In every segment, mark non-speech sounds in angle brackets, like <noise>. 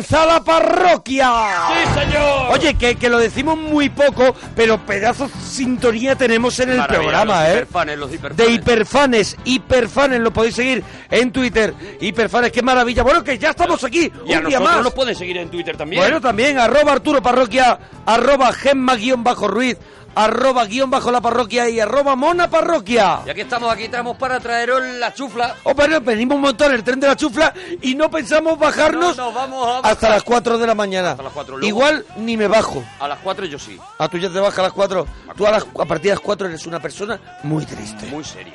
¡Comienza la parroquia! ¡Sí, señor! Oye, que, que lo decimos muy poco, pero pedazo de sintonía tenemos en el Maravilla, programa, los ¿eh? hiperfanes, los hiperfanes. De hiperfanes, hiperfanes, lo podéis seguir en Twitter. Hiperfanes, qué maravilla. Bueno, que ya estamos aquí, Y a un día nosotros más. nos pueden seguir en Twitter también. Bueno, también, arroba Arturo Parroquia, arroba Gemma guion bajo Ruiz, arroba guion bajo la parroquia y arroba Mona Parroquia. Ya que estamos aquí, estamos para traeros la chufla. Oh, pero venimos un montón el tren de la chufla y no pensamos bajarnos No, nos vamos a hasta las 4 de la mañana. Hasta las luego- Igual ni me bajo. A las 4 yo sí. A tú ya te bajas a las 4. Tú a, las, a partir de las 4 eres una persona muy triste. Muy serio.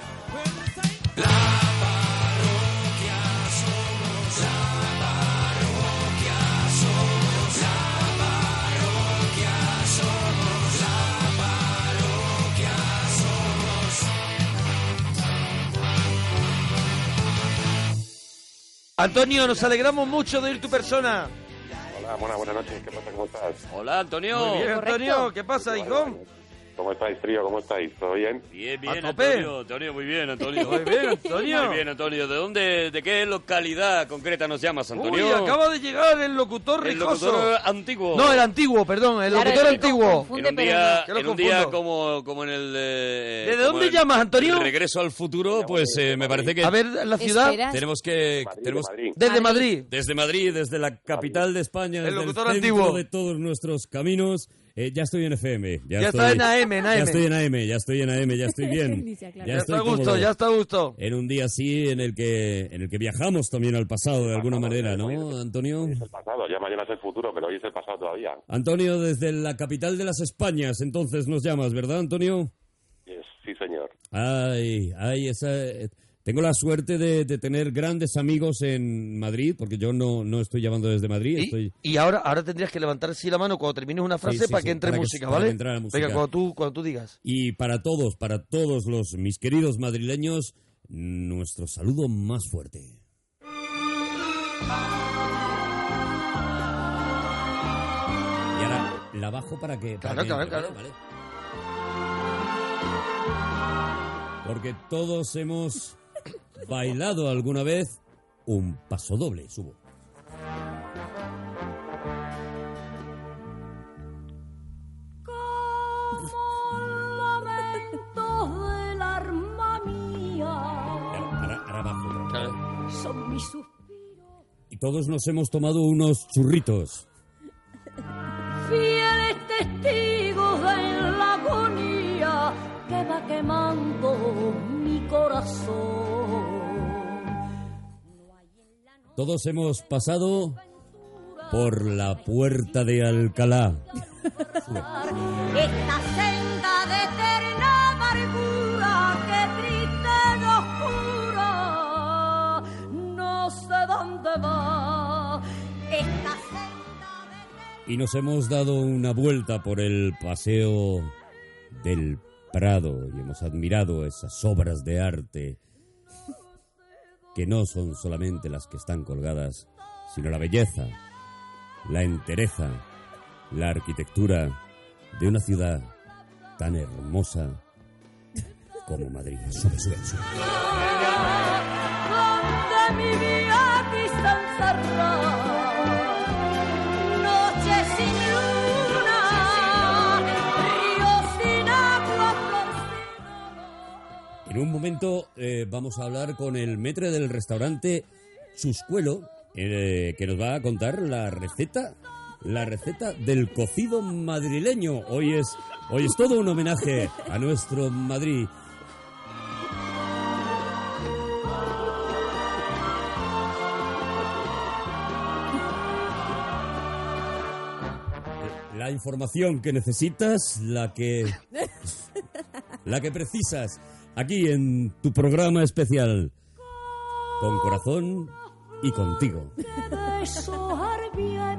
Antonio, nos alegramos mucho de oír tu persona. Hola, buenas, buenas noches. ¿Qué pasa? ¿Cómo estás? Hola, Antonio. Muy bien, Antonio, ¿qué pasa, hijo? ¿Cómo estáis, trío? ¿Cómo estáis? ¿Todo bien? Bien, bien. Antonio. Antonio, muy bien, Antonio. Muy bien, Antonio. Muy bien, Antonio. ¿De dónde, de qué localidad concreta nos llamas, Uy, Antonio? acaba de llegar el locutor El rijoso. locutor antiguo. No, el antiguo, perdón, el Claro, locutor antiguo. confunde, En un día, en un como, como en el... eh, ¿Desde como dónde el- llamas, Antonio? el regreso al futuro, pues eh, me parece que A ver, la ciudad. Tenemos que... Madrid, tenemos, de Madrid. Desde Madrid. Desde Madrid, desde la capital de España, El desde locutor el antiguo. de todos nuestros caminos. Eh, ya estoy en FM. Ya, Ya estoy, en AM, en Ya estoy en AM, ya estoy en AM, ya estoy <laughs> bien. Aclara. Ya estoy está a gusto, cómodo. ya está a gusto. En un día así en el que en el que viajamos también al pasado de alguna manera, ¿no, Antonio? Es el pasado. Ya mañana es el futuro, pero hoy es el pasado todavía. Antonio, desde la capital de las Españas, entonces nos llamas, ¿verdad, Antonio? Yes, sí, señor. Ay, ay, esa... Tengo la suerte de, de tener grandes amigos en Madrid, porque yo no, no estoy llamando desde Madrid, estoy... Y, ahora, ahora tendrías que levantar así la mano cuando termines una frase sí, para sí, que entre para música, para ¿vale? que entre la música. Venga, cuando tú, cuando tú digas. Y para todos, para todos los mis queridos madrileños, nuestro saludo más fuerte. Y ahora la bajo para que... para Claro, que claro, claro. ¿vale? Porque todos hemos bailado alguna vez un paso doble, subo. son mis suspiros Y todos nos hemos tomado unos churritos. Todos hemos pasado por la puerta de Alcalá. Esta senda de eterna amargura que triste oscura, no sé dónde va. Esta senda de Y nos hemos dado una vuelta por el paseo del Prado y hemos admirado esas obras de arte que no son solamente las que están colgadas, sino la belleza, la entereza, la arquitectura de una ciudad tan hermosa como Madrid. Sube, sube, sube. En un momento eh, vamos a hablar con el metre del restaurante Chuscuelo, eh, que nos va a contar la receta, la receta del cocido madrileño. Hoy es, hoy es todo un homenaje a nuestro Madrid. La información que necesitas, la que la que precisas aquí en tu programa especial con corazón y contigo.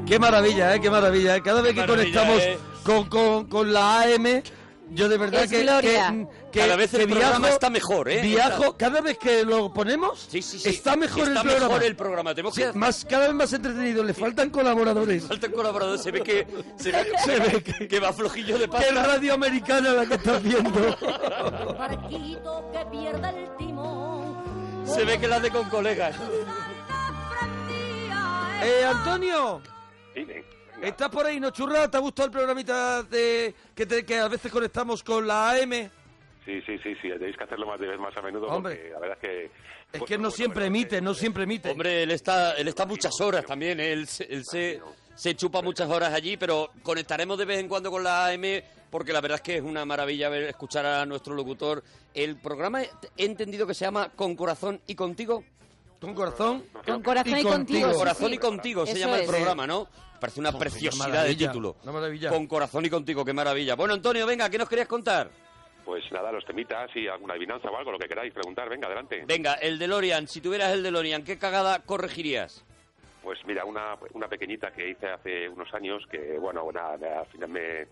Qué maravilla, ¿eh? Qué maravilla. ¿eh? Cada vez que Maravilla, conectamos ¿eh? con, con, con la AM, yo de verdad Es que, que, que- Cada vez el que programa está mejor, ¿eh? Viajo, cada vez que lo ponemos, Sí, sí, sí. está mejor Está el programa. mejor el programa. Tenemos Sí, que más, cada vez más entretenido. Le faltan colaboradores. Falta el colaborador, se ve que se ve, <laughs> Se ve que- que va flojillo de Qué pasta. radio americana la que estás viendo. <laughs> barquito que pierde el timón. Se ve que la hace con colegas. Eh, Antonio, Dime. Venga. ¿estás por ahí, no churra? ¿Te ha gustado el programita de que, te- que a veces conectamos con la AM? Sí, sí, sí, sí. Tenéis que hacerlo más, de- más a menudo Hombre. porque la verdad es que... Es que no siempre emite, no siempre emite. Hombre, él está, él está muchas horas también. Él, se- él se, se chupa muchas horas allí, pero conectaremos de vez en cuando con la AM porque la verdad es que es una maravilla ver, escuchar a nuestro locutor. El programa he entendido que se llama Con Corazón y Contigo. Con corazón. Con corazón Y y, contigo. sí, Corazón sí. y Contigo se llama el programa, ¿no? Parece una preciosidad de título. una maravilla. Con Corazón y Contigo, qué maravilla. Bueno, Antonio, venga, ¿qué nos querías contar? Pues nada, los temitas y alguna adivinanza o algo, lo que queráis preguntar. Venga, adelante. Venga, el DeLorean, si tuvieras el DeLorean, ¿qué cagada corregirías? Pues mira, una, una pequeñita que hice hace unos años que, bueno, nada, al final me,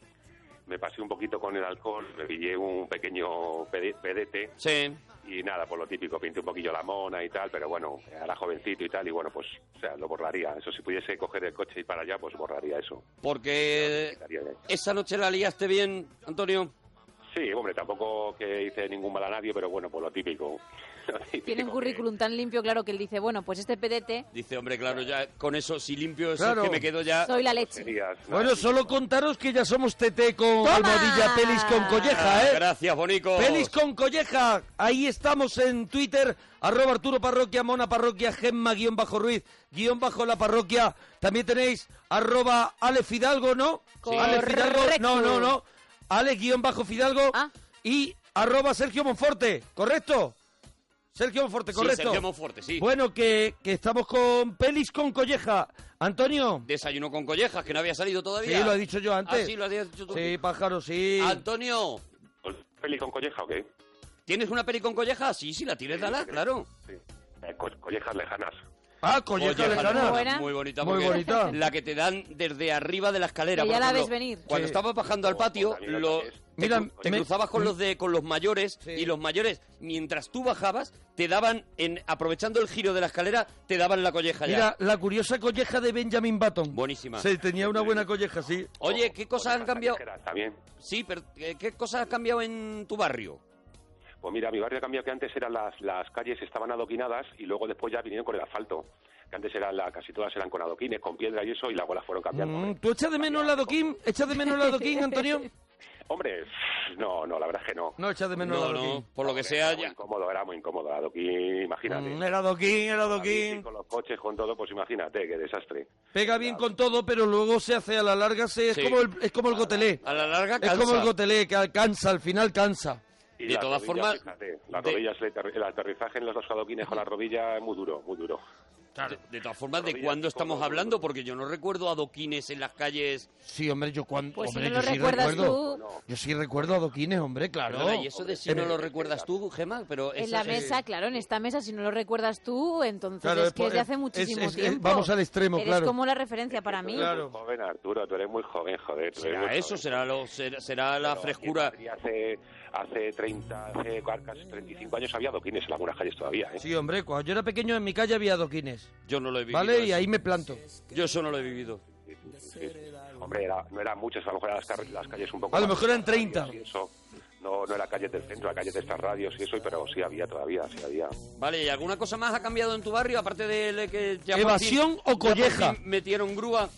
me pasé un poquito con el alcohol, me pillé un pequeño pede- pedete Sí. y nada, por lo típico, pinté un poquillo la mona y tal, pero bueno, era jovencito y tal, y bueno, pues, o sea, lo borraría. Eso, si pudiese coger el coche y ir para allá, pues borraría eso. Porque esa noche la liaste bien, Antonio. Sí, hombre, tampoco que hice ningún mal a nadie, pero bueno, pues lo típico. <laughs> Tiene un currículum tan limpio, claro, que él dice, bueno, pues este pedete, Dice, hombre, claro, ya con eso, si limpio eso Claro. es que me quedo ya... soy la leche. Bueno, solo contaros que ya somos TT con ¡Toma! almohadilla pelis con colleja, ¿eh? Gracias, Bonico. Pelis con colleja, ahí estamos en Twitter, arroba Arturo Parroquia, Mona Parroquia, Gemma guion bajo Ruiz, guion bajo la parroquia. También tenéis arroba Ale Fidalgo, ¿no? Sí. Ale Fidalgo, no, no, no. Ale guion bajo Fidalgo Ah. y arroba Sergio Monforte, ¿correcto? Sergio Monforte, Sí, correcto. Sergio Monforte, sí. Bueno, que, que estamos con Pelis con colleja. Antonio. Desayuno con collejas, que no había salido todavía. Sí, lo he dicho yo antes. Ah, sí, lo habías dicho tú. Sí, pájaro, sí. Antonio, pues, ¿Peli con colleja o qué? ¿tienes una peli con collejas? Sí, sí, la tienes, dala, claro. Sí. Eh, co- collejas lejanas. Ah, colleja lejana. Muy bonita. Muy bonita. La que te dan desde arriba de la escalera. Que ya la ves venir. Cuando Sí. estabas bajando al patio, lo, te, Mira, cru- te me- cruzabas con los de con los mayores Sí. y los mayores, mientras tú bajabas, te daban, en aprovechando el giro de la escalera, te daban la colleja ya. Mira, la curiosa colleja de Benjamin Button. Buenísima. Sí, tenía una buena colleja, sí. Oye, ¿qué cosas han cambiado? Ligeras También. Sí, pero eh, ¿qué cosas han cambiado en tu barrio? Pues mira, mi barrio ha cambiado que antes eran las, las calles estaban adoquinadas y luego después ya vinieron con el asfalto. Que antes eran la, casi todas eran con adoquines, con piedra y eso, y luego las fueron cambiando. Mm, ¿Tú echas de menos la adoquín? ¿Echas de menos la adoquín, <laughs> Antonio? Hombre, no, no, la verdad es que no. No echas de menos No, la no, adoquín. por lo que Hombre, sea era muy ya. incómodo, era muy incómodo. Adoquín, imagínate. Mm, era adoquín, bici adoquín. Con los coches, con todo, pues imagínate, qué desastre. Pega bien con todo, pero luego se hace a la larga, se, es, Sí. como el, es como el gotelé. A la larga Es cansa. como el gotelé, que cansa, al final cansa. Y De todas formas, las de- rodillas, el aterri- el aterrizaje en los dos adoquines con las rodillas es muy duro, muy duro. De, de todas formas, ¿de cuándo estamos hablando? Porque yo no recuerdo adoquines en las calles. Sí, hombre, yo cuando... Pues si no lo yo sí recuerdas recuerdo. tú, Yo sí recuerdo adoquines, hombre, claro. Perdona, y eso de si no lo recuerdas tú, Gemma, pero en la es- mesa, claro, en esta mesa, si no lo recuerdas tú, entonces Claro, es es que es de hace es- muchísimo es- es- tiempo. vamos al extremo, Eres claro. como la referencia para mí. Claro. muy joven, Arturo, tú eres muy joven, joder. Será muy eso, joven. será, lo, será, será la Pero frescura. Hace, hace 30, hace casi 35 años había adoquines en algunas calles todavía, ¿eh? Sí, hombre, cuando yo era pequeño en mi calle había adoquines. Yo no lo he vivido. ¿Vale? Y ahí me planto. Yo eso no lo he vivido. Sí, sí, sí. Hombre, era- no eran muchas, a lo mejor eran las, car- las calles un poco... A lo mejor eran pequeñas 30. y eso. No, no era calle del centro, la calle de estas radios y eso, pero sí había todavía, sí había. Vale, ¿y alguna cosa más ha cambiado en tu barrio? Aparte de que ¿Evasión fin- o colleja? metieron grúa.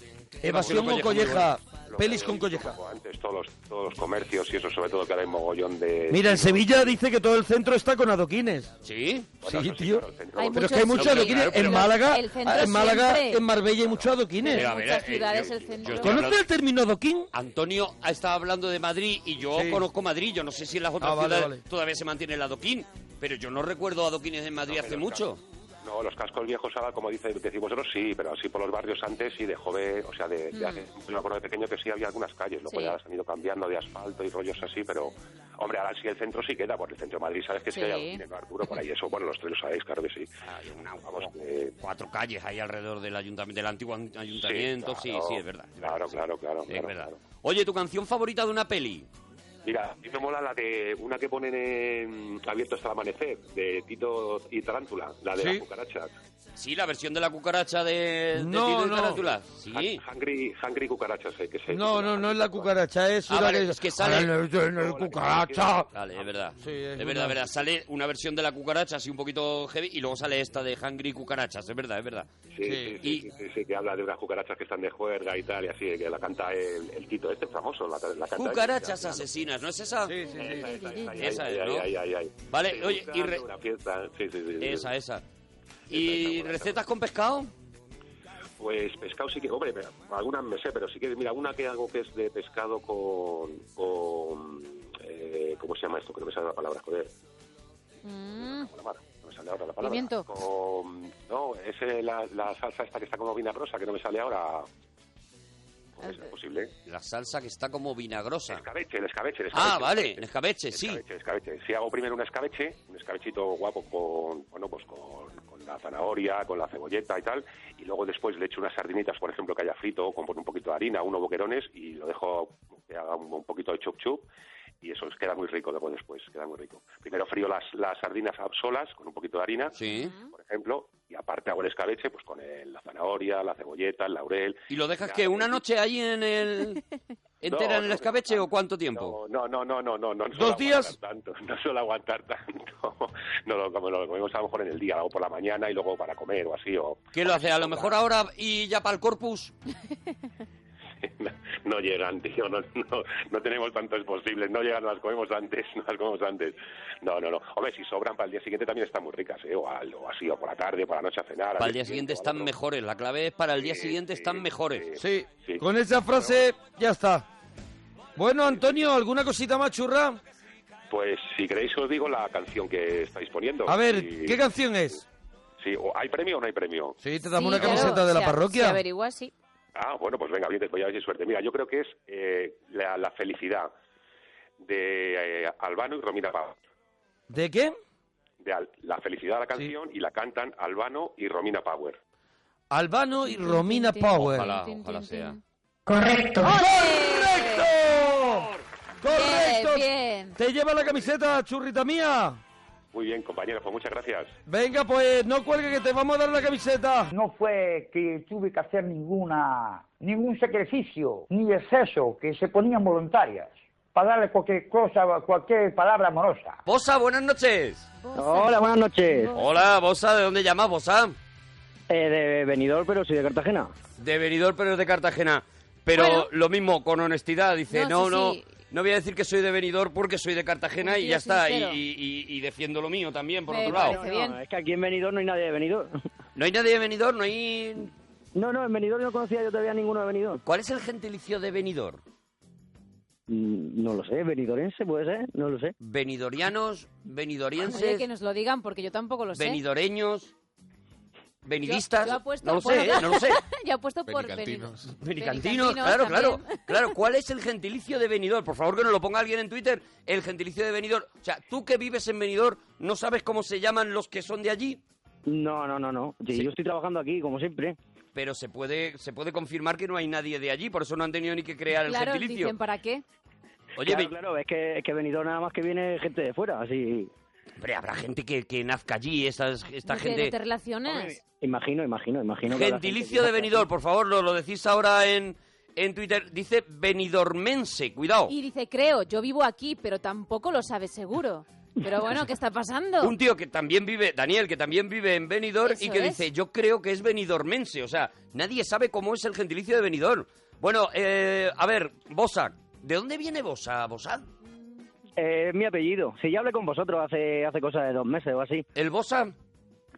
Evasión o colleja. Pelis con colleja. Antes todos los, todos los comercios y eso, sobre todo que ahora hay mogollón de... Mira, en Sevilla dice que todo el centro está con adoquines. Sí. Bueno, sí, tío. claro, el centro- Hay Pero es que muchos- hay muchos sí, adoquines. claro, En pero Málaga, el en Málaga, siempre. en Marbella hay muchos adoquines. Pero a En ver, muchas eh, ciudades yo- el yo centro. estoy ¿Conoces el término adoquín? Antonio ha estado hablando de Madrid y yo Sí. conozco Madrid. Yo no sé si en las otras Ah, vale, ciudades vale. todavía se mantiene el adoquín, pero yo no recuerdo adoquines en Madrid No, hace pero mucho. No, los cascos viejos ahora, como dice, decimos nosotros, sí, pero así por los barrios antes sí, de joven, o sea, de, de hace- yo me acuerdo de pequeño que sí había algunas calles, luego Sí. ya han ido cambiando de asfalto y rollos así, pero, hombre, ahora sí el centro sí queda, porque el centro de Madrid, ¿sabes que sí, Sí. hay adoquines, ¿no, Arturo? Por ahí eso, bueno, los tres lo sabéis, claro que sí. Hay una- Vamos, como que- cuatro calles ahí alrededor del ayuntamiento, del antiguo an- ayuntamiento. Sí, claro, sí, es verdad. es verdad, Claro, sí. claro, claro, Es claro, verdad. claro. Oye, ¿tu canción favorita de una peli? Mira, a mí me mola la de una que ponen en Abierto hasta el amanecer, de Tito y Tarántula, la de Sí. las cucarachas. Sí, la versión de la cucaracha de, de No, Tito y no. Tarántula. Sí. Hun- Hungry, hungry cucarachas, eh, que se No, no, no es la cucaracha, es Ah, una vale, que... es que sale- la cucaracha. Vale, es verdad. Sí, es es verdad, es verdad. Sale una versión de la cucaracha así un poquito heavy y luego sale esta de Hungry Cucarachas. Es verdad, es verdad. Sí, sí, sí, Y- sí, sí, sí, que habla de unas cucarachas que están de juerga y tal, y así, que la canta el, el Tito, este es famoso, la, la canta. Cucarachas asesinas, ¿no es esa? Sí, sí, sí. Esa, es, ¿no? Vale, oye, y re- Una fiesta, sí, sí, sí, sí. Esa, esa. ¿Y recetas con pescado? Pues pescado sí que, hombre, algunas me sé, pero sí que, mira, una que hago que es de pescado con, con eh, ¿cómo se llama esto? Que no me sale la palabra, joder. Mm, no me sale ahora la palabra. Pimiento. Con, no, es la, la salsa esta que está como vinagrosa, que no me sale ahora. ¿Cómo es posible? La salsa que está como vinagrosa. Escabeche, el escabeche, el escabeche. Ah, vale, el escabeche, sí. Escabeche, escabeche. Si hago primero un escabeche, un escabechito guapo con, bueno, pues con la zanahoria, con la cebolleta y tal, y luego después le echo unas sardinitas, por ejemplo, que haya frito, con un poquito de harina, unos boquerones, y lo dejo que haga un, un poquito de chup chup, y eso queda muy rico luego después, queda muy rico. Primero frío las, las sardinas solas con un poquito de harina, Sí. por ejemplo, y aparte hago el escabeche pues con el- la zanahoria, la cebolleta, el laurel, ¿Y lo dejas que una noche ahí en el... <laughs> entera No, en el escabeche no, o cuánto tiempo? No, no, no, no, no, no. ¿Dos días? Tanto, <laughs> no suelo aguantar tanto. No lo, como lo comemos a lo mejor en el día, hago por la mañana y luego para comer o así. O, ¿Qué lo hace? A lo mejor ahora y ya para el corpus. <laughs> <laughs> no llegan, tío, no, no, no tenemos tantos posibles, no llegan, las comemos antes, <laughs> no las comemos antes. No, no, no. Hombre, si sobran para el día siguiente también están muy ricas, ¿eh? O, al- o así, o por la tarde, o por la noche a cenar. Para el día siguiente están mejores. La clave es para el día Sí, siguiente sí, están mejores. Sí, Sí. con esa frase ya está. Bueno, Antonio, ¿alguna cosita más churra? Pues si queréis os digo la canción que estáis poniendo. A ver, Si- ¿qué canción es? Sí, o ¿hay premio o no hay premio? Sí, te damos sí, una claro, camiseta de la parroquia. Averigua, sí. Ah, bueno, pues venga, bien, te voy a ver si suerte. Mira, yo creo que es eh, la, la felicidad de eh, Albano y Romina Pau. ¿De qué? De Al- la felicidad de la canción y la cantan Albano y Romina Power. Albano y Romina Power. Ojalá, ojalá sea. Correcto. ¡Correcto! ¡Correcto! Bien, bien. ¿Te lleva la camiseta, churrita mía? Muy bien, compañeros, pues muchas gracias. Venga, pues no cuelgue que te vamos a dar la camiseta. No fue que tuve que hacer ninguna, ningún sacrificio, ni exceso, que se ponían voluntarias para darle cualquier cosa, cualquier palabra amorosa. Bosa, buenas noches. Hola, buenas noches. Hola, Bosa, ¿de dónde llamas, Bosa? Eh, de Benidorm, pero soy de Cartagena. De Benidorm, pero es de Cartagena. Pero Bueno. lo mismo, con honestidad, dice, no, No, no, sí, no, voy a decir que soy de Benidorm porque soy de Cartagena y ya está. Y, y- defiendo lo mío también, por Me otro lado. No, es que aquí en Benidorm no hay nadie de Benidorm. ¿No hay nadie de Benidorm? ¿No hay...? No, no, en Benidorm no conocía yo todavía ninguno de Benidorm. ¿Cuál es el gentilicio de Benidorm? Mm, No lo sé, benidorense puede ser, no lo sé. ¿Benidorianos? Oye, ¿Benidorienses? que nos lo digan porque yo tampoco lo sé. ¿Benidoreños? Yo apuesto no lo por- sé, ¿eh? no lo sé. <laughs> yo apuesto por Benicantinos. Benicantinos, Benicantinos claro, claro. también. <laughs> Claro, ¿cuál es el gentilicio de Benidorm? Por favor, que nos lo ponga alguien en Twitter. El gentilicio de Benidorm. O sea, tú que vives en Benidorm, ¿no sabes cómo se llaman los que son de allí? No, no, no, no. Sí, Sí. Yo estoy trabajando aquí, como siempre. Pero se puede, se puede confirmar que no hay nadie de allí, por eso no han tenido ni que crear el Claro, gentilicio. dicen, ¿para qué? Oye, claro, claro, es que, es que Benidorm nada más que viene gente de fuera, así... hombre, habrá gente que, que nazca allí, estas, esta ¿De qué- gente... de qué relaciones? Imagino, imagino, imagino. que Gentilicio de Benidorm, por favor, lo, lo decís ahora en, en Twitter, dice Benidormense, cuidado. Y dice, creo, yo vivo aquí, pero tampoco lo sabes seguro. <laughs> Pero bueno, ¿qué está pasando? Un tío que también vive, Daniel, que también vive en Benidorm y que es. dice, yo creo que es benidormense. O sea, nadie sabe cómo es el gentilicio de Benidorm. Bueno, eh, a ver, Bosa, ¿de dónde viene Bosa, Bosa? Eh, es mi apellido. Si ya hablé con vosotros hace hace cosa de dos meses o así. ¿El Bosa?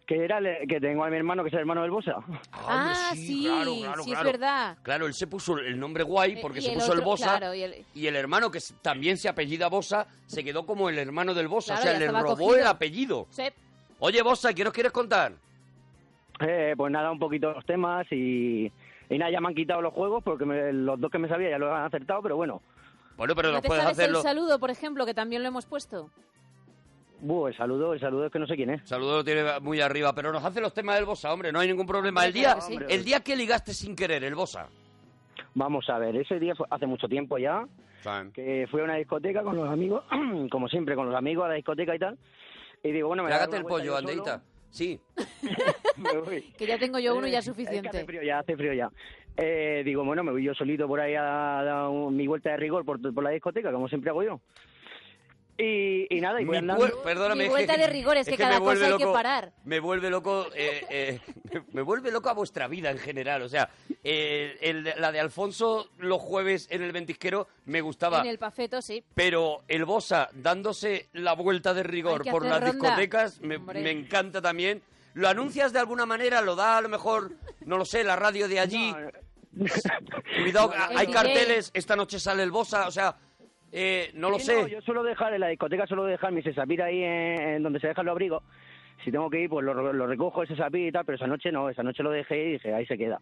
Que era el- que tengo a mi hermano que es el hermano del Bosa. Ah, sí, claro, claro, sí es verdad. Claro, él se puso el nombre guay porque Eh, y se el puso el Bosa. claro, y el- Y el hermano, que también se apellida Bosa, se quedó como el hermano del Bosa. Claro, o sea, le robó cogido. el apellido. Sí. Oye, Bosa, ¿qué nos quieres contar? Eh, pues nada, un poquito los temas y, y nada, ya me han quitado los juegos porque me- los dos que me sabía ya los han acertado, pero bueno. Bueno, pero ¿No nos te puedes sabes hacerlo. el saludo, por ejemplo, que también lo hemos puesto? Buh, el saludo, el saludo es que no sé quién es. Saludo lo tiene muy arriba, pero nos hace los temas del Bosa, hombre, no hay ningún problema. El día, sí. el día que ligaste sin querer, el Bosa. Vamos a ver, ese día fue hace mucho tiempo ya, que fui a una discoteca con los amigos, <clears throat> como siempre, con los amigos a la discoteca y tal. Y digo, bueno, me voy a dar Trágate el pollo. Andeita. Sí. <laughs> Me voy. <laughs> Que ya tengo yo uno y ya es <laughs> Es que hace suficiente. frío ya, hace frío ya. Eh, digo, bueno, me voy yo solito por ahí a dar mi vuelta de rigor por, por la discoteca, como siempre hago yo. Y, y nada, y voy Mi andando. perdóname, Mi es vuelta que- de rigor es que me cada vuelve cosa hay que loco- parar. Me vuelve loco, eh, eh, me- <laughs> me vuelve loco a vuestra vida en general. O sea, eh, el la de Alfonso los jueves en el ventisquero me gustaba. En el pafeto, sí. Pero el Bosa dándose la vuelta de rigor por las ronda. discotecas me, encanta también. ¿Lo anuncias de alguna manera? ¿Lo da a lo mejor, no lo sé, la radio de allí? No, <laughs> no, hay carteles, esta noche sale el Bosa, o sea, eh, no lo Sí, sé. no, yo suelo dejar en la discoteca, suelo dejar mi sesapir ahí en, en donde se dejan los abrigos. Si tengo que ir, pues lo, lo recojo ese sesapir y tal, pero esa noche no, esa noche lo dejé y dije, ahí se queda.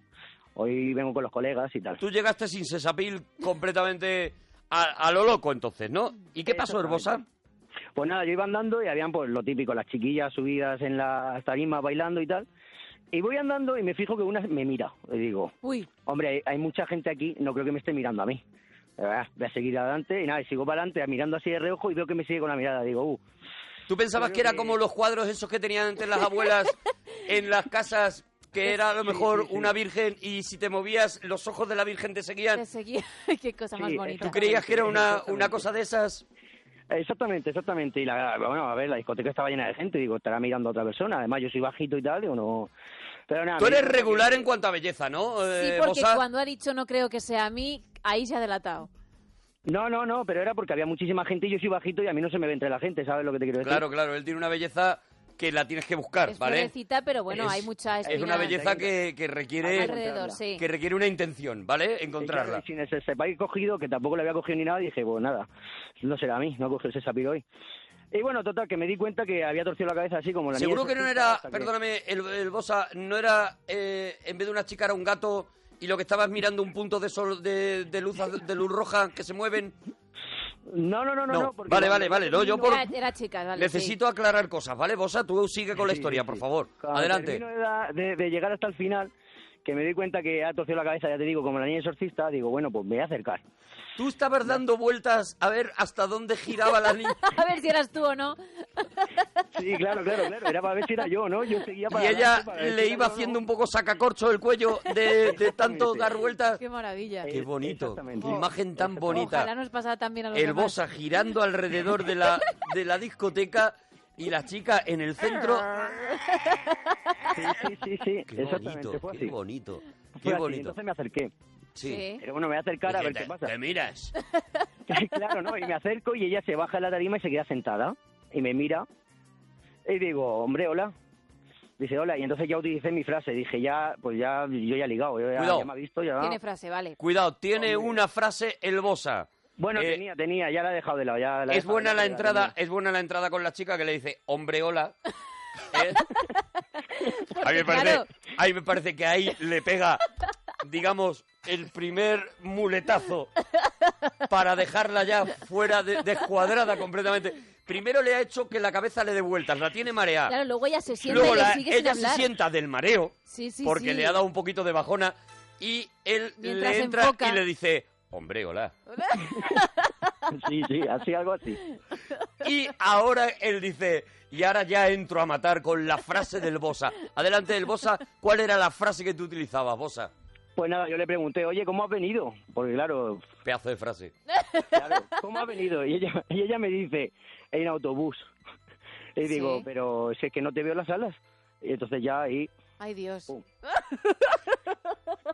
Hoy vengo con los colegas y tal. Tú llegaste sin sesapil completamente a, a lo loco entonces, ¿no? ¿Y qué pasó, Herbosa? Pues nada, yo iba andando y habían pues lo típico, las chiquillas subidas en las tarimas bailando y tal. Y voy andando y me fijo que una me mira. Y digo, Uy, hombre, hay, hay mucha gente aquí, no creo que me esté mirando a mí. Ah, Voy a seguir adelante y nada, y sigo para adelante mirando así de reojo y veo que me sigue con la mirada. Digo, uh, ¿Tú pensabas que era como los cuadros esos que tenían antes las abuelas <laughs> en las casas, que era a lo mejor una virgen y si te movías los ojos de la virgen te seguían? te seguía. <laughs> Qué cosa más Sí, bonita. ¿Tú creías que era una, una cosa de esas? Exactamente, exactamente. Y la, bueno, a ver, la discoteca estaba llena de gente, digo, estará mirando a otra persona. Además, yo soy bajito y tal, digo, no. Pero nada. Tú eres regular en cuanto a belleza, ¿no? Sí, eh, porque cuando ha dicho no creo que sea a mí, ahí se ha delatado. No, no, no, pero era porque había muchísima gente y yo soy bajito y a mí no se me ve entre la gente, ¿sabes lo que te quiero decir? Claro, claro, él tiene una belleza que la tienes que buscar, Es ¿vale? florecita, pero bueno, Es- hay mucha Es espina una belleza que, que requiere alrededor, sí. que requiere una intención, claro, Encontrarla. sin ese sepáis cogido, que tampoco le había cogido ni nada, dije, pues nada, no será a mí, no cogió ese sapiro hoy. Y bueno, total, que me di cuenta que había torcido la cabeza así como la Seguro niña que no era, perdóname, el, el Bosa, no era, eh, en vez de una chica era un gato y lo que estabas mirando un punto de sol, de, de luz, de luz roja que se mueven. No, no, no, no, No, porque vale, vale, vale, no, yo por- Era, era chica, vale. Necesito aclarar cosas, ¿vale, Bosa? Tú sigue con la Sí, historia, sí, por sí. favor. Cuando Adelante. de, de- de llegar hasta el final, que me di cuenta que ha torcido la cabeza, ya te digo, como la niña exorcista, digo, bueno, pues me voy a acercar. Tú estabas dando vueltas a ver hasta dónde giraba la niña. <laughs> A ver si eras tú o no. Sí, claro, claro, claro, era para ver si era yo, ¿no? Yo seguía para Y ella para si le iba haciendo un poco sacacorcho el cuello de, de tanto dar vueltas. Qué maravilla. Qué bonito, qué imagen tan bonita. Ojalá nos pasara también a los El demás. Bosa girando alrededor de la, de la discoteca y la chica en el centro. Sí, sí, sí, sí, Qué exactamente, bonito, fue qué bonito, Fue qué así, bonito. Entonces me acerqué. Sí. Pero bueno, me voy a acercar a ver qué pasa. te miras. <laughs> claro, ¿no? Y me acerco y ella se baja de la tarima y se queda sentada. Y me mira. Y digo, hombre, hola. Dice, hola. Y entonces ya utilicé mi frase. Dije, ya, pues ya, yo ya he ligado. Yo ya, Cuidado. ya me ha visto, ya. Tiene frase, vale. Cuidado, tiene Hombre. una frase el Bosa. Bueno, Eh, tenía, tenía, ya la he dejado de lado. Ya la Es buena de la entrada, es buena la entrada con la chica que le dice, hombre, hola. <laughs> ¿Eh? A mí me parece, Claro. a mí me parece que ahí le pega, digamos, el primer muletazo para dejarla ya fuera de, descuadrada completamente. Primero le ha hecho que la cabeza le dé vueltas, la tiene mareada. Claro, luego ella se sienta Luego y le la- sigue sin ella se sienta del mareo Sí, sí, porque sí. le ha dado un poquito de bajona y él Mientras le entra enfoca. y le dice, hombre, hola. <laughs> Sí, sí, así, algo así. Y ahora él dice, y ahora ya entro a matar con la frase del Bosa. Adelante del Bosa, ¿cuál era la frase que tú utilizabas, Bosa? Pues nada, yo le pregunté, oye, ¿cómo has venido? Porque claro, Pedazo de frase. claro, ¿cómo has venido? Y ella, y ella me dice, en autobús. Y digo, Sí. pero si es que no te veo las alas. Y entonces ya ahí, Ay, Dios. Pum.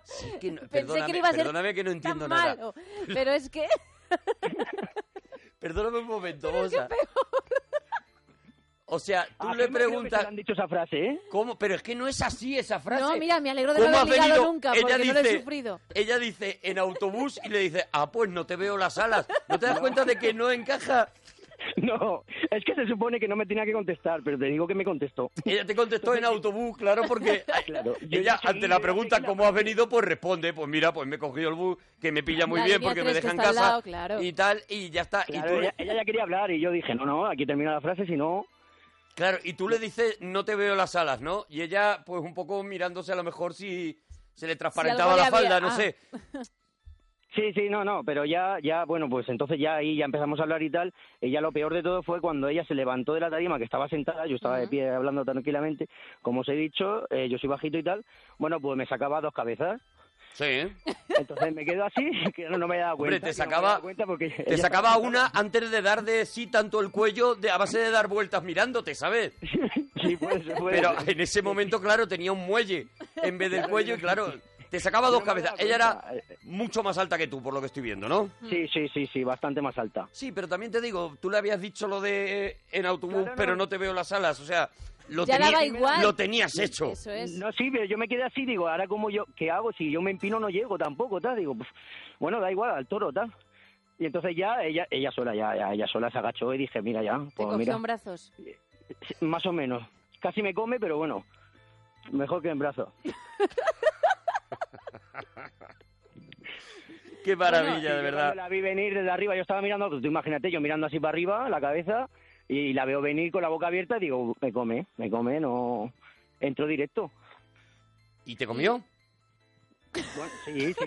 Sí, que no- Pensé perdóname, que no iba a ser perdóname que no entiendo Tan nada. Pero es que... <laughs> Perdóname un momento, <laughs> Bosa. O sea, tú A le que preguntas han dicho esa frase, ¿eh? cómo, pero es que no es así esa frase. No, mira, me alegro de no ¿Cómo haber has ligado venido? nunca, Ella porque no lo he dice- sufrido. Ella dice en autobús y le dice, ah, pues no te veo las alas. ¿No te das cuenta de que no encaja? <laughs> No, es que se supone que no me tenía que contestar, pero te digo que me contestó. Ella te contestó en autobús, claro, porque <laughs> Claro, yo ella ante la "Mira, pregunta la ¿cómo has venido? Pues responde, pues mira, pues me he cogido el bus, que me pilla muy La bien porque me deja en casa lado, claro. y tal, y ya está. Claro, y tú, ella, ella ya quería hablar y yo dije, no, no, aquí termina la frase, si no... Claro, y tú le dices, no te veo las alas, ¿no? Y ella, pues un poco mirándose a lo mejor si se le transparentaba algo la le había- falda, no ah. sé. <laughs> Sí, sí, no, no, pero ya, ya, bueno, pues entonces ya ahí ya empezamos a hablar y tal, y ya lo peor de todo fue cuando ella se levantó de la tarima, que estaba sentada, yo estaba de pie hablando tranquilamente, como os he dicho, eh, yo soy bajito y tal, bueno, pues me sacaba dos cabezas, Sí, ¿eh? entonces me quedo así, <laughs> que no, no me he dado Hombre, cuenta. te no me he sacaba- porque Te sacaba una antes de dar de sí tanto el cuello de, a base de dar vueltas mirándote, ¿sabes? <laughs> Sí, puede ser, puede Pero en ese momento, claro, tenía un muelle en vez del <laughs> cuello y claro, te sacaba dos No cabezas. Ella era cuenta. mucho más alta que tú, por lo que estoy viendo, ¿no? Sí, sí, sí, sí, bastante más alta. Sí, pero también te digo, tú le habías dicho lo de eh, en autobús, Claro, pero no te veo las alas, o sea, lo, Ya tenía- daba igual. lo tenías hecho. Eso es. No, sí, pero yo me quedé así, digo, ahora como yo, ¿qué hago? Si yo me empino no llego tampoco, tal, digo, pues, bueno, da igual, al toro, tal. Y entonces ya, ella, ella sola, ya, ya, ella sola se agachó y dije, mira ya, Te pues cogió mira, en brazos. más o menos. Casi me come, pero bueno, mejor que en brazos. <laughs> Qué maravilla, Sí, de verdad. la vi venir desde arriba, yo estaba mirando, tú imagínate, yo mirando así para arriba, la cabeza, y la veo venir con la boca abierta y digo, me come, me come, no... Entro directo. ¿Y te comió? Bueno, sí, <laughs> sí.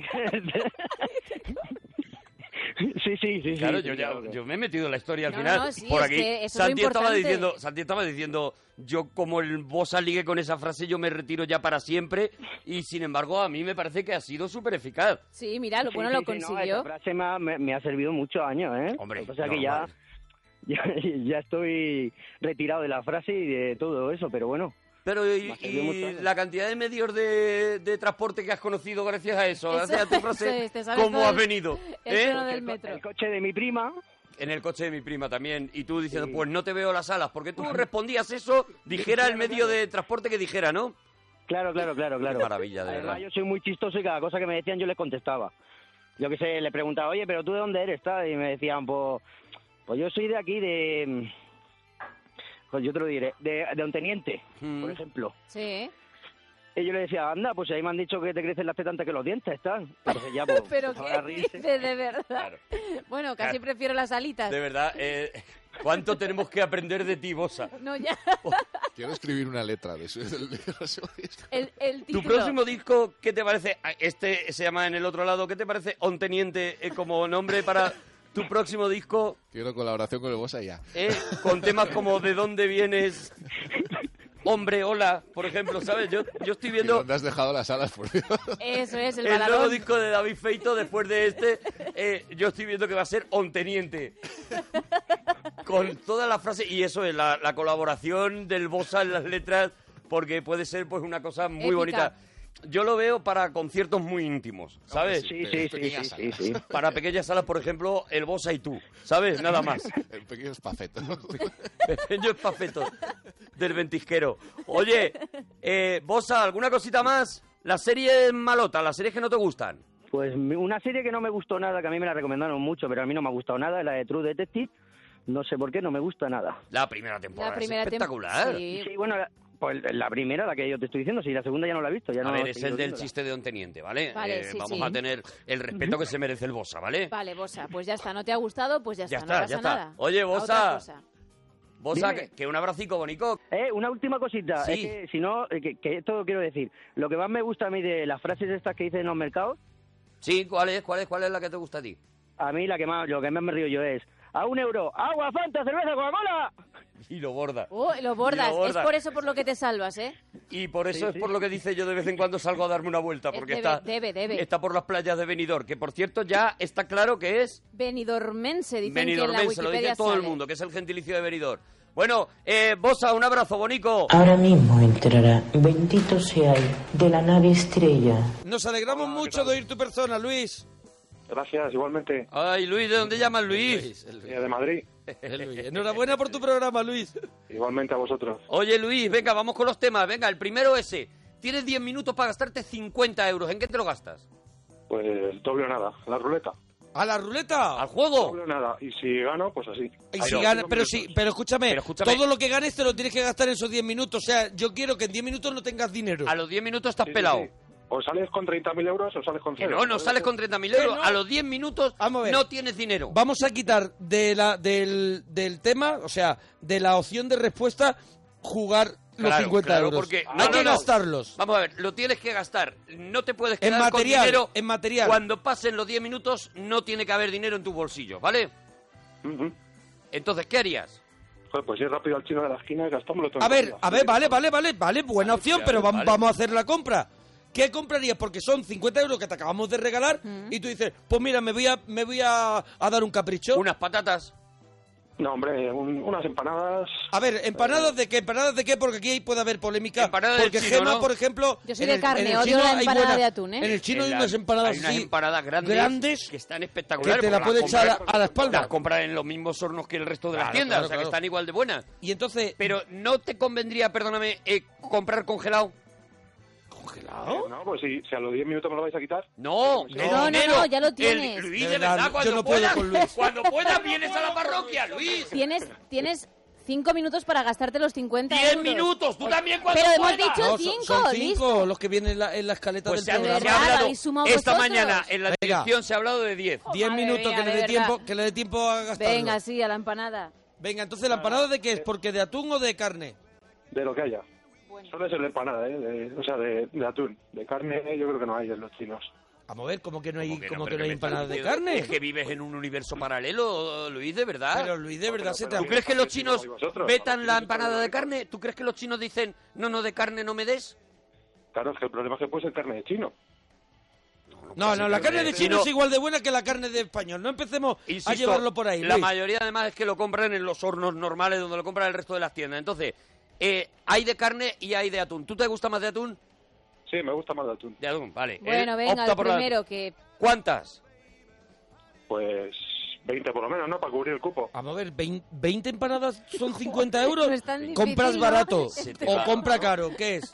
sí, sí, sí. Claro, sí, yo sí, ya claro. yo me he metido en la historia al No, final. no, sí, por es aquí. que eso es Santi estaba importante. diciendo, Santi estaba diciendo, yo como el Bosa ligue con esa frase, yo me retiro ya para siempre. Y sin embargo, a mí me parece que ha sido súper eficaz. Sí, mira, lo Sí, bueno sí, lo sí, no, consiguió. esa frase me ha, me- me ha servido muchos años, ¿eh? Hombre, o sea que ya. <laughs> ya, ya estoy retirado de la frase y de todo eso, pero bueno. Pero y, la cantidad de medios de, de transporte que has conocido gracias a eso, Eso- gracias a tu frase, sabes ¿cómo has el- venido? el ¿Eh? del El co- metro. El coche de mi prima, En el coche de mi prima también. Y tú diciendo, Sí. pues no te veo las alas. Porque tú respondías eso, dijera el medio de transporte que dijera, ¿no? claro, claro, claro, claro. Qué maravilla, de Además, verdad. yo soy muy chistoso y cada cosa que me decían yo les contestaba. Yo que sé, le preguntaba, oye, pero tú de dónde eres, tal? Y me decían, pues, pues yo soy de aquí, de... Pues yo te lo diré, de, de un teniente, Mm. por ejemplo. Sí. Y yo le decía, anda, pues ahí me han dicho que te crecen las tetas antes que los dientes, tal. Entonces ya, pues, <laughs> Pero qué reírse. dices, de verdad. Claro. Bueno, casi Claro. prefiero las alitas. De verdad, eh, ¿cuánto tenemos que aprender de ti, Bosa? No, ya. Quiero escribir una letra de eso. del- de eso. El, el Tu próximo disco, ¿qué te parece? Ah, Este se llama En el otro lado. ¿Qué te parece On Teniente eh, como nombre para tu próximo disco? Quiero colaboración con el Bosa ya. eh, con temas como ¿De dónde vienes? Hombre, hola, por ejemplo, ¿sabes? Yo, yo estoy ¿Y viendo dónde has dejado las alas, por Dios? Eso es, el, el nuevo disco de David Feito después de este. eh, yo estoy viendo que va a ser On Teniente. Con todas las frases y eso es la, la colaboración del Bosa en las letras porque puede ser pues una cosa muy Épica. bonita. Yo lo veo para conciertos muy íntimos, ¿sabes? Sí, Sí, sí, sí. Para pequeñas salas, por ejemplo, el Bosa y tú, ¿sabes? Nada más. <laughs> El pequeño espafeto. <laughs> Pequeño espafeto del ventisquero. Oye, eh, Bosa, ¿alguna cosita más? Las series malotas, las series que no te gustan. Pues mi- una serie que no me gustó nada, que a mí me la recomendaron mucho, pero a mí no me ha gustado nada, es la de True Detective. No sé por qué, no me gusta nada. La primera temporada La primera es tem- espectacular. Sí. Sí, bueno, la, pues la primera, la que yo te estoy diciendo, sí, la segunda ya no la he visto. Ya A no ver, es el del chiste de un teniente, ¿vale? Vale, Eh, sí, vamos sí. a tener el respeto que se merece el Bosa, ¿vale? Vale, Bosa, pues ya está. ¿No te ha gustado? Pues ya, Ya está, está, no pasa ya está. nada. Oye, Bosa. Bosa, que, que un abracico, bonico. Eh, una última cosita, Sí. es que si no, eh, que, que esto quiero decir, lo que más me gusta a mí de las frases estas que dicen en los mercados, Sí, ¿cuál es? ¿Cuál es? ¿Cuál es la que te gusta a ti? a mí la que más, lo que más me río yo es, a un euro, agua, fanta, cerveza, Coca-Cola. <laughs> Y lo borda. Oh, lo bordas. Lo borda. Es por eso por lo que te salvas, ¿eh? Y por eso Sí, es sí. por lo que dice yo de vez en cuando salgo a darme una vuelta, porque debe, está, debe, debe. está por las playas de Benidorm, que por cierto ya está claro que es Benidormense, dicen que en la Benidormense, lo dice todo el mundo, que es el gentilicio de Benidorm. Bueno, eh, Bosa, un abrazo, bonico. Ahora mismo entrará, bendito sea de la nave estrella. Nos alegramos mucho de oír tu persona, Luis. Gracias, igualmente. Ay, Luis, ¿de dónde llamas Luis? Eh, de Madrid. Enhorabuena por tu programa, Luis. Igualmente a vosotros. Oye, Luis, venga, vamos con los temas. Venga, el primero ese. Tienes 10 minutos para gastarte 50 euros. ¿En qué te lo gastas? Pues doble o nada, la ruleta. ¿A la ruleta? ¿Al juego? Doble o nada. Y si gano, pues así. Y si gana- pero sí, pero escúchame, Pero escúchame. todo lo que ganes te lo tienes que gastar en esos 10 minutos. O sea, yo quiero que en 10 minutos no tengas dinero. A los 10 minutos estás Sí, sí, pelado. sí. O sales con 30.000 euros o sales con Que cero. no, no sales con 30.000 euros. Que no. A los 10 minutos Vamos a ver. no tienes dinero. Vamos a quitar de la, del, del tema, o sea, de la opción de respuesta, jugar los Claro, 50 claro, euros. porque- Hay no, que no, no. gastarlos. Vamos a ver, lo tienes que gastar. No te puedes En quedar material, con dinero. en material. Cuando pasen los 10 minutos no tiene que haber dinero en tu bolsillo, ¿vale? Entonces, ¿qué harías? Joder, pues ir rápido al chino de la esquina y gastámoslo todo. A en ver, a ver, vale, vale, vale, vale, buena opción, pero vamos a hacer la compra. ¿Qué comprarías? Porque son 50 euros que te acabamos de regalar y tú dices, pues mira, me voy a, me voy a, a dar un capricho. Unas patatas. No, hombre, un- unas empanadas. A ver, ¿empanadas de qué? ¿Empanadas de qué? Porque aquí puede haber polémica. Empanadas del Porque chino, Gema, ¿no? por ejemplo... Yo soy en de el- carne, odio chino la hay empanada buena- de atún, ¿eh? En el chino hay unas empanadas hay unas así, empanadas grandes, grandes que están espectaculares. que te la puedes las echar a, a la espalda. Las compras en los mismos hornos que el resto de las Claro, tiendas, claro, o sea claro. que están igual de buenas. Y entonces... Pero ¿no te convendría, perdóname, eh, comprar congelado? ¿Congelado? No, pues si, si a los 10 minutos me lo vais a quitar. No, No, el no, dinero. no, ya lo El- tienes. Luis, De verdad, cuando no puedas, cuando puedas vienes a la parroquia, Luis. Tienes, tienes cinco minutos para gastarte los 50 10 euros. minutos, tú también cuando Pero hemos puedas. dicho No, son- cinco, son cinco listo. los que vienen en la, en la escaleta Pues se del ha, ¿De se programa. ha hablado ¿Habéis sumado esta vosotros? mañana en la Venga. dirección se ha hablado de 10. 10 Madre minutos mía, que, le de dé tiempo, que le dé tiempo a gastarlo. Venga, sí, a la empanada. Venga, entonces, ¿la empanada de qué es? ¿Porque de atún o de carne? De lo que haya. Suele ser de empanada, ¿eh? De- o sea, de, de atún. De carne yo creo que no hay en los chinos. Vamos a ver, ¿cómo que no hay, ¿Cómo que no? cómo Pero que no hay empanadas de carne? Es que vives en un universo paralelo, Luis, de verdad. Pero Luis, de verdad, se te ¿Tú ha... crees que los chinos vetan la empanada de carne? ¿Tú crees que los chinos dicen, no, no, de carne no me des? Claro, es que el problema es que puede ser carne de chino. No, no, la carne de chino es igual de buena que la carne de español. No empecemos a llevarlo por ahí, La mayoría además es que lo compran en los hornos normales donde lo compran el resto de las tiendas. Entonces, eh, hay de carne y hay de atún. ¿Tú te gusta más de atún? Sí, me gusta más de atún. De atún, vale. Bueno, Él venga, opta el por la- primero que... ¿Cuántas? Pues 20 por lo menos, ¿no? Para cubrir el cupo. Vamos a ver, vein- 20 empanadas son 50 <laughs> euros. no ¿Compras ¿no? <laughs> barato te o compra caro? ¿Qué es?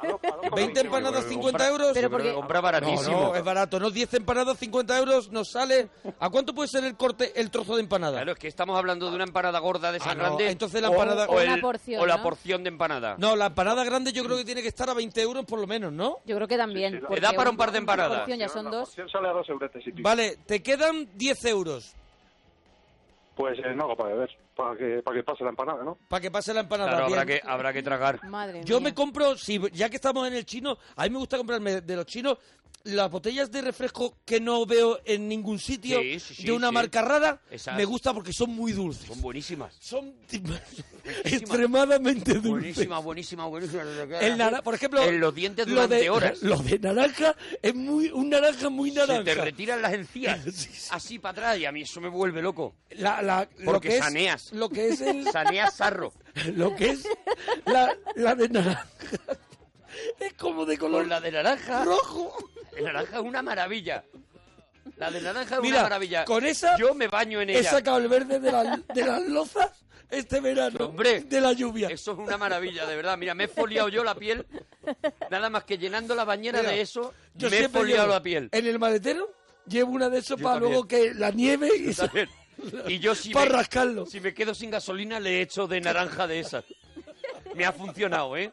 20 empanadas 50 euros. Pero porque- compra baratísimo. no, es barato, ¿no? 10 empanadas, 50 euros, nos sale... ¿A cuánto puede ser el corte, el trozo de empanada? Claro, es que estamos hablando de una empanada gorda de esa Ah, no, grande. entonces la o- empanada- o, O el- la porción, o la porción de empanada. No, la empanada grande yo creo que tiene que estar a 20 euros por lo menos, ¿no? Yo creo que también. Sí, sí, porque da para un par de empanadas. porción ya son La dos. porción sale a dos euretes y pico. Vale, te quedan 10 euros Pues eh, no hago para beber, para que, para que pase la empanada, ¿no? para que pase la empanada. Claro, habrá que, habrá que tragar. Madre Yo mía. me compro, si ya que estamos en el chino, a mí me gusta comprarme de los chinos las botellas de refresco que no veo en ningún sitio Sí, sí, sí, de una marca rara. Esas- Me gusta porque son muy dulces. Son buenísimas. Son extremadamente dulces. Buenísima, buenísima, buenísima. El nara- por ejemplo, En los dientes lo durante de, horas. <laughs> Lo de naranja es muy un naranja muy Se naranja. te retiran las encías <laughs> Sí, sí. así para atrás y a mí eso me vuelve loco. La- la- lo Porque que es, saneas. Lo que es el, Saneas sarro. <laughs> lo que es la, la de naranja. Es como de color la de naranja. rojo. El naranja es una maravilla. La de naranja es Mira, una maravilla. con esa Yo me baño en He ella. sacado el verde de, la- de las lozas este verano. Hombre. de la lluvia. Eso es una maravilla, de verdad. Mira, me he foliado yo la piel. Nada más que llenando la bañera Mira, de eso, Yo me he foliado la piel. En el maletero llevo una de esos Yo para también. luego que la nieve y También. Y yo si <laughs> para me, rascarlo. si me quedo sin gasolina le echo de naranja de esas. Me ha funcionado, ¿eh?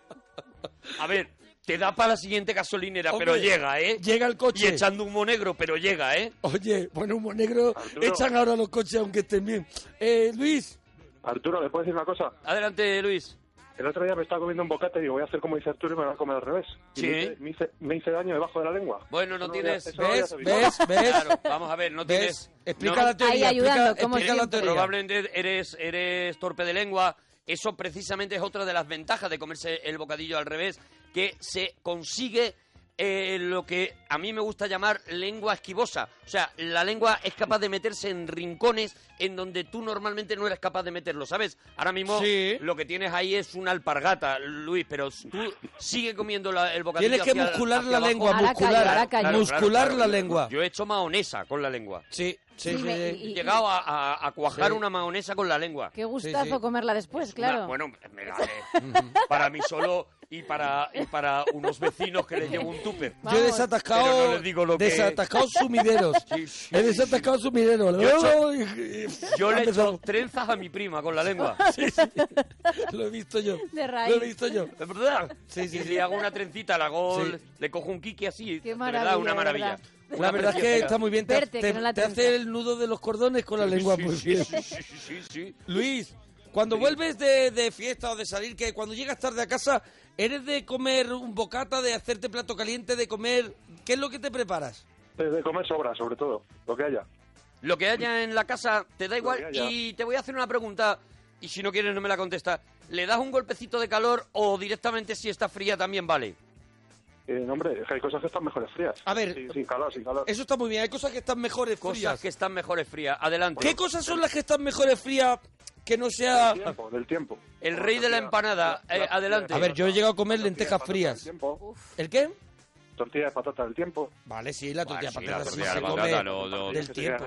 A ver, te da para la siguiente gasolinera, Hombre, pero llega, ¿eh? Llega el Y coche. echando humo negro, pero llega, ¿eh? Oye, bueno, humo negro Arturo. echan ahora los coches aunque estén bien. Eh, Luis, Arturo, ¿le puedo decir una cosa? Adelante, Luis. El otro día me estaba comiendo un bocate y digo, voy a hacer como dice Arturo y me voy a comer al revés. Y Sí. Me hice, me, hice, me hice daño debajo de la lengua. Bueno, no Eso tienes- había- eso no había ¿ves? ¿Ves? ¿Ves? Claro, vamos a ver, no ¿Ves? tienes... Explica no- la teoría. Ahí ayudando, explica, como explica la teoría. Probablemente eres, eres torpe de lengua. Eso precisamente es otra de las ventajas de comerse el bocadillo al revés. que se consigue eh, lo que a mí me gusta llamar lengua esquivosa. O sea, la lengua es capaz de meterse en rincones en donde tú normalmente no eres capaz de meterlo, ¿sabes? Ahora mismo Sí. lo que tienes ahí es una alpargata, Luis, pero tú sigue comiendo la- el bocadillo Tienes que hacia- muscular hacia la abajo. lengua, muscular, callo. muscular la lengua. Yo he hecho mahonesa con la lengua. Sí, sí, Sí, sí. me- sí. y- He llegado a, a- a cuajar Sí. una mahonesa con la lengua. Qué gustazo sí. comerla después, Una- claro. bueno, me la- eh, para mí solo y para, y para unos vecinos que les llevo un tupper. Yo he desatascado, no les digo lo que- desatascado sumideros. Sí, sí, he sí, desatascado sumideros. Yo he hecho- Yo le he hecho trenzas a mi prima con la lengua. <laughs> Lo he visto yo. De raíz. Lo he visto yo. ¿De verdad? Sí, sí, Y sí. le hago una trencita, la hago, Sí. le cojo un kiki así. Qué de maravilla, verdad, una de maravilla. verdad. La verdad es que está muy bien. Te, Verte, te- que no te hace el nudo de los cordones con la lengua Sí, muy sí, bien. sí, sí, sí, sí. Luis, cuando vuelves de, de fiesta o de salir, que cuando llegas tarde a casa, ¿eres de comer un bocata, de hacerte plato caliente, de comer... ¿Qué es lo que te preparas? De comer sobra, sobre todo, lo que haya. Lo que haya en la casa te da igual. Y te voy a hacer una pregunta, y si no quieres no me la contestas. ¿Le das un golpecito de calor o directamente si está fría también vale? Eh, no, hombre, hay cosas que están mejores frías. A ver, Sí, sin calor, sin calor. Eso está muy bien. Hay cosas que están mejores Cosas frías. que están mejores frías. Adelante. ¿Qué cosas son las que están mejores frías que no sea... Del tiempo, del tiempo. El rey de la empanada. Eh, adelante. A ver, yo he llegado a comer lentejas frías. Del tiempo, ¿El qué? Tortilla de patata del tiempo. Vale, sí, la tortilla sí, de la sí se come patata, no, no, del tiempo.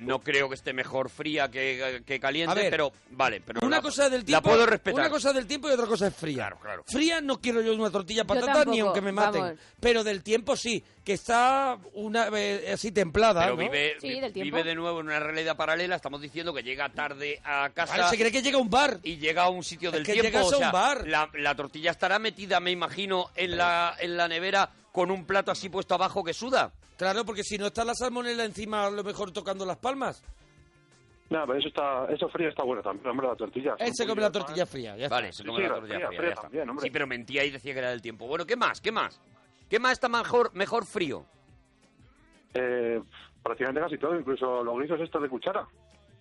No, creo que esté mejor fría que, que caliente, ver, pero vale. Pero Una la- cosa del tiempo, La puedo respetar. Una cosa del tiempo y otra cosa es fría. Claro, claro. Fría no quiero yo una tortilla de patata ni aunque me maten. vamos. Pero del tiempo sí, que está una eh, así templada, Pero ¿no? vive, Sí, del tiempo. vive de nuevo en una realidad paralela. Estamos diciendo que llega tarde a casa. Vale, se cree que llega a un bar. y llega a un sitio Es del que tiempo. llegas o a un bar. La, la tortilla estará metida, me imagino, en la, en la nevera con un plato así puesto abajo que suda. Claro, porque si no está la salmonela encima, a lo mejor tocando las palmas. No, pero eso está, eso frío está bueno también, hombre, la tortilla. Él se come la tortilla pan. fría, ya Vale, se come Sí, la la tortilla fría, fría, fría ya está. también, hombre. Sí, pero mentía y decía que era del tiempo. Bueno, ¿qué más? ¿Qué más? ¿Qué más está mejor, mejor frío? Eh, prácticamente casi todo, incluso los guisos estos de cuchara.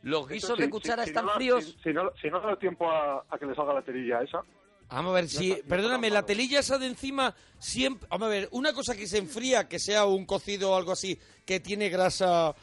¿Los guisos de si- cuchara si- si están no fríos? Si, si no, si no da tiempo a, a que le salga la terilla esa, Vamos a ver, si, está- perdóname, la telilla esa de encima siempre... Vamos a ver, una cosa que se enfría, que sea un cocido o algo así, que tiene grasa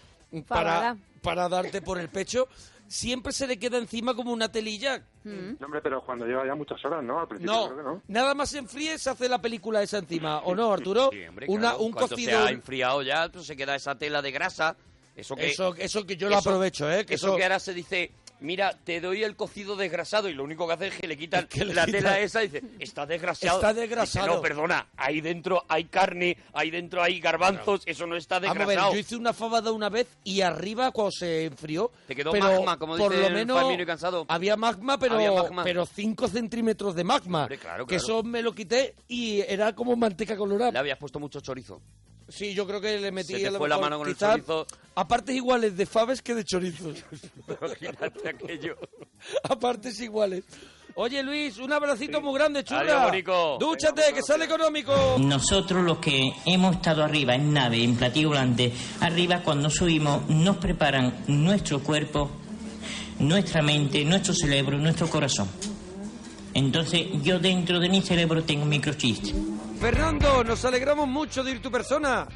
para, para darte por el pecho, siempre se le queda encima como una telilla. Mm. no, hombre, pero cuando lleva ya muchas horas, ¿no? Al principio No, creo que no. nada más se enfríe, se hace la película esa encima, ¿o no, Arturo? Sí, hombre, una, claro. un Cuando cocido... se ha enfriado ya, pues se queda esa tela de grasa. Eso que, Eso, eso que yo lo eso- aprovecho, ¿eh? Que eso, eso, que ahora se dice, mira, te doy el cocido desgrasado y lo único que hace es que le quitan Es que le la quitan- tela esa y dice, está desgrasado. Está Dice, desgrasado. no, perdona, ahí dentro hay carne, ahí dentro hay garbanzos, eso no está Vamos a ver, desgrasado. yo hice una fabada una vez y arriba cuando se enfrió... Te quedó pero magma, como por dice lo menos y Cansado. Había magma, pero, Había magma. pero 5 centímetros de magma. Hombre, claro, Que eso me lo quité y era como manteca colorada. Le habías puesto mucho chorizo. Sí, yo creo que le metí Se te a lo fue la mejor mano con el chorizo. A partes iguales de faves que de chorizos. <laughs> Imagínate aquello. <laughs> a partes iguales. Oye, Luis, un abracito muy grande, churra. Adiós. Dúchate, que sale económico. Nosotros los que hemos estado arriba en nave, en platillo volante, arriba cuando subimos nos preparan nuestro cuerpo, nuestra mente, nuestro cerebro, nuestro corazón. Entonces yo dentro de mi cerebro tengo un microchip. Fernando, nos alegramos mucho de ir tu persona.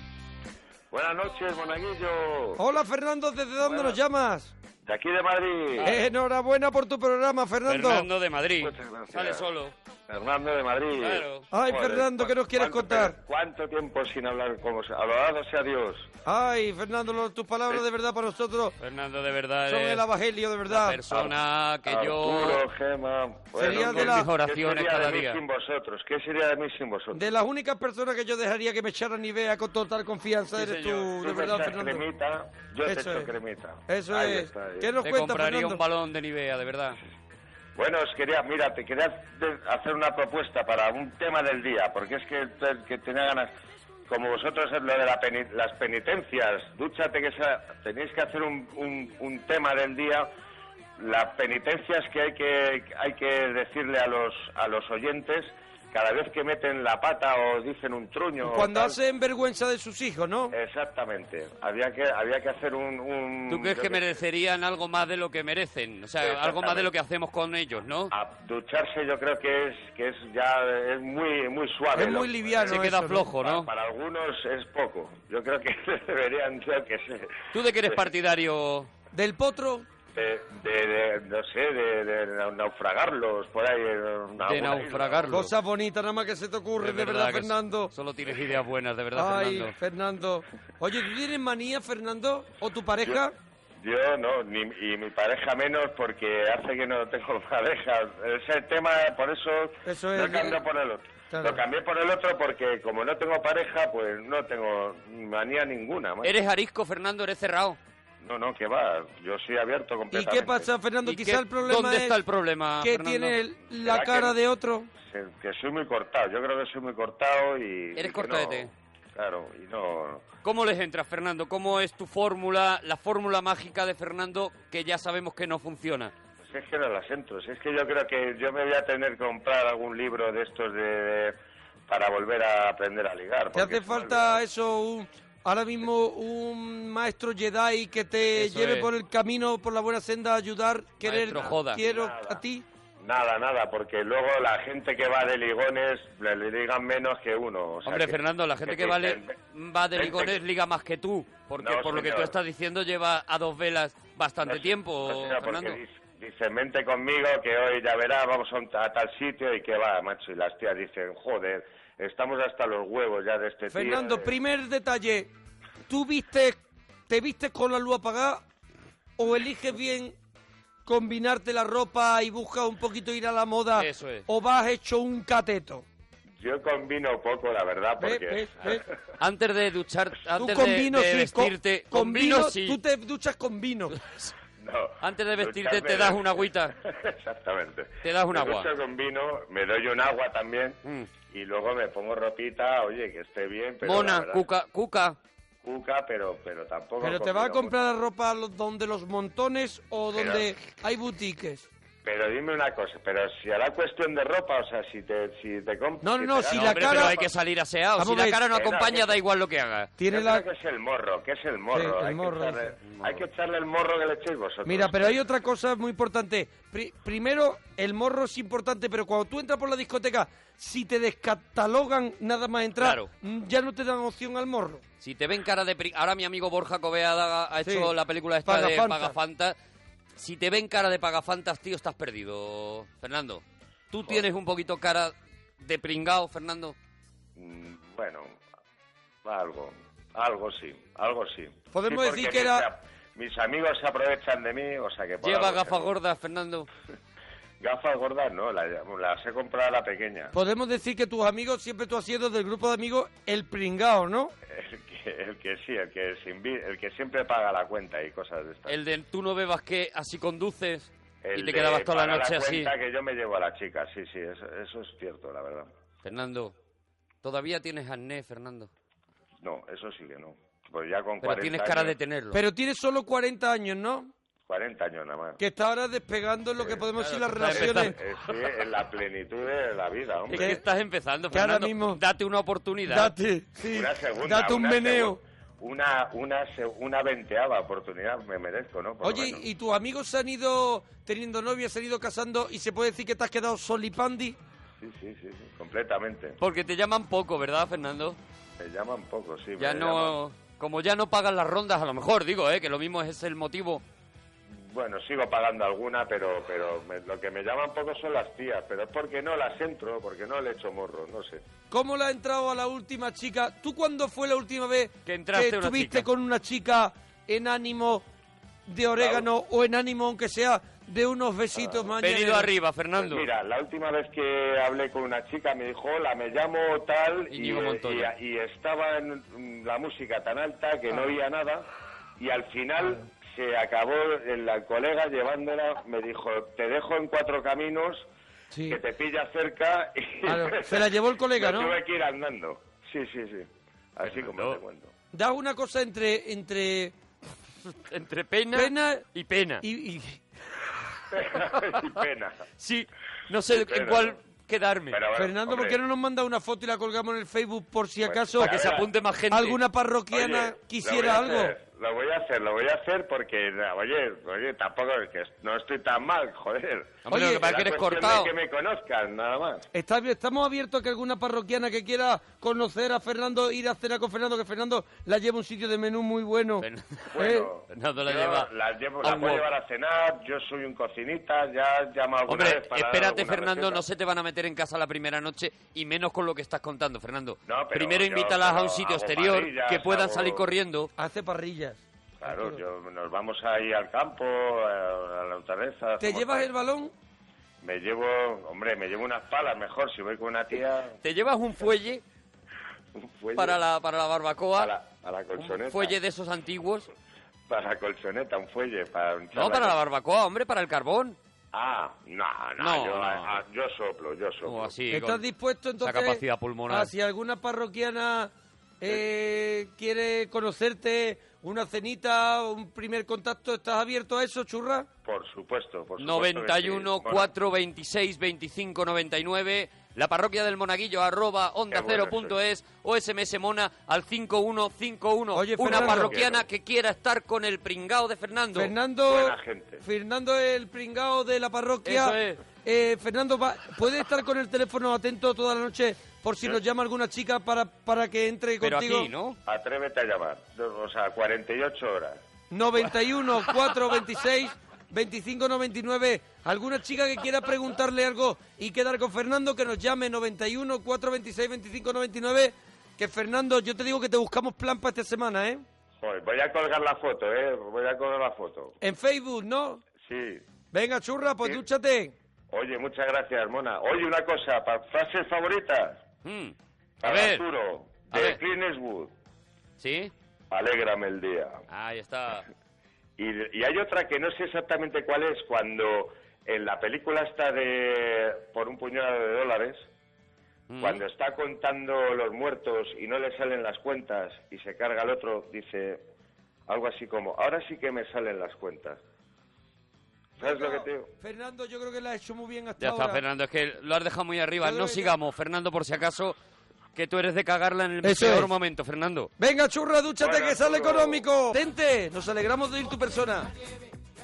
Buenas noches, Monaguillo. Hola, Fernando, ¿desde dónde nos llamas? De aquí de Madrid. Enhorabuena por tu programa, Fernando. Fernando de Madrid. Muchas gracias. Sale solo. Fernando de Madrid. Claro. Ay, Joder, Fernando, ¿qué nos quieres ¿cuánto- contar? ¿Cuánto tiempo sin hablar con vos? Alabado sea Dios. Ay, Fernando, lo- tus palabras de verdad para nosotros Fernando de verdad son el evangelio de la verdad. persona que yo... Arturo, Gema. Sería ¿qué- de la- mis oraciones ¿qué sería cada de mí día. sin vosotros? ¿Qué sería de mí sin vosotros? De las únicas personas que yo dejaría que me echaran ni vea con total confianza Sí, eres tú, Tú de verdad, Fernando. cremita, yo te Eso echo es. cremita. Eso Ahí es. está, ahí. ¿Qué nos Te cuenta, compraría Fernando? un balón de Nivea, de verdad. Bueno, os quería, mira, te quería hacer una propuesta para un tema del día, porque es que, que tenía ganas, como vosotros es lo de las penitencias, dúchate que sea, tenéis que hacer un, un- un tema del día, las penitencias que hay que hay que decirle a los a los oyentes, cada vez que meten la pata o dicen un truño. Cuando tal. hacen vergüenza de sus hijos, ¿no? Exactamente. Había que, había que hacer un... un- ¿Tú crees que merecerían algo más de lo que merecen? O sea, algo más de lo que hacemos con ellos, ¿no? Ducharse yo creo que es que es ya es muy muy suave. Es muy liviano Se queda eso, ¿no? flojo, Para, ¿no? para algunos es poco. Yo creo que <laughs> deberían, yo que sé, ¿Tú de qué eres partidario? Del potro. De, de- de- no sé, de, de naufragarlos por ahí. De naufragarlos. Cosas bonitas nada más que se te ocurre, de verdad, Fernando. Solo tienes ideas buenas, de verdad, Ay, Fernando. Fernando. Oye, ¿tú tienes manía, Fernando? ¿O tu pareja? Yo no, ni, y mi pareja menos porque hace que no tengo <laughs> pareja. Ese tema, por eso, Eso lo es- cambié por el otro. Claro. Lo cambié por el otro porque como no tengo pareja, pues no tengo manía ninguna. macho. ¿Eres arisco, Fernando? ¿Eres cerrado? No, no, que va. Yo soy abierto ¿Y completamente. qué pasa, Fernando? ¿Y Quizá qué- el problema dónde es está el problema, que Fernando? tiene la ¿Será cara que- de otro. Que, que soy muy cortado. Yo creo que soy muy cortado y... Eres y cortadete. no- claro, y no... ¿Cómo les entras, Fernando? ¿Cómo es tu fórmula, la fórmula mágica de Fernando que ya sabemos que no funciona? Si es que no las entro. Si es que yo creo que yo me voy a tener que comprar algún libro de estos de... de- para volver a aprender a ligar. ¿Te hace falta eso, un- ahora mismo un maestro Jedi que te Eso lleve es. por el camino, por la buena senda, ayudar, querer, quiero Nada. a ti? Nada, nada, porque luego la gente que va de ligones le, le ligan menos que uno. o sea Hombre, que- Fernando, la gente que vale, dicen, va de ligones liga más que tú. Porque No, por lo que tú estás diciendo lleva a dos velas bastante No, tiempo, no, señor, porque Fernando. dice- vente conmigo, que hoy ya verás, vamos a, un- a tal sitio y que va, macho. Y las tías dicen, joder, estamos hasta los huevos ya de este tío. Fernando, eh". primer detalle, ¿tú viste, te vistes con la luz apagada o eliges bien combinarte la ropa y buscas un poquito ir a la moda Eso es. o vas hecho un cateto? Yo combino poco, la verdad, Ve, porque... ve, ve. <laughs> Antes de duchar, Tú antes con de, de sí, con- vestirte, con, con vino, sí. tú te duchas con vino. no, Antes de vestirte ducharme <laughs> te das una agüita. Exactamente. Te das un Me agua. ducho con vino, me doy un agua también Mm. Y luego me pongo ropita, oye, que esté bien, pero... Mona, verdad, cuca, cuca. Cuca, pero, pero tampoco... ¿Pero te vas a comprar la ropa donde los montones o Pero- donde hay boutiques? Pero dime una cosa, pero si la cuestión de ropa, o sea, si te, si te comp- No, no, no, si la hombre, cara- pero hay que salir aseado. Vamos Si la cara no acompaña, que- da igual lo que haga. Tiene Yo la... creo que es el morro, que es el morro. Sí, el hay, morro, que echarle, hay que echarle el morro que le echéis vosotros. Mira, pero hay otra cosa muy importante. Pri- primero, el morro es importante, pero cuando tú entras por la discoteca, si te descatalogan nada más entrar, Claro. mm, ya no te dan opción al morro. Si te ven cara de... pri- Ahora mi amigo Borja Coveada ha hecho Sí. la película esta de Pagafanta. Si te ven cara de Pagafantas, tío, estás perdido, Fernando. ¿Tú tienes un poquito cara de pringao, Fernando? Mm, Bueno, algo, algo sí, algo sí. Podemos Sí, decir que era- Mis, mis amigos se aprovechan de mí, o sea que... Lleva gafas gordas, Fernando. <laughs> Gafas gordas, no, las, las he comprado a la pequeña. Podemos decir que tus amigos, siempre tú has sido del grupo de amigos el pringao, ¿no? El que, <laughs> el que sí, el que, el que siempre paga la cuenta y cosas de estas. El de tú no bebas que así conduces El y te quedabas toda la noche así. que yo me llevo a la chica, sí, sí, eso, eso es cierto, la verdad. Fernando, todavía tienes acné, Fernando. No, eso sí que no. Pues ya con Pero 40 tienes cara años, de tenerlo. Pero tienes solo 40 años, ¿no? 40 años nada más. Que está ahora despegando en lo que podemos decir las claro, relaciones. Eh, sí, en la plenitud de la vida, Es hombre. que estás empezando, que ahora Fernando. mismo- Date una oportunidad. Date, sí, Una segunda, date un una meneo. Una, una, se- una veinteava oportunidad me merezco, ¿no? Por Oye. ¿y tus amigos se han ido teniendo novia, se han ido casando y se puede decir que te has quedado solipandi? Sí, sí, sí, sí, completamente. Porque te llaman poco, ¿verdad, Fernando? Me llaman poco, sí. Ya no... Como ya no pagan las rondas, a lo mejor, digo, ¿eh? Que lo mismo es el motivo. Bueno, sigo pagando alguna, pero pero me- lo que me llaman poco son las tías. Pero es porque no las entro, porque no le echo morro, no sé. ¿Cómo le ha entrado a la última chica? ¿Tú cuándo fue la última vez Que entraste que estuviste con una chica en ánimo de orégano o en ánimo, aunque sea de unos besitos mañaneros? Venido arriba, Fernando. Pues mira, la última vez que hablé con una chica me dijo, hola, me llamo tal, y, Íñigo eh, y- y estaba en mm, la música tan alta que no Ah. oía nada, y al final se acabó, el, la colega llevándola me dijo, te dejo en cuatro caminos, Sí. que te pilla cerca, y Claro, <laughs> se la llevó el colega, ¿no? tuve que ir andando. Sí, sí, sí. Así como te cuento. Da una cosa entre entre <laughs> Entre pena, pena y pena. y, y- <laughs> y pena. Sí, no sé en cuál quedarme. Fernando, ¿por qué no nos manda una foto y la colgamos en el Facebook por si acaso Para que se apunte más gente. alguna parroquiana Oye, quisiera algo? Lo voy a hacer, lo voy a hacer porque, oye, oye, tampoco es que no estoy tan mal, joder. Hombre, lo que pasa que eres cortado. de que me conozcan, nada más. Está estamos abiertos a que alguna parroquiana que quiera conocer a Fernando, ir a cenar con Fernando, que Fernando la lleva a un sitio de menú muy bueno. ¿Eh? Fernando la yo lleva la, llevo, la puedo llevar a cenar, yo soy un cocinita, ya he llamado alguna Hombre, vez para espérate, Fernando, receta. no se te van a meter en casa la primera noche y menos con lo que estás contando, Fernando. pero Primero yo- invítalas a un sitio exterior que puedan hago- salir corriendo. Hace parrillas. Claro, yo, nos vamos ahí al campo, a, a la hortaleza. ¿Te llevas el balón? Me llevo, hombre, me llevo unas palas mejor si voy con una tía. ¿Te llevas un fuelle <laughs> Un fuelle para la, para la barbacoa? a la, a la colchoneta. ¿Un fuelle de esos antiguos? <laughs> Para la colchoneta, un fuelle. Para un No, para la barbacoa, hombre, para el carbón. Ah, no, no, No, yo, no. ah, yo soplo, yo soplo. así, ¿Estás dispuesto entonces capacidad pulmonar. a si alguna parroquiana eh, quiere conocerte, una cenita, un primer contacto, ¿estás abierto a eso, churra? Por supuesto, por supuesto. 91 que sí. 426 25 99 la parroquia del monaguillo arroba onda cero punto es o sms mona al 5151 Oye, una Fernando. parroquiana que quiera estar con el pringao de Fernando Fernando, Fernando el pringao de la parroquia. Eso es. Eh, Fernando, va- ¿puede estar con el teléfono atento toda la noche por si nos llama alguna chica para, para que entre contigo? Atrévete a llamar. O sea, 48 horas. 91 426 2599. ¿Alguna chica que quiera preguntarle algo y quedar con Fernando que nos llame 91 426 2599? Que Fernando, yo te digo que te buscamos plan para esta semana, ¿eh? Joder, voy a colgar la foto, ¿eh? Voy a colgar la foto. En Facebook, ¿no? Sí. Venga, churra, pues dúchate. Oye, muchas gracias, Mona. Oye, una cosa, para frases favoritas. Hmm. A ver. Arturo, A de ver. Clint Eastwood. ¿Sí? Alégrame el día. Ahí está. <laughs> Y, y hay otra que no sé exactamente cuál es, cuando en la película está de por un puñado de dólares, Mm. cuando está contando los muertos y no le salen las cuentas y se carga el otro, dice algo así como, ahora sí que me salen las cuentas. ¿Sabes lo que te digo? Fernando, yo creo que la ha hecho muy bien hasta Ya está, ahora. Fernando, es que lo has dejado muy arriba. No sigamos, Fernando, por si acaso, que tú eres de cagarla en el Eso peor es. momento, Fernando. Venga, churra, dúchate Bueno, que sale económico. Tente, nos alegramos de ir tu persona.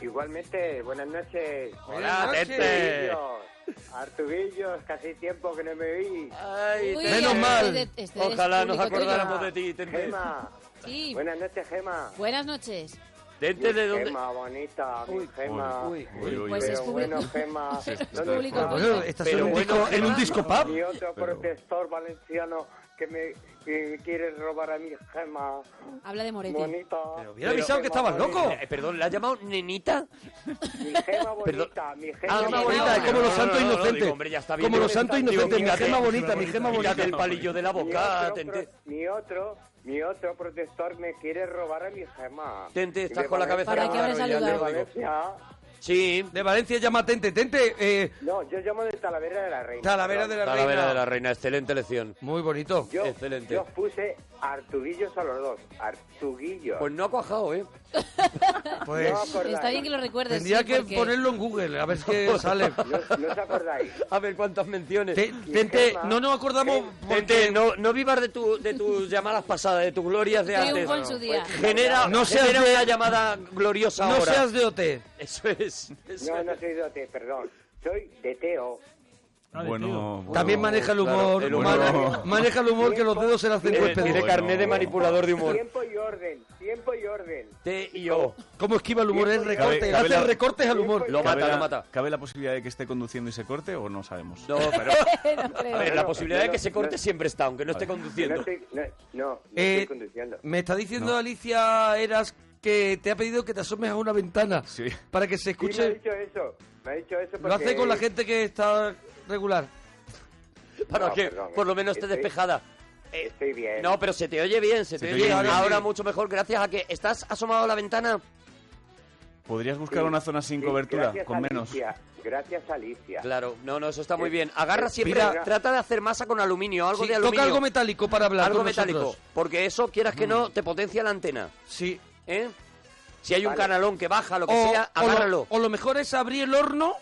Igualmente, buenas noches. Hola, Buenas Tete. Artubillos, Artubillos, casi tiempo que no me vi. Uy, Menos mal. de- este Ojalá nos tuyo. acordáramos de ti, Tente. Gema. Sí. Buenas noches, Gema. Buenas noches. Tente, ¿de dónde? Gema, bonita, mi Gema. uy, uy, uy. Pues Pero bueno, Gema. Es ¿dónde público estás? tuyo. Bueno, estás en un disco- en un disco pub. Mi otro Pero- protector valenciano que me, que me quiere robar a mi Gema. Habla de Moretti. Bonita. hubiera avisado que estabas loco. Eh, perdón, ¿le has llamado nenita? Mi Gema <laughs> bonita, mi Gema Ah, Gema bonita, es como los santos no, no, inocentes. digo, hombre, ya está bien. Como los santos inocentes, mi gema bonita, mi gema bonita. Quítate el palillo de la Mi boca, otro, Tente. pro- mi otro, mi otro protector me quiere robar a mi gema. Tente, estás con la cabeza Para que hables de saludado. Sí. De Valencia llama Tente. Tente, eh, No, yo llamo de Talavera de la Reina. Talavera de la Talavera Reina. de la Reina, excelente lección. Muy bonito. Yo, Excelente. yo puse Artuguillos a los dos. Artuguillos. Pues no ha cuajado, ¿eh? Pues No. Está bien que lo recuerdes. tendría sí, que porque- ponerlo en Google, a ver qué sale. No, no os acordáis. <laughs> A ver cuántas menciones. Te- Tente, no nos acordamos Tente, no, no vivas de, tu, de tus <laughs> llamadas pasadas, de tus glorias de antes. En su día. Genera, No seas genera de- una llamada gloriosa No ahora. seas de OT. Eso es. eso No, no soy de OT, perdón. Soy de Teo. Bueno, También maneja el claro, humor. el humor. mane- <laughs> maneja el humor que los dedos se le hacen huéspedes. tiene carnet de manipulador de humor. Tiempo y orden, tiempo y orden. T y O. ¿Cómo esquiva el humor? Es recorte. Cabe- cabe hace la- recortes al humor. Lo ¿Cabe mata, la- lo mata. ¿Cabe la posibilidad de que esté conduciendo y se corte o no sabemos? No, <laughs> pero <laughs> No creo. a ver, la posibilidad de que se corte no. siempre está, aunque no esté conduciendo. estoy, no, no, no Eh, estoy conduciendo. Me está diciendo Alicia Eras que te ha pedido que te asomes a una ventana Sí. para que se Sí, me ha escuche. dicho eso. Me ha dicho eso porque... Lo hace con la gente que está regular. <laughs> Para No, que perdón, por lo menos esté despejada. Estoy bien. No, pero se te oye bien, se te, te oye bien. Ahora mucho mejor, gracias a que estás asomado a la ventana. ¿Podrías buscar una zona sin Sí, cobertura, gracias, con menos? Alicia, Gracias, Alicia. Claro, no, no, eso está muy bien. Agarra siempre, Mira- trata de hacer masa con aluminio, algo Sí, de aluminio. toca algo metálico para hablar Algo con metálico, nosotros. porque eso, quieras que no, te potencia la antena. Sí. ¿Eh? Si hay un canalón que baja, lo que O, sea, o lo- agárralo. o lo mejor es abrir el horno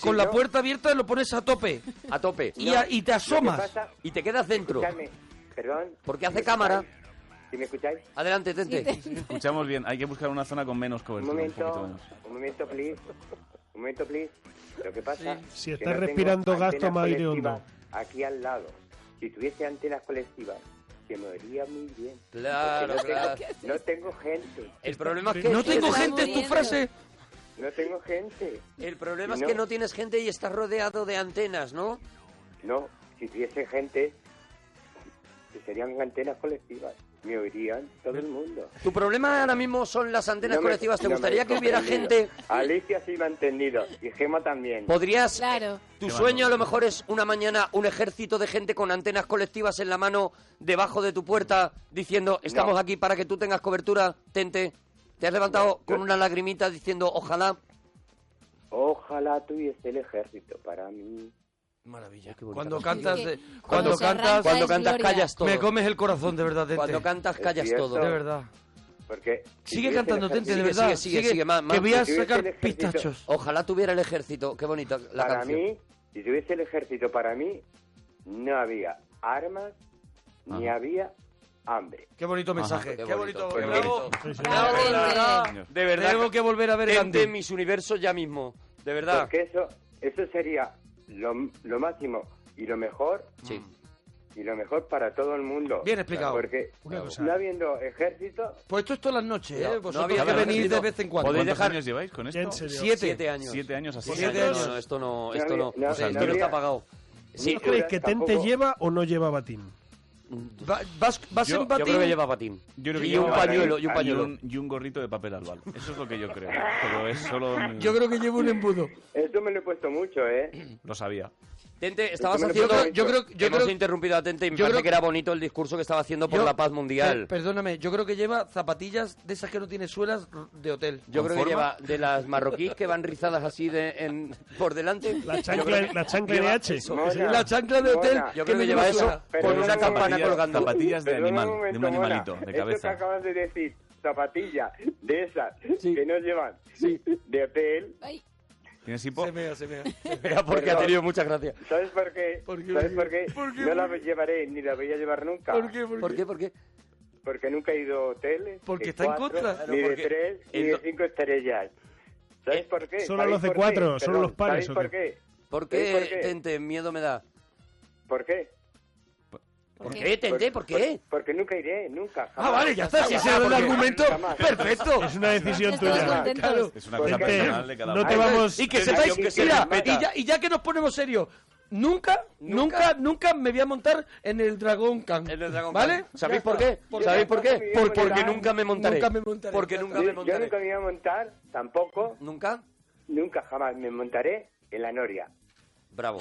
con la ¿no? puerta abierta lo pones a tope. A tope. Y, a- y te asomas. Y te quedas dentro. Escuchadme, perdón. Porque hace ¿Me cámara. ¿Sí me escucháis? Adelante, Tente. Escuchamos bien, hay que buscar una zona con menos Un cobertura. Un momento, menos. un momento, please. Un momento, please. Lo que pasa Si que estás no tengo respirando gas, toma aire hondo. Aquí al lado. Si tuviese antenas colectivas, se me oiría muy bien. Claro, no claro. Tengo, no tengo gente. El problema es que... No tengo gente, es tu frase. No tengo gente. El problema es No. que no tienes gente y estás rodeado de antenas, ¿no? No, si tuviese gente, que serían antenas colectivas. Me oirían todo el mundo. Tu problema ahora mismo son las antenas No me- colectivas. ¿Te no gustaría que hubiera gente... Alicia sí me ha entendido. Y Gema también. ¿Podrías... Claro. Tu sueño a lo mejor es una mañana un ejército de gente con antenas colectivas en la mano debajo de tu puerta diciendo estamos No. aquí para que tú tengas cobertura, Tente. ¿Te has levantado con una lagrimita diciendo ojalá? Ojalá tuviese el ejército para mí. Maravilla. bonita Cuando cantas, cuando cantas, Cuando cantas callas todo. me comes el corazón, de verdad, Tente. Cuando cantas callas todo. De verdad. Porque si Sigue cantando, Tente, de verdad. sigue, sigue, sigue, más, más. Que voy a Si sacar pistachos. Ojalá tuviera el ejército. Qué bonita la Para canción. mí, si tuviese el ejército para mí, no había armas ni había hambre. Qué bonito mensaje. Qué Qué, bonito, bonito. qué Bravo. bonito. Sí, sí. Bravo, de verdad. De verdad. Tengo que volver a ver Gandhi. mis universos ya mismo. De verdad. Porque eso, eso sería lo, lo máximo y lo mejor Sí. y lo mejor para todo el mundo. Bien explicado. Porque Una cosa. no habiendo ejército, Pues esto es todas las noches, No, ¿eh? no había que venís ejército. de vez en cuando. Podéis ¿Cuántos dejar- años lleváis con esto? Siete. Siete años. Siete años así. Siete No, años. no, esto no, No esto no, no o sea, esto no no está pagado. Sí, Ni- ¿Crees que Tente Tampoco- lleva o no lleva batín? Va- ¿Vas, vas Yo- en yo batín? yo creo que lleva patín. Yo creo que y un pañuelo, y un y pañuelo. un, y un gorrito de papel albal. Eso es lo que yo creo. Pero es solo... Yo creo que llevo un embudo. eso me lo he puesto mucho, ¿eh? Lo sabía. Tente, estabas haciendo... Yo creo, yo Hemos creo, interrumpido a Tente y me yo parece creo- que era bonito el discurso que estaba haciendo por yo- la paz mundial. per- perdóname, yo creo que lleva zapatillas de esas que no tienen suelas de hotel. Yo ¿Con creo que forma? lleva de las marroquíes que van rizadas así de en, por delante. La chancla, que la chancla lleva NH. eso. Mona, La chancla de hotel. Mona, Yo que creo que me lleva eso con un una momento, campana zapatillas- colgando. zapatillas de animal, un de un momento, Mona. animalito, de Esto que cabeza. acabas de decir, zapatillas de esas Sí. que no llevan de hotel, Ay, ¿Tienes hipo? Se mea, se mea. <laughs> Era porque ha Perdón. tenido muchas gracias. ¿sabes por qué? ¿Por qué? ¿Sabes por qué? ¿Por qué? No la llevaré ni la voy a llevar nunca. ¿Por qué? ¿Por ¿Por qué? ¿Por qué? Porque nunca he ido a hoteles. Porque está en cuatro, contra. Ni de tres, ni de cinco estrellas. ¿Sabes Eh, por qué? solo ¿Sabéis los de cuatro, solo los pares, ¿Sabéis ¿o por qué, por qué? Tente? Miedo me da. ¿Por qué? ¿Por qué, Tente? ¿Por qué? Porque nunca iré, nunca. Ah, vale, ya está. Si ese era el argumento, perfecto. Es una decisión tuya. Claro. Es una cosa personal de cada No uno. te vamos... Y que sepáis, que se mira, y ya, y ya que nos ponemos serios, nunca, nunca, nunca me voy a montar en el Dragón Khan. En el Dragon ¿Vale? Khan. ¿Sabéis por qué? ¿Sabéis por qué? Porque- Por- porque nunca me montaré. Nunca me montaré. Porque nunca Yo, me yo montaré. nunca me iba a montar, tampoco, ¿Nunca? nunca jamás me montaré en la noria. Bravo.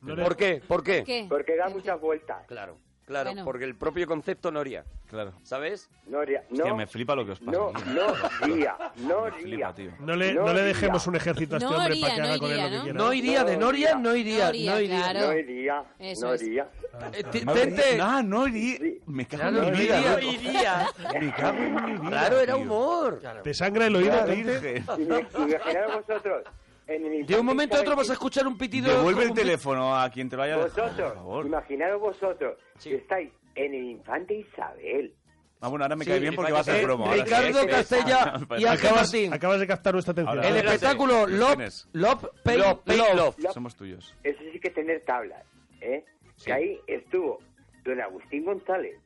No ¿Por qué? ¿Por qué? ¿Qué? Porque da muchas vueltas. Claro, claro, Bueno. porque el propio concepto Noria, Claro. ¿sabes? Noria, Hostia, no, me flipa lo que os pasa. no, no iría, no iría. No le, No no le iría. dejemos un ejército a este No hombre iría, para que no haga con él lo que ¿no? quiera. No iría, de Noria no iría, No iría, no iría. No iría, no. Eh, Tente, No, no iría. Me cago Claro, en no mi vida. loco. iría. Me cago en mi vida. Claro, era humor. ¿Te sangra el oído, Tente? Imaginaos vosotros, en el de un momento a otro vas a escuchar un pitido. Devuelve el teléfono a quien te lo haya dejado, por Vosotros, favor. imaginaos vosotros, Sí. que estáis en el infante Isabel. Ah, bueno, ahora me Sí, cae bien porque va a ser eh, promo. ahora. Ricardo Sí. Castella <laughs> y Ángel Acabas, Martín. acabas de captar nuestra atención. Ahora, El espectáculo Love, Pain, Love. Love. Somos tuyos. Eso sí que tener tablas, ¿eh? Que ahí estuvo don Agustín González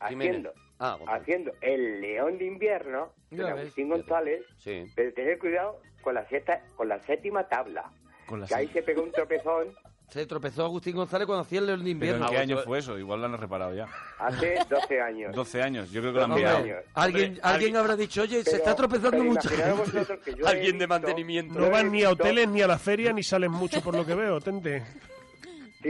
haciendo, Ah, haciendo el León de Invierno, don ves. Agustín González, Sí. pero tener cuidado con la, seta- con la séptima tabla, Con la que ahí se pegó un tropezón Se tropezó Agustín González cuando hacía el León de ¿Pero invierno. en qué año fue eso? Igual lo han reparado ya. hace 12 años. 12 años. Yo creo que lo han enviado. años. Alguien, alguien habrá dicho, oye, se Pero- está tropezando pero <laughs> he Alguien de mantenimiento. No van ni a hoteles ni a la feria ni salen mucho por lo que veo, Tente.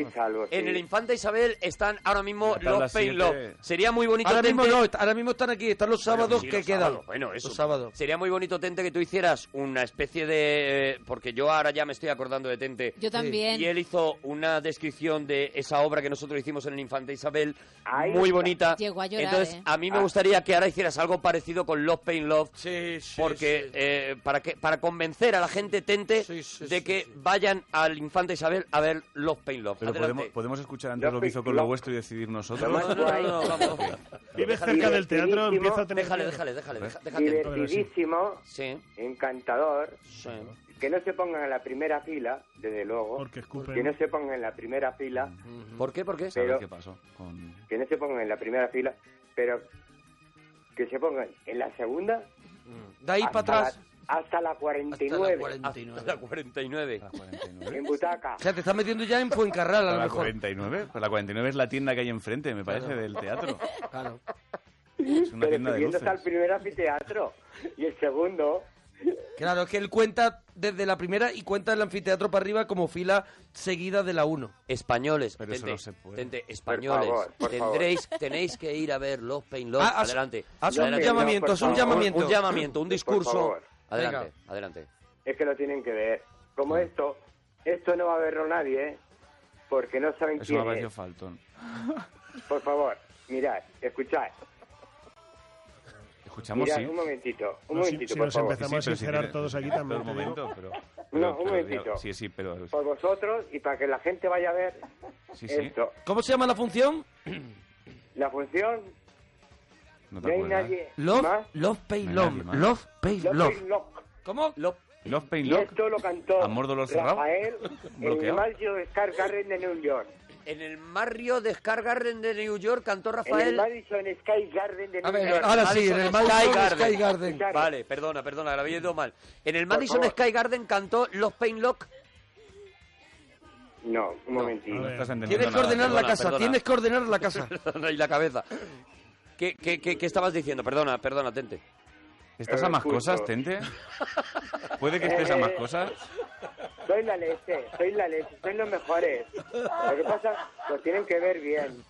Sí, salvo. En sí. el Infanta Isabel están ahora mismo tabla los Pain siete. Love. Sería muy bonito, Ahora mismo Tente- no, ahora mismo están aquí, están los sábados Sí, que los quedan. sábados, Bueno, eso. Los sábados. Sería muy bonito, Tente, que tú hicieras una especie de... eh, Porque yo ahora ya me estoy acordando de Tente. Yo también. Y él hizo una descripción de esa obra que nosotros hicimos en el Infante Isabel, Ahí muy está. bonita. Llegó a llorar, Entonces, ¿eh? a mí me Ah. gustaría que ahora hicieras algo parecido con Love, Pain, Love. Sí, sí, porque sí. eh, para que para convencer a la gente, Tente, Sí, sí, de sí, que sí. vayan al Infante Isabel a ver Love, Pain, Love. Pero podemos, podemos escuchar antes lo que hizo con lo vuestro y decidir nosotros. Lo más guay. Vive cerca del teatro, empieza a tener... Déjale, déjale, déjale. Divertidísimo, Sí, encantador. sí. Que no se pongan en la primera fila, desde luego. Porque escupen. Que no se pongan en la primera fila. ¿Por qué? ¿Por qué? ¿Sabes Pero- qué pasó? Con... Que no se pongan en la primera fila, pero que se pongan en la segunda. De ahí para atrás. La, hasta la 49. Hasta la 49. En butaca. O sea, te estás metiendo ya en Fuencarral, a lo ¿La mejor. 49? Pues la 49 es la tienda que hay enfrente, me parece, del teatro. Claro. Es una Pero tienda de subiendo luces. hasta el primer anfiteatro. Y el segundo. Claro, es que él cuenta desde la primera y cuenta el anfiteatro para arriba como fila seguida de la 1. Españoles, Pero eso Tente, no se puede. Tente, españoles, favor, por favor. tendréis, tenéis que ir a ver Love, Pain, Love. Ah, adelante. haz un llamamiento, haz un por favor. llamamiento. Un llamamiento, un discurso. Adelante, adelante. Es que lo tienen que ver. Como esto, esto no va a verlo nadie. Porque no saben Eso me ha quién parecido es. faltón. Por favor, mirad, escuchad. Escuchamos, Mirad, sí. un momentito, un No, si- momentito, si por nos favor. empezamos Sí, a pero si sincerar quiere- todos aquí <laughs> también. un te digo. momento, pero... No, pero- un pero momentito. Sí, sí, pero... Por vosotros y para que la gente vaya a ver Sí, sí. esto. ¿Cómo se llama la función? La función, ¿No te hay acuerdas? nadie Love, más. Love, Pay, No hay Love. nadie más. Love, Pay, Love Love. Pain Lock. ¿Cómo? Love, Love Pain Y Lock. esto lo cantó Amor, dolor, cerrado. Rafael en el Bloqueado. Madison Square Garden de New York. En el barrio de Scar Garden de New York cantó En el Rafael. Madison Sky Garden de A New ver, York. ahora sí, en el Madison Sky Garden. Vale, perdona, perdona, la había ido mal. En el Madison favor. Sky Garden cantó Los Pain Lock. No, un momentito. No estás entendiendo Tienes que nada. ordenar la perdona, casa, perdona. tienes que ordenar la casa. <laughs> Perdona, y la cabeza. ¿Qué, qué, qué, qué estabas diciendo? Perdona, perdona, Tente. ¿Estás a más Justo. cosas, Tente? ¿Puede que estés a más Eh, cosas? Soy la leche, soy la leche, soy los mejores. Lo que pasa, lo tienen que ver bien.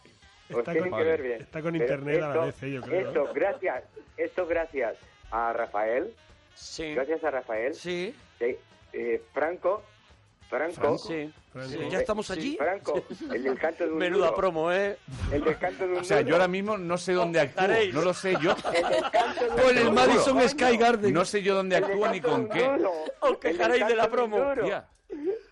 Los Está tienen con- que ver bien. está con Pero internet a la vez, eh, yo creo, Esto, gracias, esto gracias a Rafael, Sí. gracias a Rafael, Sí, sí, eh, Franco, Franco, Sí. Franco. sí, ya estamos allí. Franco, el del canto de un Menuda duro, promo, ¿eh? el del canto de un O sea, duro, yo ahora mismo no sé dónde actúo. No lo sé yo. el del canto de un Por el Madison Sky Garden. No sé yo dónde actúo ni con qué. Os quejaréis de la promo.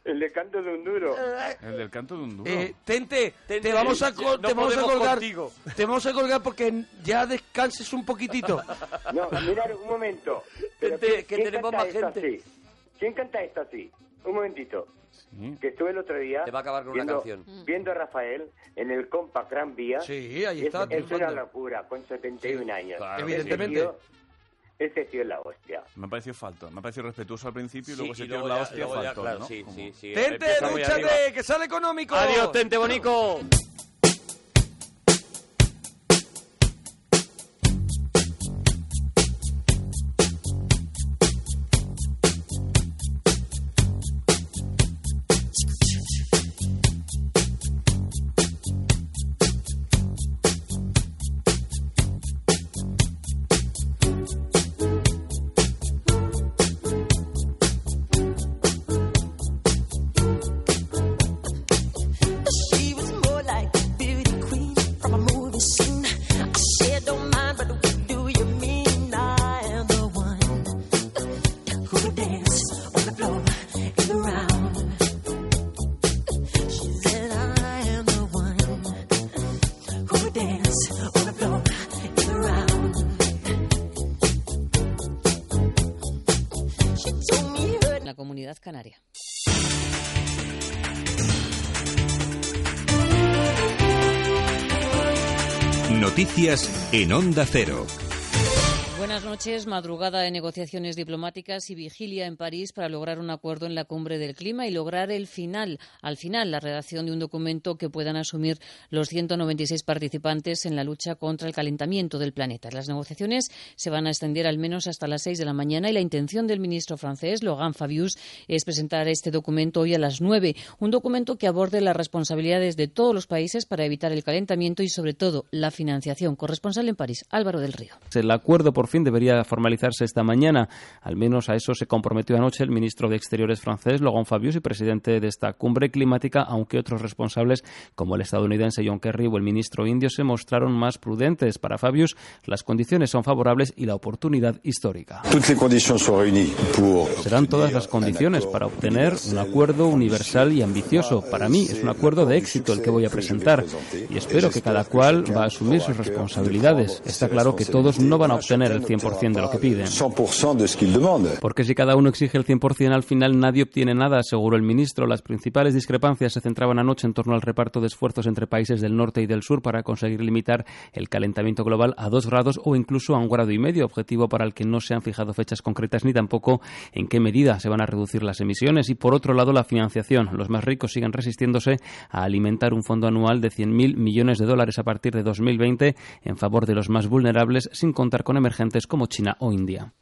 El del canto de un duro. el del canto de un duro. Eh, Tente, Tente, te vamos a, no te vamos a colgar. contigo. Te vamos a colgar porque ya descanses un poquitito. No, mirad, un momento. ¿quién- que quién tenemos canta más gente. así? ¿Quién canta esto así? Un momentito. Sí. Que estuve el otro día Te va a acabar con una viendo, canción. viendo a Rafael en el Compact Gran Vía. Sí, ahí es, está. es una locura, con 71 años. claro, Evidentemente. Ese tío, ese tío es la hostia. Me ha parecido falto. Me ha parecido respetuoso al principio y Sí, luego se y tiró luego la hostia faltón, claro, ¿no? sí, sí, sí. Tente, dúchate, que sale económico. Adiós, Tente Bonico. En Onda Cero. Noches. Madrugada de negociaciones diplomáticas y vigilia en París para lograr un acuerdo en la cumbre del clima y lograr el final, al final, la redacción de un documento que puedan asumir los 196 participantes en la lucha contra el calentamiento del planeta. Las negociaciones se van a extender al menos hasta las 6 de la mañana y la intención del ministro francés, Laurent Fabius, es presentar este documento hoy a las 9. Un documento que aborde las responsabilidades de todos los países para evitar el calentamiento y, sobre todo, la financiación. Corresponsal en París, Álvaro del Río. El acuerdo por fin debería formalizarse esta mañana. Al menos a eso se comprometió anoche el ministro de Exteriores francés, Laurent Fabius, y presidente de esta cumbre climática, aunque otros responsables, como el estadounidense John Kerry o el ministro indio, se mostraron más prudentes. Para Fabius, las condiciones son favorables y la oportunidad histórica. Serán todas las condiciones para obtener un acuerdo universal y ambicioso. Para mí es un acuerdo de éxito el que voy a presentar y espero que cada cual va a asumir sus responsabilidades. Está claro que todos no van a obtener el 100% de lo que piden. Porque si cada uno exige el 100%, al final nadie obtiene nada, aseguró el ministro. Las principales discrepancias se centraban anoche en torno al reparto de esfuerzos entre países del norte y del sur para conseguir limitar el calentamiento global a dos grados o incluso a un grado y medio, objetivo para el que no se han fijado fechas concretas ni tampoco en qué medida se van a reducir las emisiones. Y por otro lado, la financiación. Los más ricos siguen resistiéndose a alimentar un fondo anual de 100.000 millones de dólares a partir de 2020 en favor de los más vulnerables, sin contar con emergentes como China o India.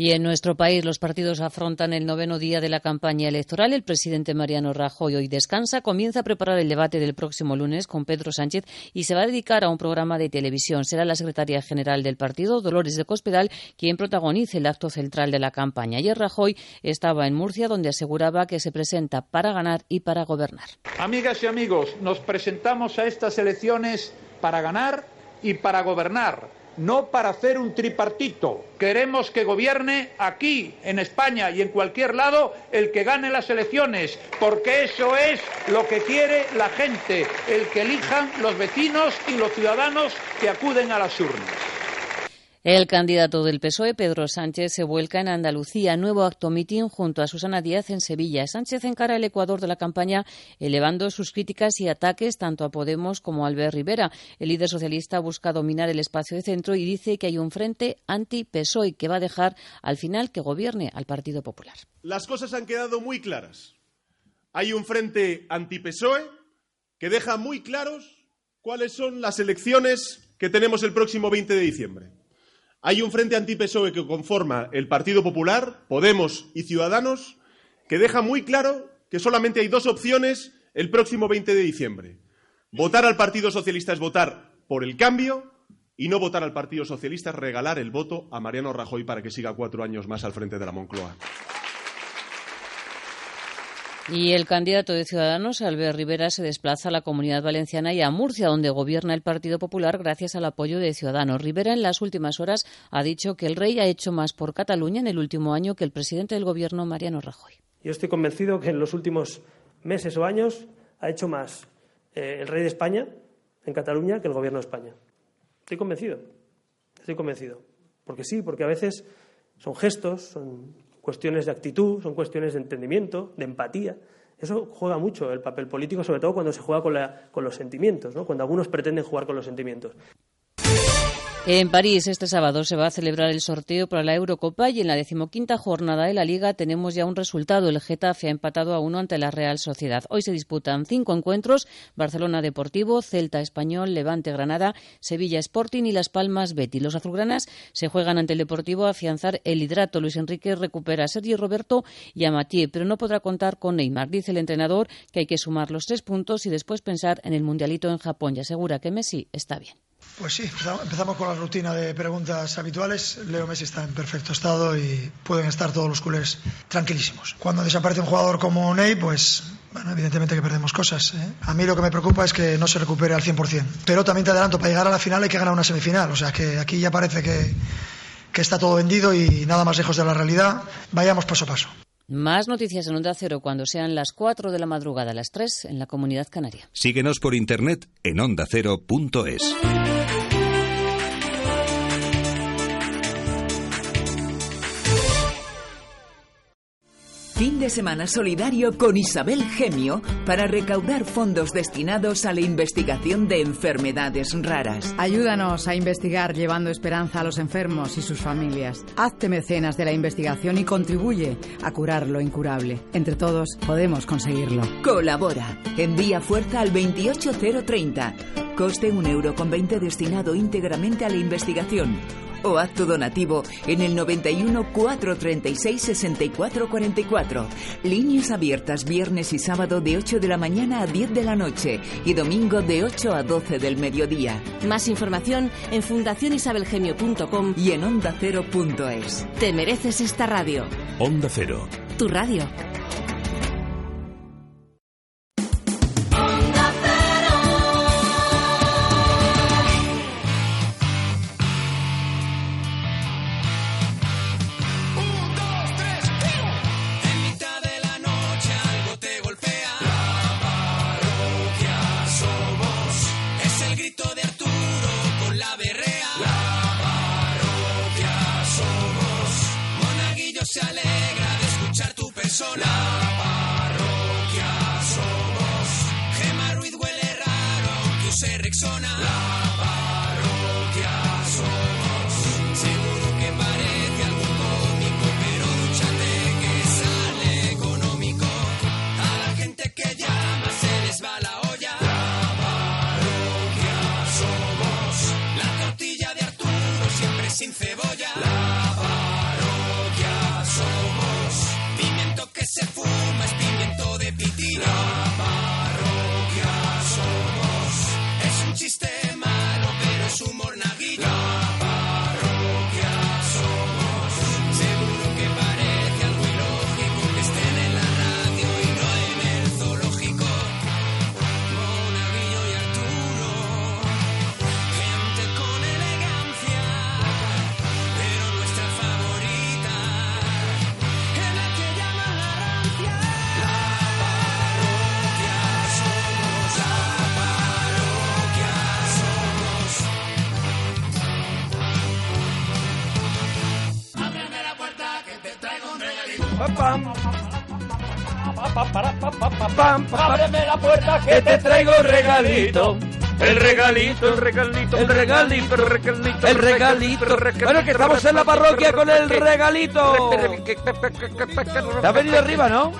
Y en nuestro país los partidos afrontan el noveno día de la campaña electoral. El presidente Mariano Rajoy hoy descansa, comienza a preparar el debate del próximo lunes con Pedro Sánchez y se va a dedicar a un programa de televisión. Será la secretaria general del partido, Dolores de Cospedal, quien protagonice el acto central de la campaña. Ayer Rajoy estaba en Murcia, donde aseguraba que se presenta para ganar y para gobernar. Amigas y amigos, nos presentamos a estas elecciones para ganar y para gobernar no para hacer un tripartito. Queremos que gobierne aquí, en España y en cualquier lado, el que gane las elecciones, porque eso es lo que quiere la gente, el que elijan los vecinos y los ciudadanos que acuden a las urnas. El candidato del PSOE, Pedro Sánchez, se vuelca en Andalucía. Nuevo acto mitin junto a Susana Díaz en Sevilla. Sánchez encara el Ecuador de la campaña, elevando sus críticas y ataques tanto a Podemos como a Albert Rivera. El líder socialista busca dominar el espacio de centro y dice que hay un frente anti-PSOE que va a dejar al final que gobierne al Partido Popular. Las cosas han quedado muy claras. Hay un frente anti-PSOE que deja muy claros cuáles son las elecciones que tenemos el próximo 20 de diciembre. Hay un frente anti-PSOE que conforma el Partido Popular, Podemos y Ciudadanos, que deja muy claro que solamente hay dos opciones el próximo 20 de diciembre. Votar al Partido Socialista es votar por el cambio y no votar al Partido Socialista es regalar el voto a Mariano Rajoy para que siga cuatro años más al frente de la Moncloa. Y el candidato de Ciudadanos, Albert Rivera, se desplaza a la Comunidad Valenciana y a Murcia, donde gobierna el Partido Popular gracias al apoyo de Ciudadanos. Rivera en las últimas horas ha dicho que el rey ha hecho más por Cataluña en el último año que el presidente del Gobierno, Mariano Rajoy. Yo estoy convencido que en los últimos meses o años ha hecho más eh, el rey de España en Cataluña que el Gobierno de España. Estoy convencido. Estoy convencido. Porque sí, porque a veces son gestos, son cuestiones de actitud, son cuestiones de entendimiento, de empatía. Eso juega mucho el papel político, sobre todo cuando se juega con, la, con los sentimientos, cuando algunos pretenden jugar con los sentimientos. En París este sábado se va a celebrar el sorteo para la Eurocopa y en la decimoquinta jornada de la Liga tenemos ya un resultado. El Getafe ha empatado a uno ante la Real Sociedad. Hoy se disputan cinco encuentros: Barcelona Deportivo, Celta Español, Levante Granada, Sevilla Sporting y Las Palmas Betty. Los azulgranas se juegan ante el Deportivo a afianzar el hidrato. Luis Enrique recupera a Sergio Roberto y a Mathieu, pero no podrá contar con Neymar. Dice el entrenador que hay que sumar los tres puntos y después pensar en el Mundialito en Japón y asegura que Messi está bien. Pues sí, empezamos con la rutina de preguntas habituales. Leo Messi está en perfecto estado y pueden estar todos los culés tranquilísimos. Cuando desaparece un jugador como Ney, pues bueno, evidentemente que perdemos cosas. ¿eh? A mí lo que me preocupa es que no se recupere al 100%. Pero también te adelanto, para llegar a la final hay que ganar una semifinal. O sea que aquí ya parece que, que está todo vendido y nada más lejos de la realidad. Vayamos paso a paso. Más noticias en Onda Cero cuando sean las 4 de la madrugada, las 3 en la Comunidad Canaria. Síguenos por internet en ondacero.es. Fin de semana solidario con Isabel Gemio para recaudar fondos destinados a la investigación de enfermedades raras. Ayúdanos a investigar llevando esperanza a los enfermos y sus familias. Hazte mecenas de la investigación y contribuye a curar lo incurable. Entre todos podemos conseguirlo. Colabora. Envía fuerza al 28030. Coste un euro con 20 destinado íntegramente a la investigación. O haz tu donativo en el 91 436 64 44. Líneas abiertas viernes y sábado de 8 de la mañana a 10 de la noche y domingo de 8 a 12 del mediodía. Más información en fundacionisabelgemio.com y en ondacero.es. Te mereces esta radio. Onda Cero. Tu radio. Te traigo regalito. El regalito, el regalito, el regalito, el regalito, el regalito. Bueno, que estamos en la parroquia con el regalito. Has venido arriba, ¿no?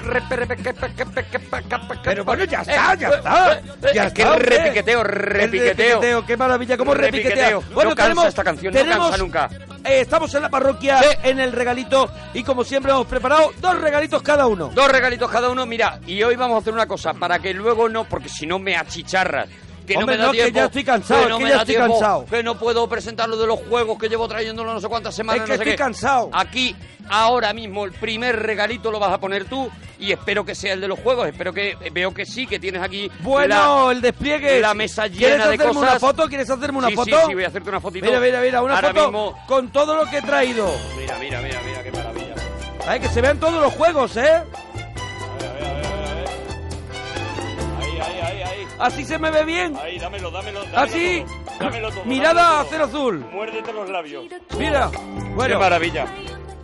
Pero bueno, ya está, ya está. Ya Es que está, hombre. repiqueteo, repiqueteo. Qué maravilla, cómo. Repiqueteo. Bueno, No cansa tenemos, esta canción, no tenemos, cansa nunca. eh, estamos en la parroquia, en el regalito, y como siempre hemos preparado dos regalitos cada uno. Dos regalitos cada uno, mira, y hoy vamos a hacer una cosa, para que luego no, porque si no me achicharras. Que Hombre, no me da no, que tiempo, ya estoy cansado, es no que me ya da estoy tiempo, cansado. Que no puedo presentar lo de los juegos que llevo trayéndolo no sé cuántas semanas. Es que no sé estoy qué. cansado. Aquí, ahora mismo, el primer regalito lo vas a poner tú y espero que sea el de los juegos. Espero que, veo que sí, que tienes aquí Bueno, la- el despliegue. la mesa ¿Quieres llena de hacerme cosas. una foto? ¿Quieres hacerme una Sí, foto? Sí, sí, voy a hacerte una fotito. Mira, mira, mira, una Ahora foto mismo- con todo lo que he traído. Mira, mira, mira, mira, qué maravilla. Ay, que se vean todos los juegos, ¿eh? Así se me ve bien. Ahí, dámelo, dámelo. dámelo Así. todo, dámelo todo, Mirada dámelo todo. cero azul. Muérdete los labios. Mira. Bueno, Qué maravilla.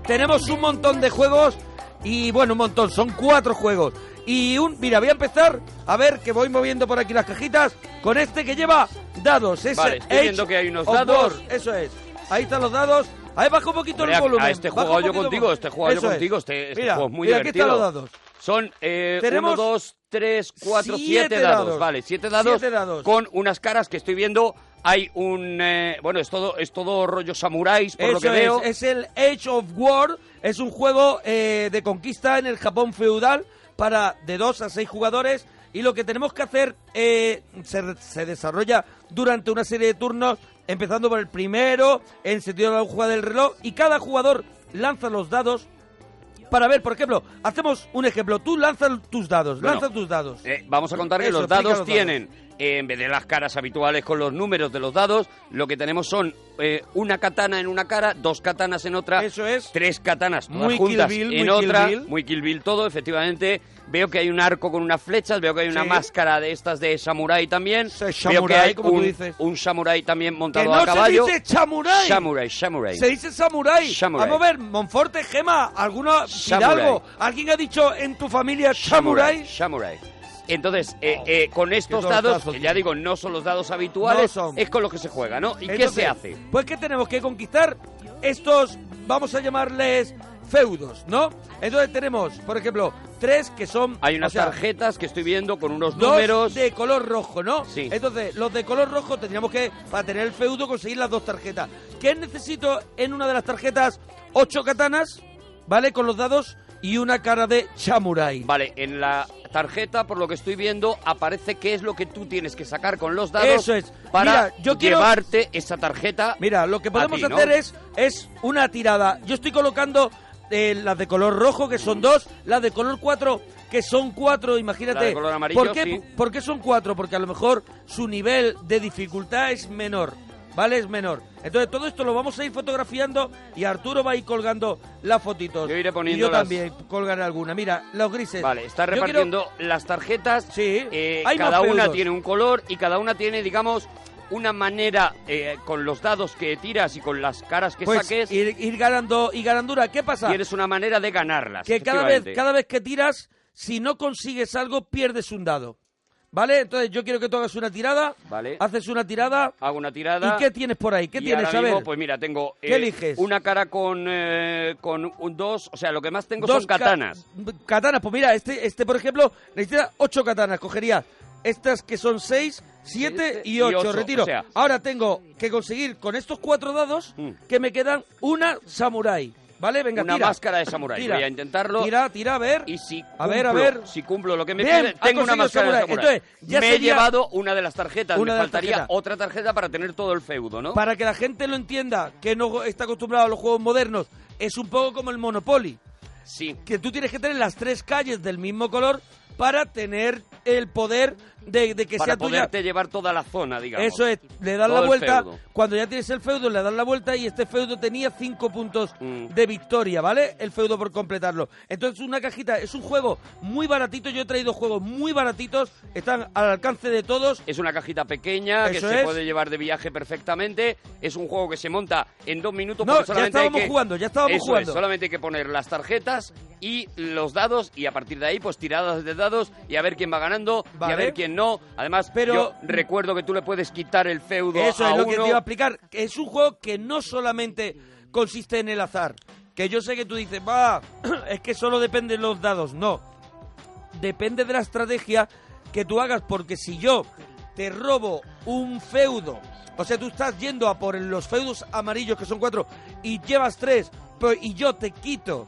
tenemos un montón de juegos y bueno, un montón, son cuatro juegos. Y un, mira, voy a empezar a ver que voy moviendo por aquí las cajitas con este que lleva dados. Es Vale, estoy viendo que hay unos dados. War, Eso es. Ahí están los dados. Ahí baja un poquito Hombre, el volumen. A este un yo poquito contigo, este juego yo contigo, este, este Mira, juego es muy mira, aquí están los dados. Son eh, Tenemos uno, dos, tres, cuatro, siete siete, dados. dados. Vale, siete dados, Siete dados. con unas caras que estoy viendo. Hay un... eh, bueno, es todo, es todo rollo samuráis, por lo que veo. es, es el Age of War, es un juego eh, de conquista en el Japón feudal para de dos a seis jugadores y lo que tenemos que hacer eh, se, se desarrolla durante una serie de turnos, empezando por el primero, en sentido de la aguja del reloj y cada jugador lanza los dados para ver, por ejemplo, hacemos un ejemplo, tú lanzas tus dados, Bueno, lanza tus dados. Eh, vamos a contar que Eso, los explica dados los tienen eh, en vez de las caras habituales con los números de los dados, lo que tenemos son eh, una katana en una cara, dos katanas en otra, Eso es. tres katanas todas Muy juntas Bill, en muy otra, muy Kill Bill todo, efectivamente. Veo que hay un arco con unas flechas, veo que hay una Sí. máscara de estas de samurái también. veo que samurái, hay como tú un, dices. un samurái también Que montado no a caballo. se dice chamurai. Samurai, samurai. Se dice samurai. Samurai. Vamos a ver, Monforte, Gema, ¿alguna Samurai. Hidalgo? ¿Alguien ha dicho en tu familia samurai? Samurai. Entonces, eh, eh, con estos dados, que ya digo, no son los dados habituales, No es con los que se juega, ¿no? ¿Y qué se hace? Pues que tenemos que conquistar estos, vamos a llamarles feudos, ¿no? Entonces tenemos, por ejemplo, tres que son... Hay unas o sea, tarjetas que estoy viendo con unos dos números. de color rojo, ¿no? Sí. Entonces, los de color rojo tendríamos que, para tener el feudo, conseguir las dos tarjetas. ¿Qué necesito en una de las tarjetas? Ocho katanas, ¿vale? Con los dados y una cara de samurai. Vale, en la tarjeta, por lo que estoy viendo, aparece qué es lo que tú tienes que sacar con los dados Eso es. para Mira, yo quiero- llevarte esa tarjeta. Mira, lo que podemos hacer es, es una tirada. Yo estoy colocando eh, las de color rojo, que son dos, las de color cuatro, que son cuatro, imagínate. La de color amarillo, ¿Por qué, sí. por qué son cuatro? Porque a lo mejor su nivel de dificultad es menor, ¿vale? Es menor. Entonces todo esto lo vamos a ir fotografiando y Arturo va a ir colgando las fotitos. Yo iré y poniendo yo las- también colgaré alguna. Mira, los grises. Vale, está quiero- repartiendo las tarjetas. Sí, eh, hay más cada una tiene un color y cada una tiene, digamos, una manera eh, con los dados que tiras y con las caras que Pues saques. ir, ir ganando y ganandura. ¿Qué pasa? Tienes una manera de ganarlas. que cada vez, cada vez que tiras, si no consigues algo, pierdes un dado. ¿Vale? Entonces yo quiero que tú hagas una tirada. Vale. Haces una tirada. Hago una tirada. ¿Y qué tienes por ahí? ¿Qué Y tienes? ahora A ver. pues mira, tengo ¿Qué eh, eliges? una cara con, eh, con un dos, o sea, lo que más tengo Dos son katanas. ca- katanas, pues mira, este, este por ejemplo, necesita ocho katanas. Cogería estas que son seis, siete y y ocho. Retiro. o sea- Mm. Ahora tengo que conseguir con estos cuatro dados que me quedan una samurai. ¿Vale? Venga, una tira. máscara de samurái. Voy a intentarlo. Tira, tira, a ver. Y si A ver, a cumplo- ver. Si cumplo lo que me Bien, pide, tengo una máscara de samurái. me he llevado una de las tarjetas. Una me faltaría otra tarjeta para tener todo el feudo, ¿no? Para que la gente lo entienda, que no está acostumbrado a los juegos modernos, es un poco como el Monopoly. Sí. Que tú tienes que tener las tres calles del mismo color para tener el poder de, de que para sea tuya. poderte llevar toda la zona, digamos. Eso es, le das Todo la el vuelta. Cuando ya tienes el feudo, le das la vuelta y este feudo tenía cinco puntos Mm. de victoria, ¿vale? El feudo por completarlo. Entonces, una cajita, es un juego muy baratito. Yo he traído juegos muy baratitos, están al alcance de todos. Es una cajita pequeña que se puede llevar de viaje perfectamente. Es un juego que se monta en dos minutos. No, ya hay estábamos que- jugando, ya estábamos Eso jugando. Es, solamente hay que poner las tarjetas y los dados y a partir de ahí pues tiradas de dados y a ver quién va ganando y a ver quién no. Además, Pero- yo recuerdo que tú le puedes quitar el feudo Eso a es lo que te iba a explicar. Es un juego que no solamente consiste en el azar. Que yo sé que tú dices, va, <clears throat> es que solo depende de los dados. No. Depende de la estrategia que tú hagas. Porque si yo te robo un feudo, o sea, tú estás yendo a por los feudos amarillos, que son cuatro, y llevas tres, pero- y yo te quito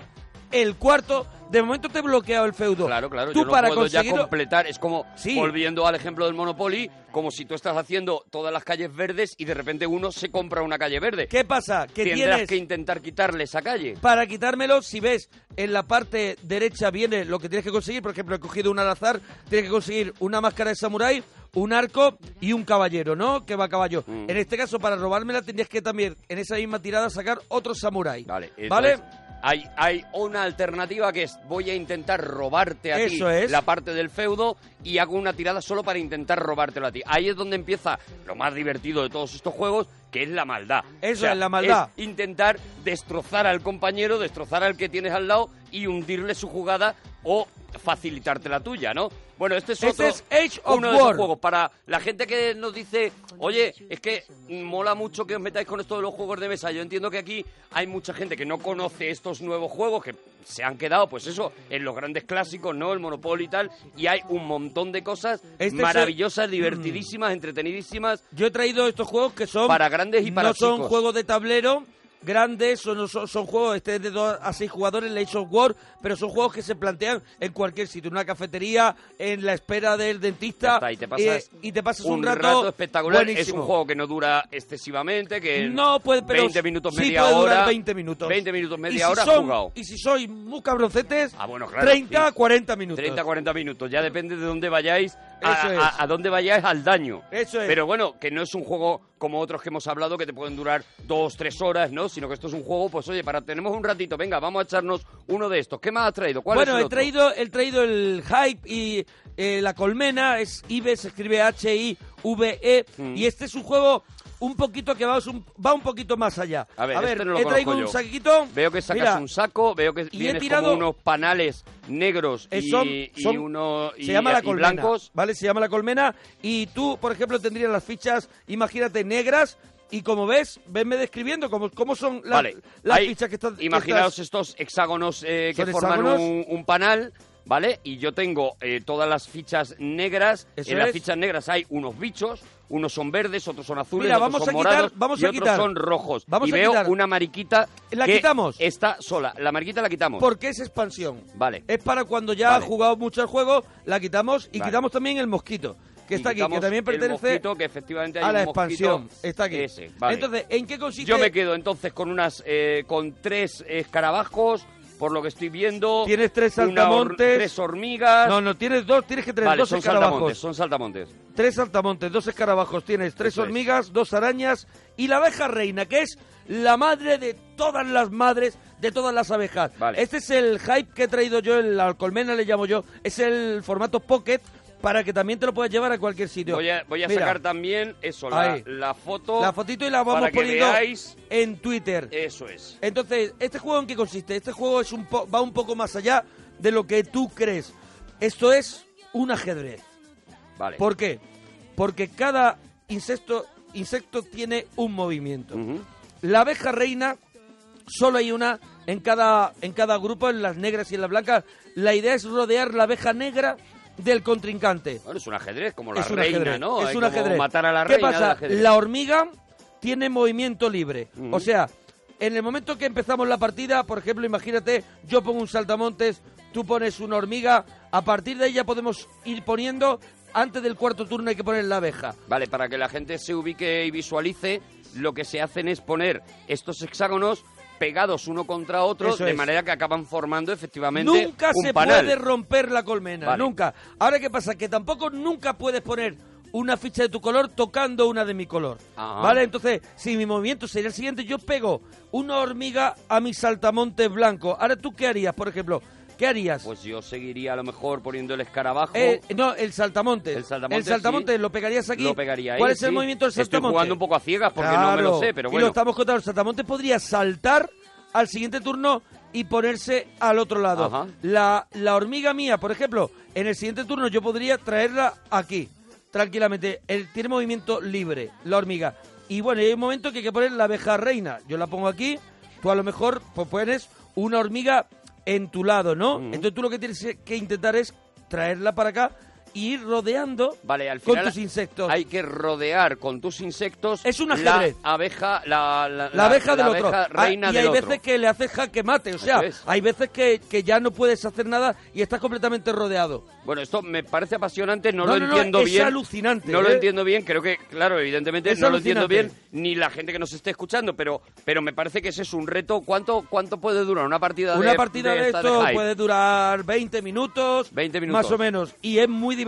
el cuarto, de momento te he bloqueado el feudo. Claro, claro, Tú yo no para puedo ya completar. Es como, Sí. volviendo al ejemplo del Monopoly, como si tú estás haciendo todas las calles verdes y de repente uno se compra una calle verde. ¿Qué pasa? Que Tendrás tienes... que intentar quitarle esa calle. Para quitármelo, si ves en la parte derecha viene lo que tienes que conseguir, por ejemplo, he cogido un al azar, tienes que conseguir una máscara de samurái, un arco y un caballero, ¿no? Que va a caballo. Mm. En este caso, para robármela, tendrías que también en esa misma tirada sacar otro samurái. Vale. ¿Vale? entonces, Hay, hay una alternativa que es voy a intentar robarte a Eso ti es. la parte del feudo y hago una tirada solo para intentar robártelo a ti. Ahí es donde empieza lo más divertido de todos estos juegos, que es la maldad. Eso es la maldad. es intentar destrozar al compañero, destrozar al que tienes al lado y hundirle su jugada o facilitarte la tuya, ¿no? Bueno, este es Este otro, es Age of uno de esos juegos. Para la gente que nos dice, oye, es que mola mucho que os metáis con esto de los juegos de mesa. Yo entiendo que aquí hay mucha gente que no conoce estos nuevos juegos, que se han quedado, pues eso, en los grandes clásicos, ¿no? El Monopoly y tal. Y hay un montón de cosas Este maravillosas, se- divertidísimas, entretenidísimas. Yo he traído estos juegos que son... Para grandes y para No son chicos. juegos de tablero grandes, son, son, son juegos este es de 2 a 6 jugadores, el Age of War, pero son juegos que se plantean en cualquier sitio, en una cafetería, en la espera del dentista. Está, y te pasas, eh, y te pasas un, rato, espectacular. Es buenísimo. un juego que no dura excesivamente, que No puede, pero 20 minutos, sí media puede durar hora. 20 minutos. 20 minutos, Y media si hora son- jugado. Y si sois muy cabroncetes, Ah, bueno, claro, 30 sí. 40 minutos. 30, 40 minutos. Ya depende de dónde vayáis a, Eso es. a- a dónde vaya es al daño. Eso es. Pero bueno, que no es un juego como otros que hemos hablado que te pueden durar dos, tres horas, ¿no? Sino que esto es un juego, pues oye, para tenemos un ratito, venga, vamos a echarnos uno de estos. ¿Qué más has traído? ¿Cuál Bueno, es el he otro? traído, he traído el hype y eh, la colmena, es IBE, se escribe H-I-V-E, Mm. y este es un juego un poquito que va un, va un poquito más allá. A ver, este no lo he traído un yo. saquito. Veo que sacas Mira, un saco, veo que y he tirado- como unos panales negros eh, y, son- y son- uno y, se llama la colmena, blancos. ¿vale? Se llama la colmena y tú, por ejemplo, tendrías las fichas, imagínate, negras y como ves, venme describiendo cómo, cómo son las, vale, las fichas que están... que Imaginaos estás- estos hexágonos eh, que ¿Son forman hexágonos? un, un panal, ¿vale? Y yo tengo eh, todas las fichas negras. Eso en las fichas negras hay unos bichos, unos son verdes, otros son azules, Mira, otros vamos son a quitar- morados vamos y a otros quitar. son rojos. Vamos y a veo quitar. una mariquita ¿La que quitamos? está sola. La mariquita la quitamos. Porque es expansión. Vale. Es para cuando ya Vale. ha jugado mucho el juego, la quitamos y Vale. quitamos también el mosquito, que Y está aquí, que quitamos también el pertenece mosquito, que efectivamente hay a un la mosquito expansión. Está aquí. ese, vale. Entonces, ¿en qué consiste? Yo me quedo entonces con unas, eh, con tres escarabajos, por lo que estoy viendo. Tienes tres hor- saltamontes. tres hormigas. No, no, tienes dos, tienes que tener vale, dos son escarabajos. saltamontes, son saltamontes. Tres saltamontes, dos escarabajos, tienes tres Eso es. hormigas, dos arañas y la abeja reina, que es la madre de todas las madres de todas las abejas. Vale. Este es el hype que he traído yo, el la colmena le llamo yo, es el formato pocket para que también te lo puedas llevar a cualquier sitio. Voy a, voy a Mira, sacar también eso, la, foto. la fotito y la vamos para que poniendo veáis. en Twitter. Eso es. Entonces, ¿este juego en qué consiste? Este juego es un po- va un poco más allá de lo que tú crees. Esto es un ajedrez. Vale. ¿Por qué? Porque cada insecto, insecto tiene un movimiento. La abeja reina, solo hay una en cada, en cada grupo, en las negras y en las blancas. La idea es rodear la abeja negra del contrincante. Bueno, es un ajedrez, como la es reina, ajedrez, ¿no? Es Hay un como ajedrez. matar a la ¿Qué reina pasa? La hormiga tiene movimiento libre. O sea, en el momento que empezamos la partida, por ejemplo, imagínate, yo pongo un saltamontes, tú pones una hormiga, a partir de ahí ya podemos ir poniendo, antes del cuarto turno hay que poner la abeja. Vale, para que la gente se ubique y visualice, lo que se hacen es poner estos hexágonos pegados uno contra otro, Eso de es. manera que acaban formando efectivamente Nunca un se puede romper la colmena, Vale. nunca. Ahora, ¿qué pasa? Que tampoco nunca puedes poner una ficha de tu color tocando una de mi color. Ajá. ¿Vale? Entonces, si mi movimiento sería el siguiente, yo pego una hormiga a mi saltamontes blanco. Ahora, ¿tú qué harías, por ejemplo? ¿Qué harías? Pues yo seguiría a lo mejor poniendo el escarabajo. Eh, no, el saltamontes. El saltamontes, El saltamontes, sí. lo pegarías aquí. Lo pegaría ahí, ¿Cuál es el movimiento del Estoy saltamontes? jugando un poco a ciegas porque no me lo sé, pero Y bueno. lo estamos contando. El saltamontes podría saltar al siguiente turno y ponerse al otro lado. La, la hormiga mía, por ejemplo, en el siguiente turno yo podría traerla aquí, tranquilamente. Él tiene movimiento libre, la hormiga. Y bueno, y hay un momento que hay que poner la abeja reina. Yo la pongo aquí, tú a lo mejor pues pones una hormiga en tu lado, ¿no? Entonces tú lo que tienes que intentar es traerla para acá y ir rodeando Vale, al con final tus insectos. hay que rodear con tus insectos Es un la abeja, la, la, la abeja del otro. abeja Ah, reina y del hay otro. veces que le haces jaque mate, o sea, es. hay veces que, que ya no puedes hacer nada y estás completamente rodeado. Bueno, esto me parece apasionante, no, No, lo no, no, entiendo es bien. alucinante, No lo ¿eh? entiendo bien, creo que, claro, evidentemente Es no lo entiendo bien ni la gente que nos esté escuchando, pero, pero me parece que ese es un reto. ¿Cuánto, cuánto puede durar una partida de Una partida de, esto puede durar 20 minutos, 20 minutos. más o menos, y es muy divertido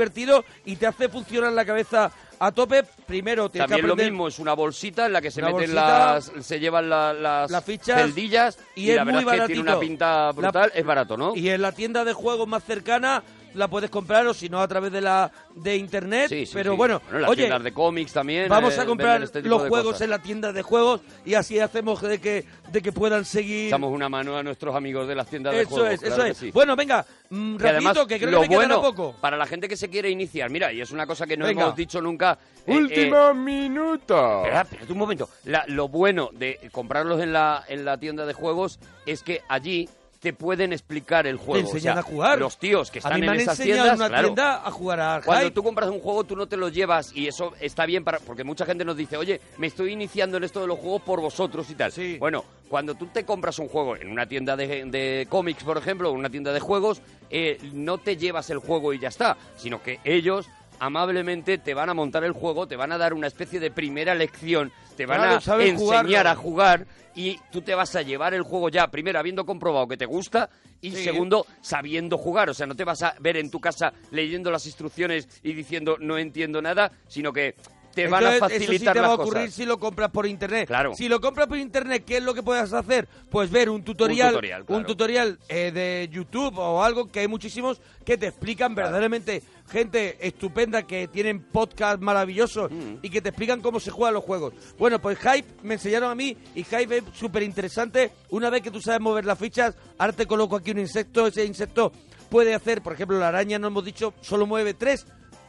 y te hace funcionar la cabeza a tope. Primero tienes También que lo aprender mismo, es una bolsita en la que se Una meten bolsita, las, se llevan la- las, las fichas celdillas y y, es la verdad muy es que tiene una pinta La- brutal, es barato, ¿no? Y en la tienda de juegos más cercana la puedes comprar o si no a través de la de internet. Sí, sí, pero sí. bueno, en las oye, tiendas de cómics también. Vamos eh, a comprar este los de juegos cosas. en la tienda de juegos y así hacemos de que, de que puedan seguir. Echamos una mano a nuestros amigos de las tiendas de Eso juegos. es, eso claro es. sí. Bueno, venga, mm, Que además, rapidito, que creo lo que me bueno, poco. para la gente que se quiere iniciar, mira, y es una cosa que no Venga. hemos dicho nunca. eh, Último eh, minuto. Espera, espérate un momento. La- lo bueno de comprarlos en la, en la tienda de juegos es que allí te pueden explicar el juego. enseñan O sea, a jugar. Los tíos que A están mí me en han esas tiendas, en una claro, tienda a jugar a cuando tú compras un juego, tú no te lo llevas y eso está bien para porque mucha gente nos dice, oye, me estoy iniciando en esto de los juegos por vosotros y tal. Bueno, cuando tú te compras un juego en una tienda de, de cómics, por ejemplo, o una tienda de juegos, eh, no te llevas el juego y ya está, sino que ellos amablemente te van a montar el juego, te van a dar una especie de primera lección, te van Claro, a enseñar jugarlo. a jugar y tú te vas a llevar el juego ya, primero habiendo comprobado que te gusta y Sí. segundo sabiendo jugar. O sea, no te vas a ver en tu casa leyendo las instrucciones y diciendo no entiendo nada, sino que te van a Entonces, facilitar eso sí te va a ocurrir cosas. si lo compras por internet. Claro. Si lo compras por internet, ¿qué es lo que puedes hacer? Pues ver un tutorial, tutorial, claro. un tutorial, eh, de YouTube o algo que hay muchísimos que te explican verdaderamente gente estupenda que tienen podcast maravillosos Mm. y que te explican cómo se juegan los juegos. Bueno, pues Hype me enseñaron a mí y Hype es súper interesante. Una vez que tú sabes mover las fichas, ahora te coloco aquí un insecto, ese insecto puede hacer, por ejemplo, la araña, no hemos dicho, solo mueve tres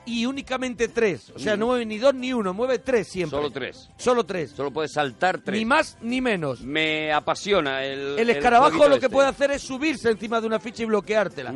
y únicamente tres. O sea, Mm. no mueve ni dos ni uno, mueve tres siempre. Solo tres. Solo tres. Solo puedes saltar tres. Ni más ni menos. Me apasiona el. El escarabajo lo que este. puede hacer es subirse encima de una ficha y bloqueártela.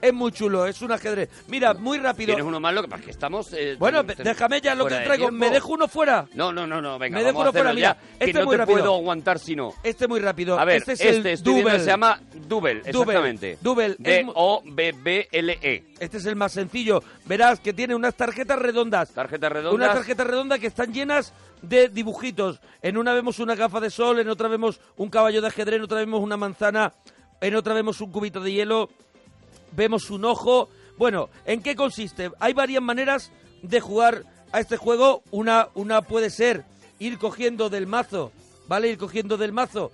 Es muy chulo, es un ajedrez. Mira, muy rápido. Tienes uno más, lo que pasa es que estamos. eh, Bueno, déjame ya lo que traigo. ¿Me dejo uno fuera? No, no, no, no, venga, Me dejo uno fuera, mira, que este no muy te rápido. puedo aguantar si no. Este muy rápido. A ver, este es este, el Double. se llama Double, exactamente. Double, D-O-B-B-L-E. Este es el más sencillo. Verás que tiene unas tarjetas redondas. Tarjetas redondas. Una tarjeta redonda que están llenas de dibujitos. En una vemos una gafa de sol, en otra vemos un caballo de ajedrez, en otra vemos una manzana, en otra vemos un cubito de hielo, vemos un ojo. Bueno, ¿en qué consiste? Hay varias maneras de jugar a este juego. Una, una puede ser ir cogiendo del mazo, ¿vale? Ir cogiendo del mazo.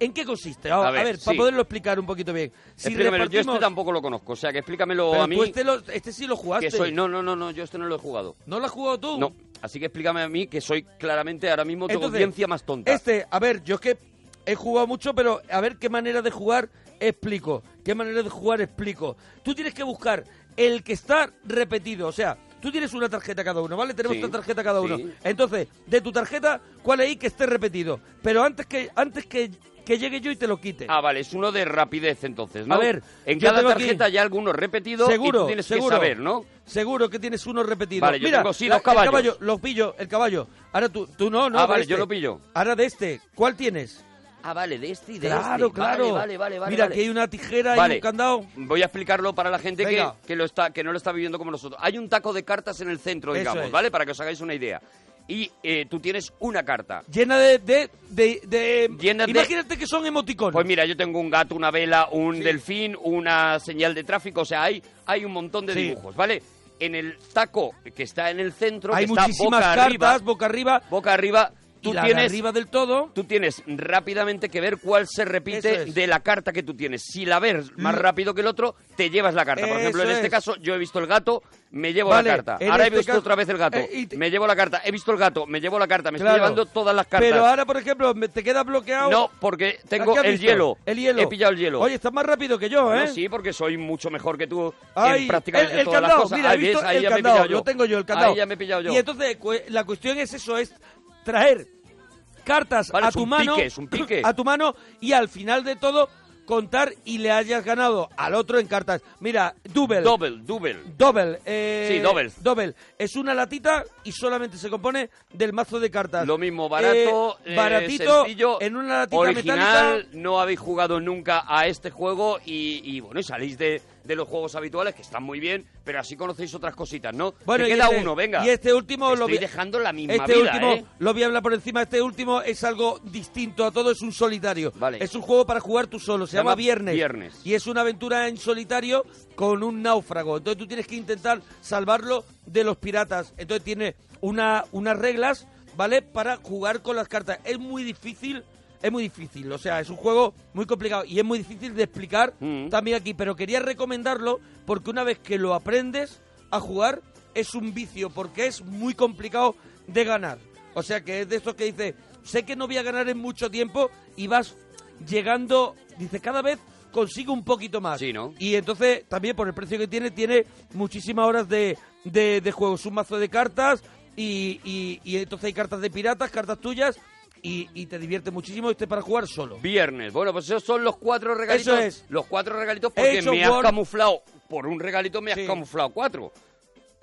¿En qué consiste? A, A a ver, para poderlo explicar un poquito bien. Si yo este tampoco lo conozco, o sea que explícamelo Pero a mí. este, lo- este sí lo jugaste. que soy, no, no, no, no, yo este no lo he jugado. ¿No lo has jugado tú? No, así que explícame a mí que soy claramente ahora mismo tu Entonces, audiencia más tonta. Este, a ver, yo es que he jugado mucho, pero a ver qué manera de jugar explico. ¿Qué manera de jugar explico? Tú tienes que buscar el que está repetido, o sea, tú tienes una tarjeta cada uno, ¿vale? Tenemos Sí, una tarjeta cada uno. sí. Entonces, de tu tarjeta, ¿cuál es ahí que esté repetido? Pero antes que antes que, que llegue yo y te lo quite. Ah, vale, es uno de rapidez entonces, ¿no? A ver, en cada tengo aquí- tarjeta hay alguno repetido seguro, y tú tienes seguro, que saber, ¿no? Seguro que tienes uno repetido. Vale, yo Mira, tengo, sí, dos caballos. El caballo, lo pillo, el caballo. Ahora tú, tú no, no. Ah, vale, este. yo lo pillo. Ahora de este, ¿cuál tienes? Ah, vale, de este y de Claro, este. claro. Vale, vale, vale. Mira, vale. aquí hay una tijera Vale. y un candado. Voy a explicarlo para la gente que, que, lo está, que no lo está viviendo como nosotros. Hay un taco de cartas en el centro, Eso digamos, es. ¿vale? Para que os hagáis una idea. Y eh, tú tienes una carta. Llena de... de, de, de- Llena Imagínate que son emoticonos. Pues mira, yo tengo un gato, una vela, un delfín, una señal de tráfico, o sea, hay, hay un montón de Sí. dibujos, ¿vale? En el taco que está en el centro, hay que está muchísimas boca cartas, arriba, boca arriba. boca arriba, tú y la de tienes arriba del todo. tú tienes rápidamente que ver cuál se repite es. de la carta que tú tienes. Si la ves más rápido que el otro, te llevas la carta. Por ejemplo, en este es. caso, yo he visto el gato, me llevo Vale, la carta. Ahora este he visto caso- otra vez el gato, eh, te- me llevo la carta. He visto el gato, me llevo la carta. Me Claro. estoy llevando todas las cartas. Pero ahora, por ejemplo, me- te queda bloqueado. No, porque tengo ¿Qué has el visto? hielo. El hielo. He pillado el hielo. Oye, estás más rápido que yo, ¿eh? No, sí, porque soy mucho mejor que tú Ay, en prácticamente el, el todas candado, las cosas. mira, he Ahí ves, visto ahí el ya me he candado, pillado yo. lo tengo yo, el candado. Ahí ya me he pillado yo. Y entonces, la cuestión es eso, es traer cartas Vale, a tu mano, pique, es un pique. a tu mano y al final de todo contar y le hayas ganado al otro en cartas. Mira, double. Double, double. Double. eh, Sí, double. Double. Es una latita y solamente se compone del mazo de cartas. Lo mismo, barato, Eh, eh, baratito, sencillo, en una latita original, metálica. no habéis jugado nunca a este juego y, y, bueno, y salís de, de los juegos habituales que están muy bien, pero así conocéis otras cositas, ¿no? Bueno, Te y queda este- uno, venga. Y este último lo vi- dejando la misma Este vida, último ¿eh? lo voy a hablar por encima. Este último es algo distinto a todo, es un solitario. Vale. Es un juego para jugar tú solo. Se, Se llama, llama Viernes. Viernes. Y es una aventura en solitario con un náufrago. Entonces tú tienes que intentar salvarlo de los piratas. Entonces tiene una, unas reglas, ¿vale? Para jugar con las cartas. Es muy difícil. Es muy difícil, o sea, es un juego muy complicado y es muy difícil de explicar Mm. también aquí, pero quería recomendarlo porque una vez que lo aprendes a jugar es un vicio porque es muy complicado de ganar. O sea, que es de estos que dice, sé que no voy a ganar en mucho tiempo y vas llegando, dice, cada vez consigo un poquito más. Sí, ¿no? Y entonces, también por el precio que tiene, tiene muchísimas horas de, de, de juego. Es un mazo de cartas y, y, y entonces hay cartas de piratas, cartas tuyas y, y te divierte muchísimo. Este es para jugar solo. Viernes. Bueno, pues esos son los cuatro regalitos. Eso es. Los cuatro regalitos porque me has camuflado. Por un regalito me has Sí. camuflado cuatro.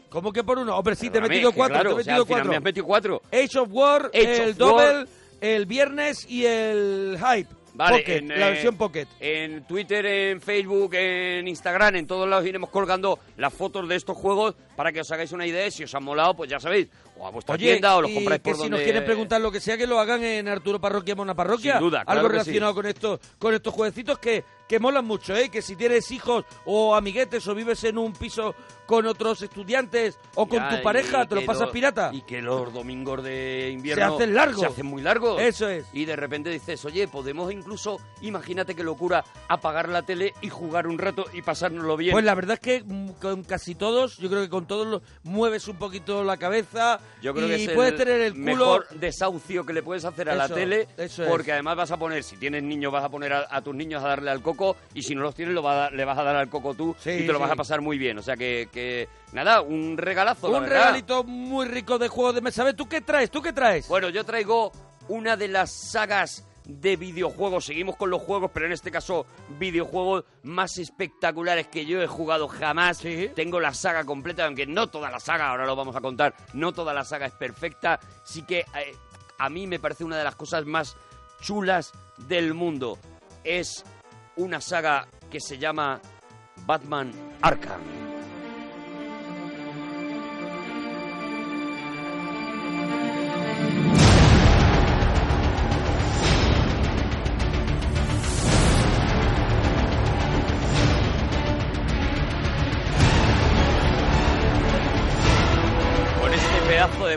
¿Cómo que por uno? Hombre, sí, te he metido cuatro, claro, te he o sea, metido cuatro. me has metido cuatro. Age of War, Age el Double, el Viernes y el Hype. Vale, Pocket, en, la eh, versión Pocket. En Twitter, en Facebook, en Instagram, en todos lados iremos colgando las fotos de estos juegos para que os hagáis una idea, si os han molado, pues ya sabéis, o a vuestra Oye, tienda o los y compráis que por si donde... nos quieren preguntar lo que sea, que lo hagan en Arturo Parroquia Mona Parroquia. Sin duda, claro Algo que relacionado sí. con estos con estos jueguecitos que, que molan mucho, ¿eh? Que si tienes hijos o amiguetes o vives en un piso con otros estudiantes o con Ya, tu pareja, te lo pasas lo- pirata. Y que los domingos de invierno Se hacen largos. Se hacen muy largos. Eso es. Y de repente dices, oye, podemos incluso, imagínate qué locura, apagar la tele y jugar un rato y pasárnoslo bien. Pues la verdad es que mm, con casi todos, yo creo que con todos los mueves un poquito la cabeza Yo creo y que es puedes el tener el culo mejor desahucio que le puedes hacer a la tele, eso es. porque además vas a poner, si tienes niños, vas a poner a, a tus niños a darle al coco, y si no los tienes, lo va a le vas a dar al coco tú, Sí, y te lo vas a pasar muy bien. O sea que, que nada, un regalazo. la un regalito muy rico de juegos de mesa. ¿Ves tú qué traes? ¿Tú qué traes? Bueno, yo traigo una de las sagas de videojuegos. Seguimos con los juegos, pero en este caso videojuegos más espectaculares que yo he jugado jamás. Tengo la saga completa, aunque no toda la saga, ahora lo vamos a contar, no toda la saga es perfecta. Sí que eh, a mí me parece una de las cosas más chulas del mundo. Es una saga que se llama Batman Arkham.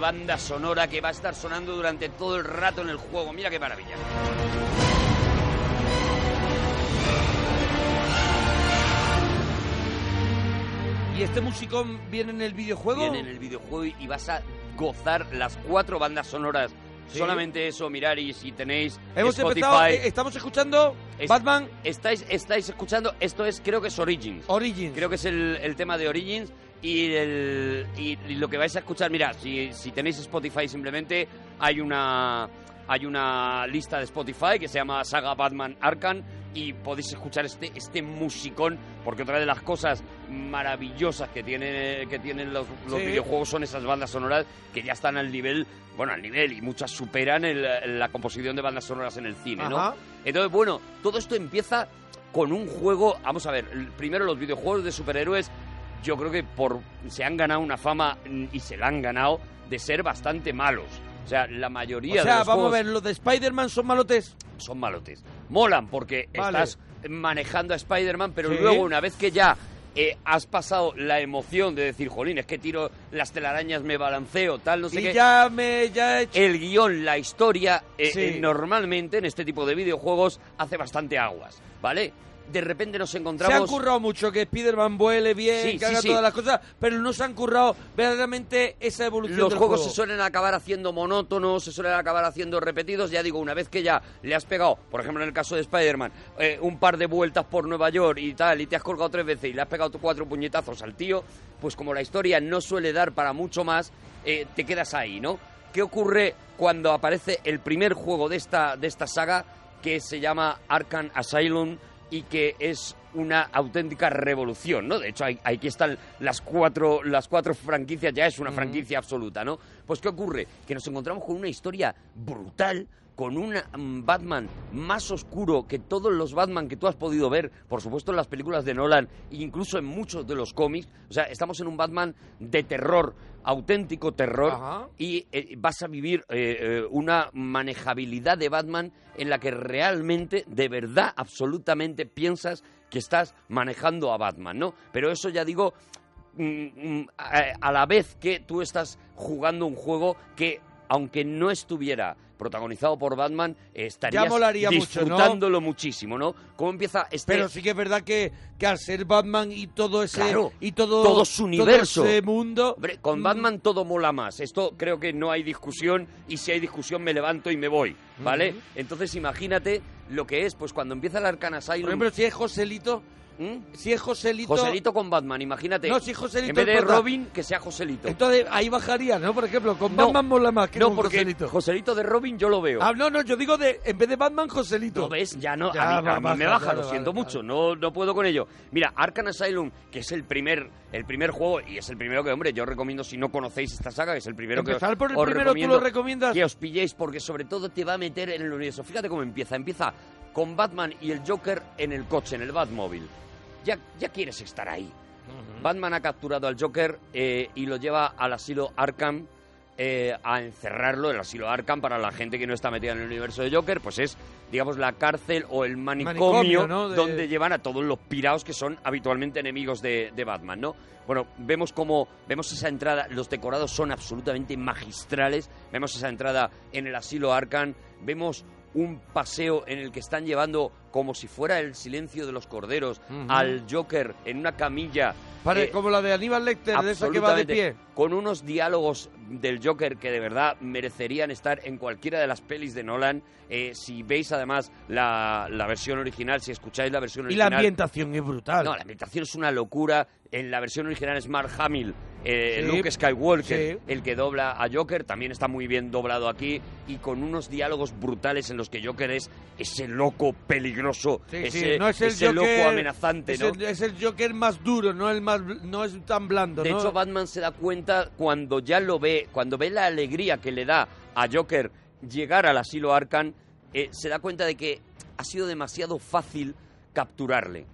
Banda sonora que va a estar sonando durante todo el rato en el juego. Mira qué maravilla. ¿Y este musicón viene en el videojuego? Viene en el videojuego y vas a gozar las cuatro bandas sonoras. Sí. Solamente eso, mirar y si tenéis Hemos Spotify, empezado, eh, estamos escuchando es- Batman. Estáis, estáis escuchando, esto es, creo que es Origins. Origins. Creo que es el, el tema de Origins. Y, el, y, y lo que vais a escuchar, mira, si, si tenéis Spotify simplemente, hay una, hay una lista de Spotify que se llama Saga Batman Arkham y podéis escuchar este, este musicón, porque otra de las cosas maravillosas que, tiene, que tienen los, los Sí. videojuegos son esas bandas sonoras que ya están al nivel, bueno, al nivel, y muchas superan el- la composición de bandas sonoras en el cine. Entonces, bueno, todo esto empieza con un juego, vamos a ver, primero los videojuegos de superhéroes, yo creo que por se han ganado una fama y se la han ganado de ser bastante malos. O sea, la mayoría O sea, de los vamos juegos a ver, los de Spider-Man son malotes. son malotes. Molan porque Vale. estás manejando a Spider-Man, pero Sí. luego una vez que ya eh, has pasado la emoción de decir, jolín, es que tiro las telarañas, me balanceo, tal, no sé y qué. ya me ya he hecho- El guion, la historia, eh, Sí. eh, normalmente en este tipo de videojuegos hace bastante aguas, ¿vale? De repente nos Se han encontramos... currado mucho que Spider-Man vuele bien, Sí, que haga sí. todas las cosas, pero no se han currado verdaderamente esa evolución Los del juegos juego. se suelen acabar haciendo monótonos, se suelen acabar haciendo repetidos. Ya digo, una vez que ya le has pegado, por ejemplo en el caso de Spider-Man, eh, un par de vueltas por Nueva York y tal, y te has colgado tres veces y le has pegado cuatro puñetazos al tío, pues como la historia no suele dar para mucho más, eh, te quedas ahí, ¿no? ¿Qué ocurre cuando aparece el primer juego de esta, de esta saga que se llama Arkham Asylum y que es una auténtica revolución, ¿no? De hecho, ahí- aquí están las cuatro, las cuatro franquicias, ya es una franquicia absoluta, ¿no? Pues ¿qué ocurre? Que nos encontramos con una historia brutal, con un mm, Batman más oscuro que todos los Batman que tú has podido ver, por supuesto en las películas de Nolan, e incluso en muchos de los cómics. O sea, estamos en un Batman de terror, auténtico terror, Ajá. y eh, vas a vivir eh, eh, una manejabilidad de Batman en la que realmente, de verdad, absolutamente piensas que estás manejando a Batman, ¿no? Pero eso ya digo, mm, mm, a la vez que tú estás jugando un juego que, aunque no estuviera protagonizado por Batman, estarías molaría mucho, ¿no? disfrutándolo muchísimo, ¿no? ¿Cómo empieza este... Pero sí que es verdad que, que al ser Batman y todo ese Claro, y todo, todo su universo. todo ese mundo Hombre, con Batman todo mola más. Esto creo que no hay discusión y si hay discusión me levanto y me voy, ¿vale? Entonces imagínate lo que es, pues cuando empieza el Arcana Asylum... por ejemplo si es Joselito si es Joselito Joselito con Batman, imagínate. No, si Joselito En vez es de prota- Robin, que sea Joselito. entonces ahí bajaría no por ejemplo con No, Batman mola más que no, con porque Joselito Joselito de Robin yo lo veo. ah no no yo digo de en vez de Batman Joselito ¿No ves? Ya no, Ya, a mí, va- a mí baja, me baja, lo siento vale. mucho, no, no puedo con ello. Mira, Arkham Asylum, que es el primer, el primer juego, y es el primero que, hombre, yo recomiendo si no conocéis esta saga, que es el primero Empezar que por el os primero, ¿tú lo recomiendas? Que os pilléis, porque sobre todo te va a meter en el universo. Fíjate cómo empieza, empieza con Batman y el Joker en el coche, en el Batmóvil. Ya, ya quieres estar ahí. Batman ha capturado al Joker eh, y lo lleva al asilo Arkham eh, a encerrarlo. El asilo Arkham, para la gente que no está metida en el universo de Joker, pues es, digamos, la cárcel o el manicomio, Manicomio, ¿no? De- donde llevan a todos los piraos que son habitualmente enemigos de, de Batman, ¿no? Bueno, vemos como vemos esa entrada, los decorados son absolutamente magistrales, vemos esa entrada en el asilo Arkham, vemos un paseo en el que están llevando como si fuera el silencio de los corderos al Joker en una camilla Pare- eh, como la de Aníbal Lecter, de esa que va de pie. Con unos diálogos del Joker que de verdad merecerían estar en cualquiera de las pelis de Nolan. Eh, si veis además la, la versión original, si escucháis la versión Y la original. ambientación es brutal. No, la ambientación es una locura. En la versión original es Mark Hamill, eh, Sí, Luke Skywalker, sí. el que dobla a Joker. También está muy bien doblado aquí y con unos diálogos brutales en los que Joker es ese loco peligroso, Sí, ese, no es el ese Joker, loco amenazante, es ¿no? el, es el Joker más duro, no el más no es tan blando, De ¿no? hecho, Batman se da cuenta cuando ya lo ve, cuando ve la alegría que le da a Joker llegar al asilo Arkham, eh, se da cuenta de que ha sido demasiado fácil capturarle.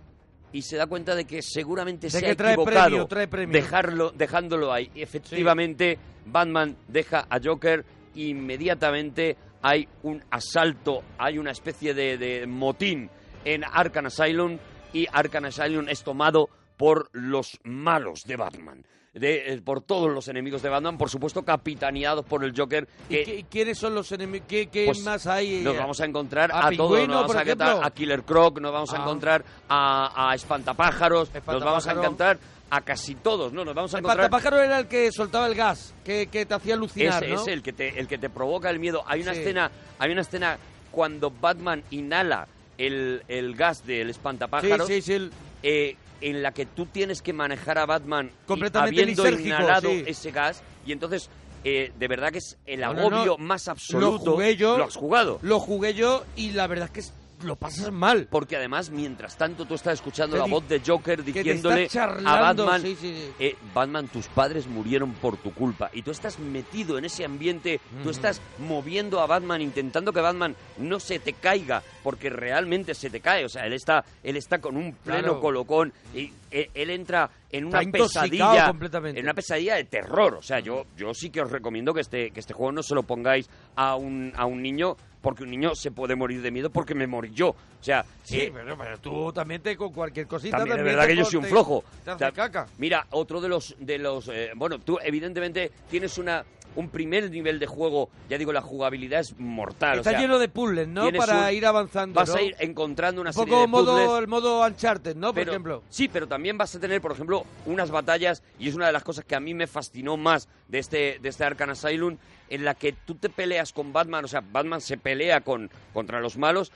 Y se da cuenta de que seguramente De se que ha trae equivocado premio, trae premio. dejarlo, dejándolo ahí. Efectivamente, Batman deja a Joker inmediatamente hay un asalto, hay una especie de, de motín en Arkham Asylum y Arkham Asylum es tomado por los malos de Batman. De, eh, por todos los enemigos de Batman, por supuesto capitaneados por el Joker. ¿Y qué- quiénes son los enemigos? ¿Qué, qué pues, más hay? Nos vamos a encontrar ¿A a, todos, nos vamos a encontrar a Killer Croc, nos vamos a Ah. encontrar a, a Espantapájaros, nos vamos a encontrar a casi todos, ¿no? Nos vamos a El encontrar... patapájaro era el que soltaba el gas, que, que te hacía alucinar, Ese ¿no? es el que te el que te provoca el miedo. Hay una Sí. escena, hay una escena cuando Batman inhala el, el gas del espantapájaros. Sí, sí, sí, el- eh, en la que tú tienes que manejar a Batman Completamente habiendo inhalado sí. ese gas y entonces eh, de verdad que es el No, no, agobio no. más absoluto. Lo jugué yo. ¿Lo has jugado? Lo jugué yo y la verdad es que es- lo pasas mal. Porque además, mientras tanto, tú estás escuchando la voz de Joker diciéndole a Batman, sí, sí, sí. eh, Batman, tus padres murieron por tu culpa. Y tú estás metido en ese ambiente, tú estás moviendo a Batman, intentando que Batman no se te caiga, porque realmente se te cae. O sea, él está, él está con un pleno Claro. colocón y eh, él entra en una pesadilla completamente. en una pesadilla de terror o sea yo yo sí que os recomiendo que este que este juego no se lo pongáis a un a un niño porque un niño se puede morir de miedo porque me morí yo o sea Sí, eh, pero, pero tú también te con cualquier cosita también es verdad te que yo soy un te- flojo. te O sea, caca. Mira, otro de los de los eh, bueno, tú evidentemente tienes una un primer nivel de juego, ya digo, la jugabilidad es mortal. o Está sea, lleno de puzzles, ¿no? Para un- ir avanzando, Vas ¿no? a ir encontrando una Un serie poco de modo, puzzles. el modo Uncharted, ¿no? Por ejemplo. Sí, pero también vas a tener, por ejemplo, unas batallas, y es una de las cosas que a mí me fascinó más de este, de este Arkham Asylum, en la que tú te peleas con Batman, o sea, Batman se pelea con, contra los malos,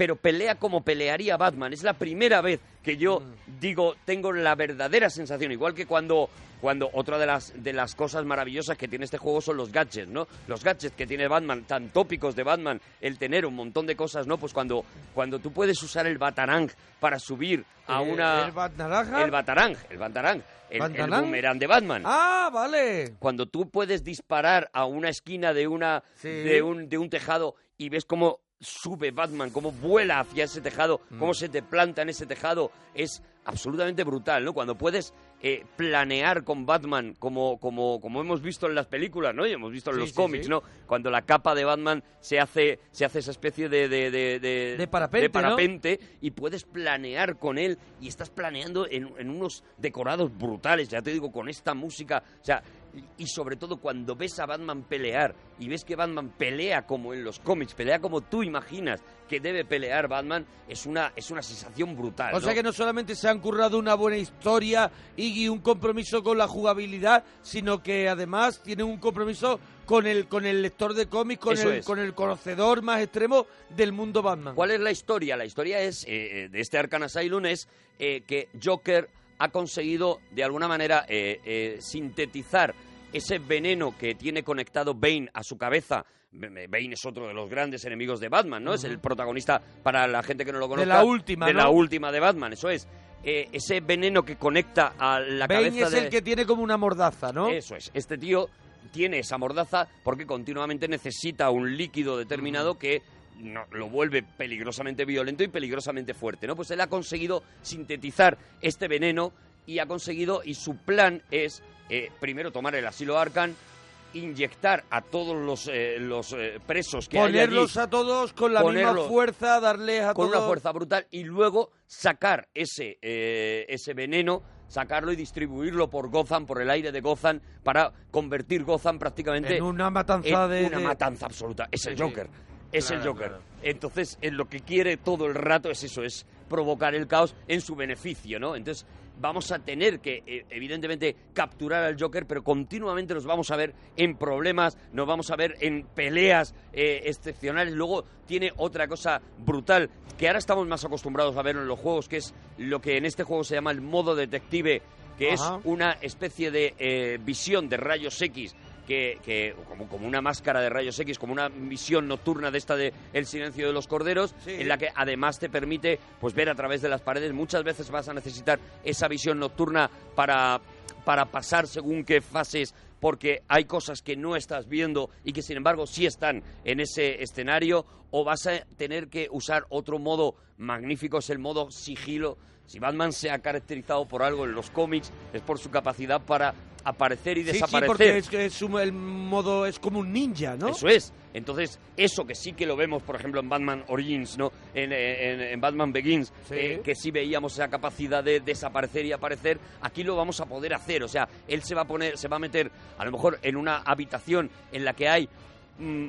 pero pelea como pelearía Batman. Es la primera vez que yo Mm. digo, tengo la verdadera sensación, igual que cuando cuando otra de las de las cosas maravillosas que tiene este juego son los gadgets, ¿no? Los gadgets que tiene Batman, tan tópicos de Batman, el tener un montón de cosas, ¿no? Pues cuando cuando tú puedes usar el batarang para subir a Eh, una ¿El Bat Naranja? el batarang, el batarang, el, el ¿Batarang? boomerang de Batman. Ah, vale. Cuando tú puedes disparar a una esquina de una Sí. de un de un tejado y ves cómo sube Batman, cómo vuela hacia ese tejado, Mm. cómo se te planta en ese tejado, es absolutamente brutal, ¿no? Cuando puedes eh, planear con Batman, como, como, como hemos visto en las películas, ¿no? Y hemos visto en Sí, los sí, cómics, sí. ¿no? Cuando la capa de Batman se hace, se hace esa especie de... De, de, de- De parapente, y puedes planear con él y estás planeando en, en unos decorados brutales, ya te digo, con esta música, o sea, y, y sobre todo cuando ves a Batman pelear y ves que Batman pelea como en los cómics, pelea como tú imaginas que debe pelear Batman, es una, es una sensación brutal. O sea ¿no? que no solamente se han currado una buena historia y un compromiso con la jugabilidad, sino que además tienen un compromiso con el con el lector de cómics, con el con el conocedor más extremo del mundo Batman. ¿Cuál es la historia? La historia es, eh, eh, de este Arkham Asylum es eh, que Joker ha conseguido, de alguna manera, eh, eh, sintetizar ese veneno que tiene conectado Bane a su cabeza. Bane es otro de los grandes enemigos de Batman, ¿no? Es el protagonista, para la gente que no lo De conozca... la última, De ¿no? la última de Batman, eso es. Eh, ese veneno que conecta a la Bane cabeza es de... el que tiene como una mordaza, ¿no? Eso es. Este tío tiene esa mordaza porque continuamente necesita un líquido determinado que no- lo vuelve peligrosamente violento y peligrosamente fuerte, ¿no? Pues él ha conseguido sintetizar este veneno y ha conseguido, y su plan es, eh, primero tomar el asilo Arkham, inyectar a todos los, eh, los eh, presos que hay allí, Ponerlos a todos con la misma fuerza, darles a con todos... una fuerza brutal y luego sacar ese, eh, ese veneno, sacarlo y distribuirlo por Gotham, por el aire de Gotham, para convertir Gotham prácticamente En una matanza en de- una de- matanza absoluta. Es el. Joker. Es el Joker. claro. Entonces, en lo que quiere todo el rato es eso, es provocar el caos en su beneficio, ¿no? Entonces, vamos a tener que, eh, evidentemente, capturar al Joker, pero continuamente nos vamos a ver en problemas, nos vamos a ver en peleas eh, excepcionales. Luego tiene otra cosa brutal que ahora estamos más acostumbrados a ver en los juegos, que es lo que en este juego se llama el modo detective, que Ajá. es una especie de eh, visión de rayos X que, que- como, como una máscara de rayos X, como una visión nocturna de esta de El silencio de los corderos, en la que además te permite pues ver a través de las paredes. Muchas veces vas a necesitar esa visión nocturna para, para pasar según qué fases porque hay cosas que no estás viendo y que sin embargo sí están en ese escenario o vas a tener que usar otro modo magnífico, es el modo sigilo. Si Batman se ha caracterizado por algo en los cómics es por su capacidad para aparecer y Sí, sí, desaparecer. porque es, que es un- el modo es como un ninja, ¿no? Eso es. Entonces, eso que sí que lo vemos, por ejemplo, en Batman Origins, ¿no? En, en- en Batman Begins, Sí. eh, que sí veíamos esa capacidad de desaparecer y aparecer, aquí lo vamos a poder hacer. O sea, él se va a poner, se va a meter, a lo mejor, en una habitación en la que hay mm,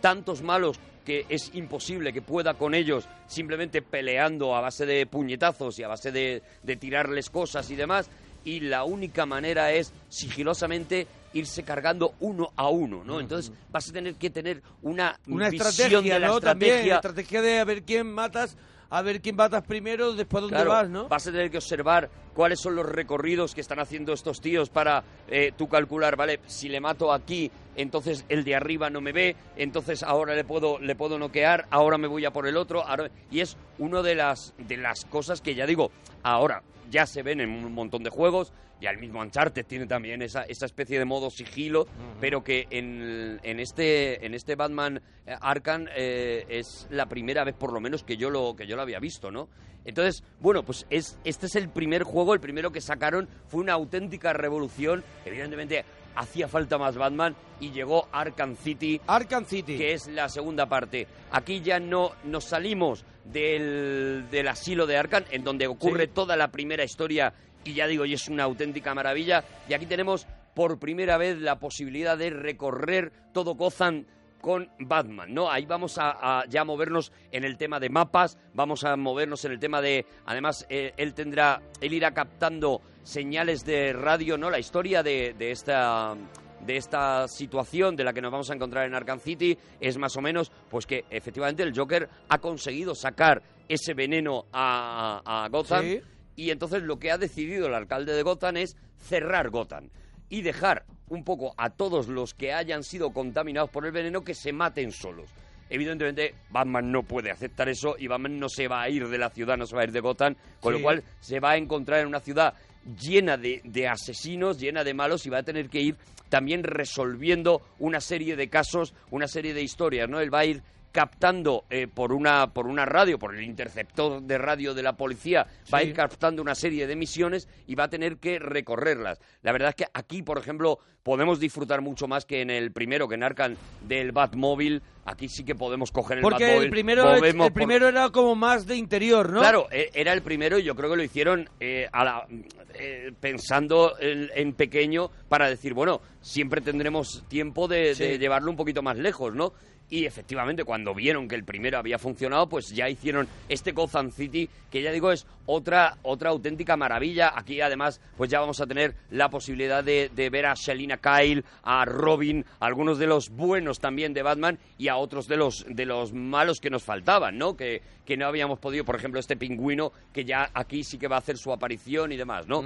tantos malos que es imposible que pueda con ellos simplemente peleando a base de puñetazos y a base de, de tirarles cosas y demás. Y la única manera es sigilosamente irse cargando uno a uno, ¿no? Entonces vas a tener que tener una, Una visión estrategia, de la ¿no? También, estrategia. estrategia de a ver quién matas, a ver quién matas primero, después dónde Claro, vas, ¿no? Vas a tener que observar cuáles son los recorridos que están haciendo estos tíos para eh, tú calcular, ¿vale? Si le mato aquí, entonces el de arriba no me ve, entonces ahora le puedo, le puedo noquear, ahora me voy a por el otro. ahora- Y es una de las, de las cosas que ya digo, ahora ya se ven en un montón de juegos, ya el mismo Uncharted tiene también esa, esa especie de modo sigilo, pero que en, en este en este Batman eh, Arkham eh, es la primera vez por lo menos que yo lo que yo lo había visto, ¿no? Entonces, bueno, pues es este es el primer juego, el primero que sacaron fue una auténtica revolución, evidentemente hacía falta más Batman y llegó Arkham City. Arkham City. Que es la segunda parte. Aquí ya no nos salimos del, del asilo de Arkham, en donde ocurre Sí. toda la primera historia y ya digo, y es una auténtica maravilla. Y aquí tenemos por primera vez la posibilidad de recorrer todo Gotham con Batman, ¿no? Ahí vamos a, a ya movernos en el tema de mapas, vamos a movernos en el tema de, además, eh, él tendrá, él irá captando señales de radio, ¿no? La historia de, de esta de esta situación de la que nos vamos a encontrar en Arkham City es más o menos pues que efectivamente el Joker ha conseguido sacar ese veneno a, a Gotham Sí. y entonces lo que ha decidido el alcalde de Gotham es cerrar Gotham y dejar un poco a todos los que hayan sido contaminados por el veneno que se maten solos. Evidentemente, Batman no puede aceptar eso y Batman no se va a ir de la ciudad, no se va a ir de Gotham, con Sí. lo cual se va a encontrar en una ciudad llena de, de asesinos, llena de malos y va a tener que ir también resolviendo una serie de casos, una serie de historias, ¿no? Él va a ir captando eh, por una por una radio, por el interceptor de radio de la policía, va a ir captando una serie de misiones y va a tener que recorrerlas. La verdad es que aquí, por ejemplo, podemos disfrutar mucho más que en el primero, que en Arkham del Batmóvil. Aquí sí que podemos coger el Porque Batmóvil. el primero, el por- era como más de interior, ¿no? Claro, e- era el primero y yo creo que lo hicieron eh, a la- eh, pensando en, en pequeño para decir, bueno, siempre tendremos tiempo de, llevarlo un poquito más lejos, ¿no? Y efectivamente, cuando vieron que el primero había funcionado, pues ya hicieron este Gotham City, que ya digo es otra, otra auténtica maravilla. Aquí además, pues ya vamos a tener la posibilidad de, de ver a Selina Kyle, a Robin, a algunos de los buenos también de Batman y a otros de los, de los malos que nos faltaban, ¿no? Que, que no habíamos podido, por ejemplo, este pingüino, que ya aquí sí que va a hacer su aparición y demás, ¿no?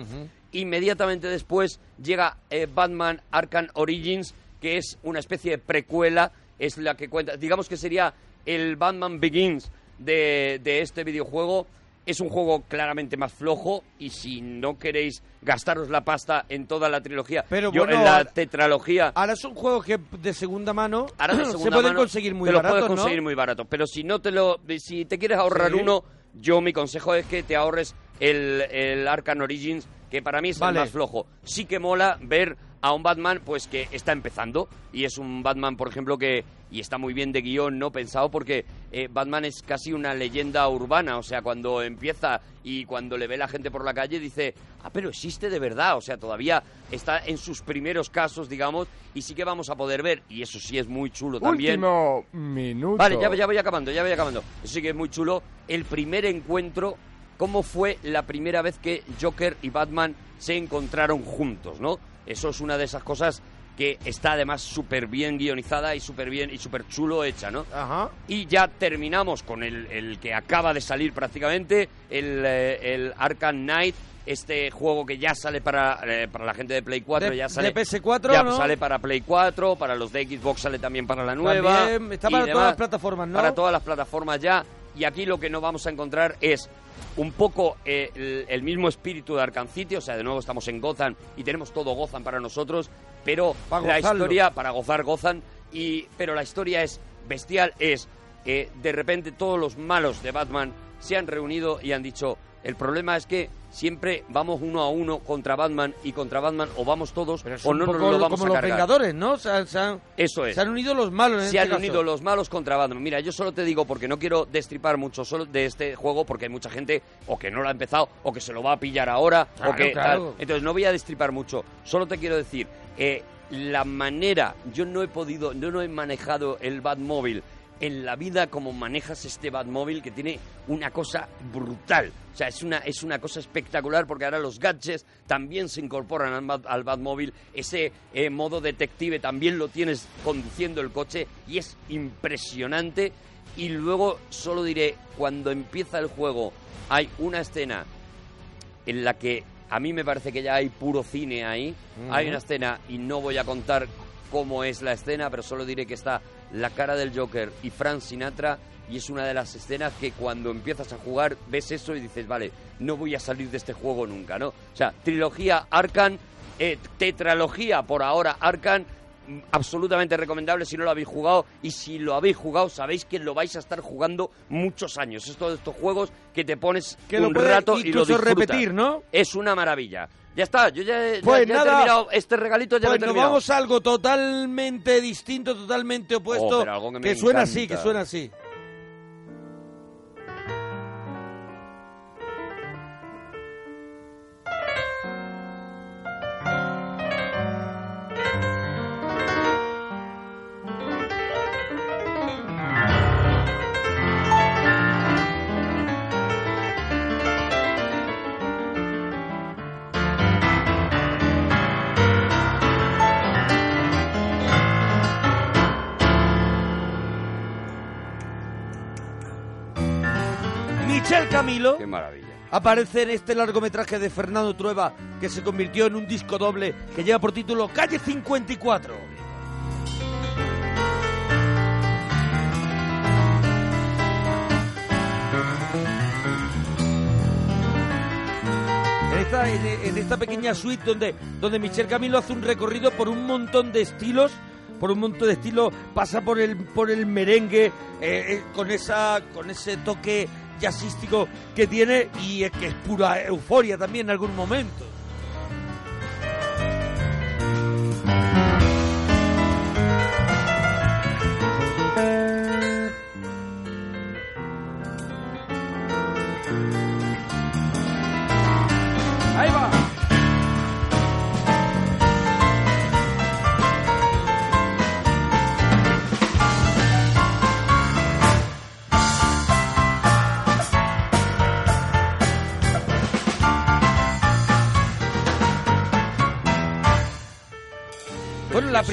Inmediatamente después llega eh, Batman Arkham Origins, que es una especie de precuela, es la que cuenta, digamos que sería el Batman Begins de, de este videojuego. Es un juego claramente más flojo y si no queréis gastaros la pasta en toda la trilogía, Pero yo bueno, en la tetralogía Ahora son juegos que de segunda mano <clears throat> Ahora de se segunda pueden mano conseguir muy te lo baratos, puedes conseguir ¿no? muy barato. Pero si no te lo, si te quieres ahorrar Sí. uno, yo mi consejo es que te ahorres el, el Arkham Origins, que para mí es Vale. el más flojo. Sí que mola ver a un Batman pues que está empezando y es un Batman, por ejemplo, que y está muy bien de guion, no pensado porque eh, Batman es casi una leyenda urbana, o sea, cuando empieza y cuando le ve la gente por la calle dice, ah, pero existe de verdad, o sea, todavía está en sus primeros casos, digamos, y sí que vamos a poder ver, y eso sí es muy chulo también. Último minuto. Vale, ya, ya voy acabando, ya voy acabando. Eso sí que es muy chulo. El primer encuentro, cómo fue la primera vez que Joker y Batman se encontraron juntos, ¿no? Eso es una de esas cosas que está además súper bien guionizada y súper bien y súper chulo hecha, ¿no? Ajá. Y ya terminamos con el, el que acaba de salir prácticamente, el, eh, el Arkham Knight, este juego que ya sale para, eh, para la gente de Play 4, De- ya sale... de PS4, ya ¿no? sale para Play 4, para los de Xbox sale también para la nueva. También, está para demás. todas las plataformas, ¿no? Para todas las plataformas ya. Y aquí lo que no vamos a encontrar es un poco eh, el, el mismo espíritu de Arkham City, o sea, de nuevo estamos en Gotham y tenemos todo Gotham para nosotros, pero Para la gozarlo. historia para gozar Gotham y pero la historia es bestial, es eh, de repente todos los malos de Batman se han reunido y han dicho el problema es que siempre vamos uno a uno contra Batman y contra Batman o vamos todos Es o un no nos lo vamos como a los cargar. Vengadores, ¿no? Se han, se han- Eso es. se han unido los malos en Se este han caso. unido los malos contra Batman. Mira, yo solo te digo porque no quiero destripar mucho solo de este juego porque hay mucha gente o que no lo ha empezado o que se lo va a pillar ahora Claro, o que claro. tal. Entonces no voy a destripar mucho. Solo te quiero decir, eh, la manera, yo no he podido, yo no he manejado el Batmóvil en la vida como manejas este Batmóvil que tiene una cosa brutal. O sea, es una, es una cosa espectacular porque ahora los gadgets también se incorporan al, Bat- al Batmóvil. Ese eh, modo detective también lo tienes conduciendo el coche y es impresionante. Y luego solo diré, cuando empieza el juego hay una escena en la que a mí me parece que ya hay puro cine ahí. Hay una escena y no voy a contar cómo es la escena, pero solo diré que está la cara del Joker y Frank Sinatra y es una de las escenas que cuando empiezas a jugar ves eso y dices, vale, no voy a salir de este juego nunca, ¿no? O sea, trilogía Arkham, eh, tetralogía por ahora Arkham, mm, absolutamente recomendable si no lo habéis jugado y si lo habéis jugado sabéis que lo vais a estar jugando muchos años. Es todo estos juegos que te pones Que lo un rato y lo disfrutas. repetir, ¿no? Es una maravilla. Ya está, yo ya, ya- Pues ya he nada, terminado este regalito, ya lo Pues he nos vamos a algo totalmente distinto, totalmente opuesto. Oh, que suena así, que suena así. Camilo Qué maravilla. aparece en este largometraje de Fernando Trueba que se convirtió en un disco doble que lleva por título Calle 54. En esta, en, en esta pequeña suite donde, donde Michel Camilo hace un recorrido por un montón de estilos, por un montón de estilos, pasa por el, por el merengue, eh, eh, con, esa, con ese toque jazzístico que tiene y es que es pura euforia también en algún momento.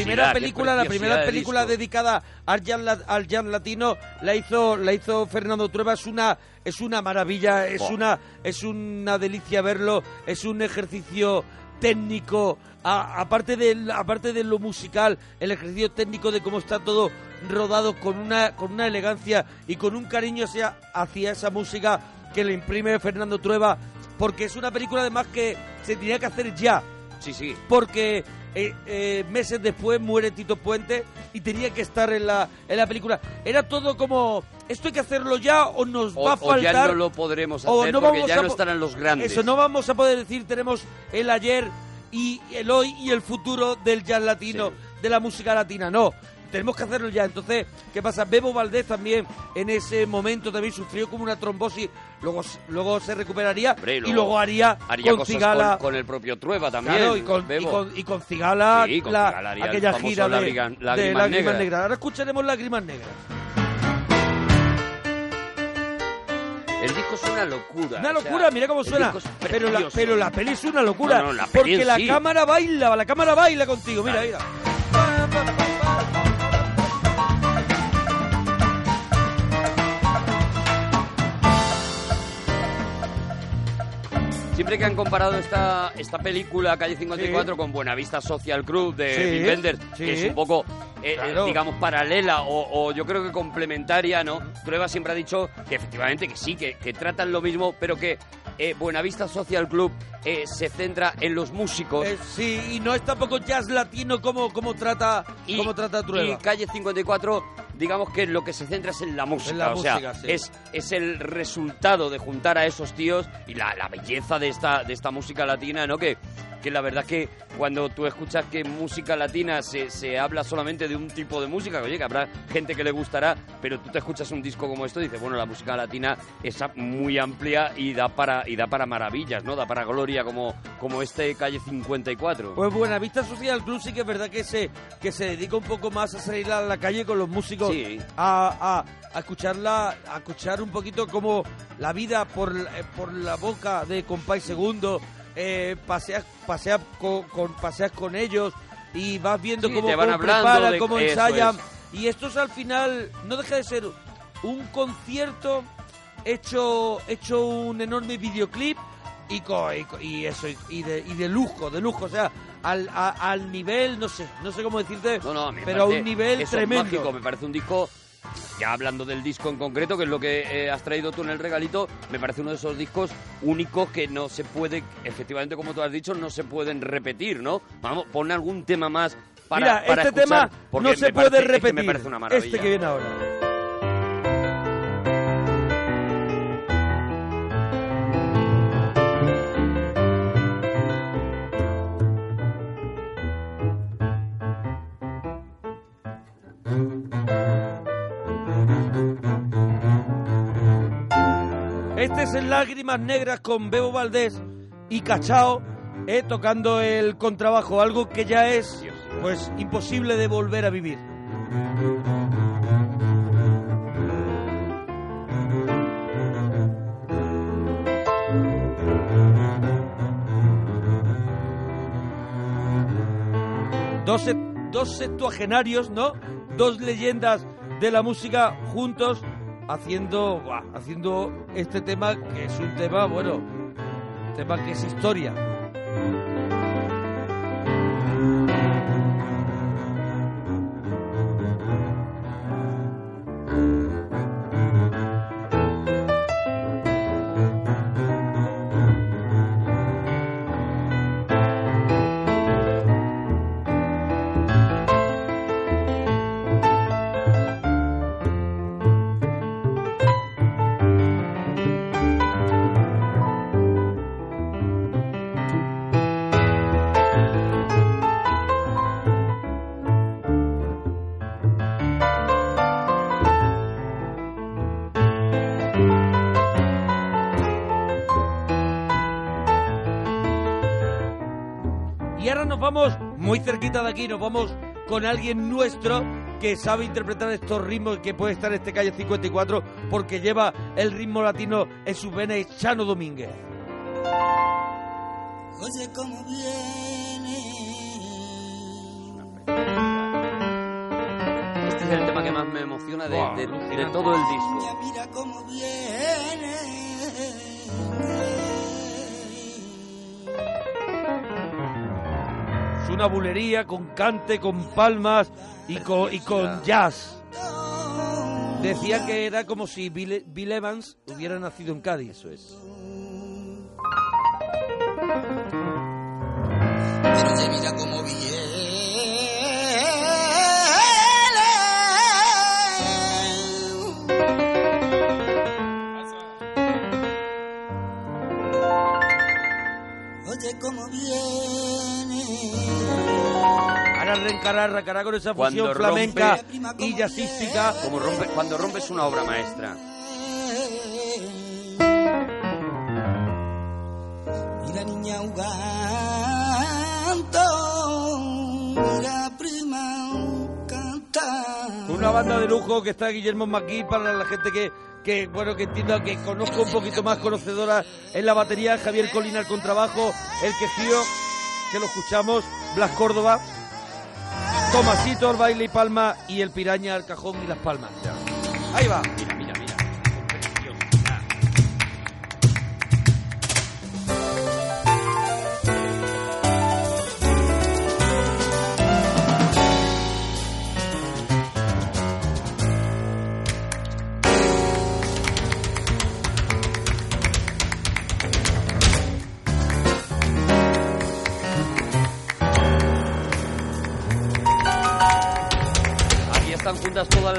Primera película, la primera película disco. dedicada al jazz, al jazz latino la hizo, la hizo Fernando Trueba. Es una, es una maravilla, es una, es una delicia verlo. Es un ejercicio técnico, a- aparte de, aparte de lo musical, el ejercicio técnico de cómo está todo rodado con una, con una elegancia y con un cariño hacia, hacia esa música que le imprime Fernando Trueba, porque es una película además que se tenía que hacer ya Sí, sí. porque eh, eh, meses después muere Tito Puente y tenía que estar en la, en la película. Era todo como, esto hay que hacerlo ya o nos O, va a o faltar... ya no lo podremos o hacer no porque vamos ya a no estarán los grandes. Eso, no vamos a poder decir tenemos el ayer y el hoy y el futuro del jazz latino, de la música latina. No, tenemos que hacerlo ya. Entonces, ¿qué pasa? Bebo Valdés también en ese momento también sufrió como una trombosis, luego, luego se recuperaría Hombre, y luego haría, haría con cosas Cigala... con, con el propio Trueba también. Claro, y con, y, con, y con Cigala, Sí, con la- Cigala aquella gira de, Lágrimas- de Lágrimas Lágrimas Negras. Negras. Ahora escucharemos Lágrimas Negras. El disco es una locura. Una o sea, locura, mira cómo suena. Pero la, pero la peli es una locura. No, no, la peli porque la cámara baila, la cámara baila contigo. Mira, mira. Siempre que han comparado esta, esta película, Calle 54, con Buenavista Social Club de Sí, Wenders, sí. que es un poco, eh, eh, Claro. digamos, paralela o, o yo creo que complementaria, ¿no? Trueba siempre ha dicho que efectivamente que sí, que, que tratan lo mismo, pero que eh, Buenavista Social Club eh, se centra en los músicos. Eh, sí, y no es tampoco jazz latino como, como trata, como trata Trueba. Y Calle 54, digamos que lo que se centra es en la música. En la o sea, sí. es, es el resultado de juntar a esos tíos y la, la belleza de esta, de esta música latina, ¿no? Que, que la verdad que cuando tú escuchas que música latina se, se habla solamente de un tipo de música, oye, que habrá gente que le gustará, pero tú te escuchas un disco como esto y dices, bueno, la música latina es muy amplia y da para, y da para maravillas, ¿no? Da para gloria como, como este Calle 54. Pues Buenavista Social Club sí que es verdad que se, que se dedica un poco más a salir a la calle con los músicos Sí. a, a, a escucharla, a escuchar un poquito como la vida por, eh, por la boca de Compay Segundo, eh, paseas, paseas, con, con- paseas con ellos y vas viendo Sí, cómo, te van cómo preparan, de- cómo ensayan. es. Y esto es al final, no deja de ser un concierto hecho, hecho un enorme videoclip y, co- y, eso, y, y de, y de lujo, de lujo, o sea, al, a- al nivel, no sé, no sé cómo decirte, No, pero a un nivel eso es tremendo. mágico, me parece un disco, ya hablando del disco en concreto, que es lo que eh, has traído tú en el regalito, me parece uno de esos discos únicos que no se puede, efectivamente, como tú has dicho, no se pueden repetir, ¿no? Vamos, pon algún tema más para, Mira, para este escuchar, tema no se puede parece- es que repetir. me parece una maravilla. Este que viene ahora. Es Lágrimas Negras con Bebo Valdés y Cachao eh, tocando el contrabajo, algo que ya es pues imposible de volver a vivir. Dos, dos septuagenarios, ¿no? Dos leyendas de la música juntos haciendo, haciendo este tema que es un tema, bueno, tema que es historia. Muy cerquita de aquí, nos vamos con alguien nuestro que sabe interpretar estos ritmos que puede estar en este calle 54 porque lleva el ritmo latino en sus venas, es Chano Domínguez. Oye, cómo viene. Este es el tema que más me emociona de, Buah, de- todo el disco. Mira cómo viene. Una bulería con cante, con palmas y con, y con jazz. Decía que era como si Bill, Bill Evans hubiera nacido en Cádiz. Eso es. Pero mira. Racará, racará con esa Cuando fusión flamenca rompe- y jazzística. Como rompe, cuando rompes una obra maestra. Y la niña la prima canta. Una banda de lujo que está Guillermo Maquí para la gente que, que bueno que entienda, que conozco un poquito más conocedora en la batería, Javier Colina al contrabajo, el quejío, que lo escuchamos, Blas Córdoba, Tomasito al baile y palma y el piraña al cajón y las palmas. Ahí va. Mira,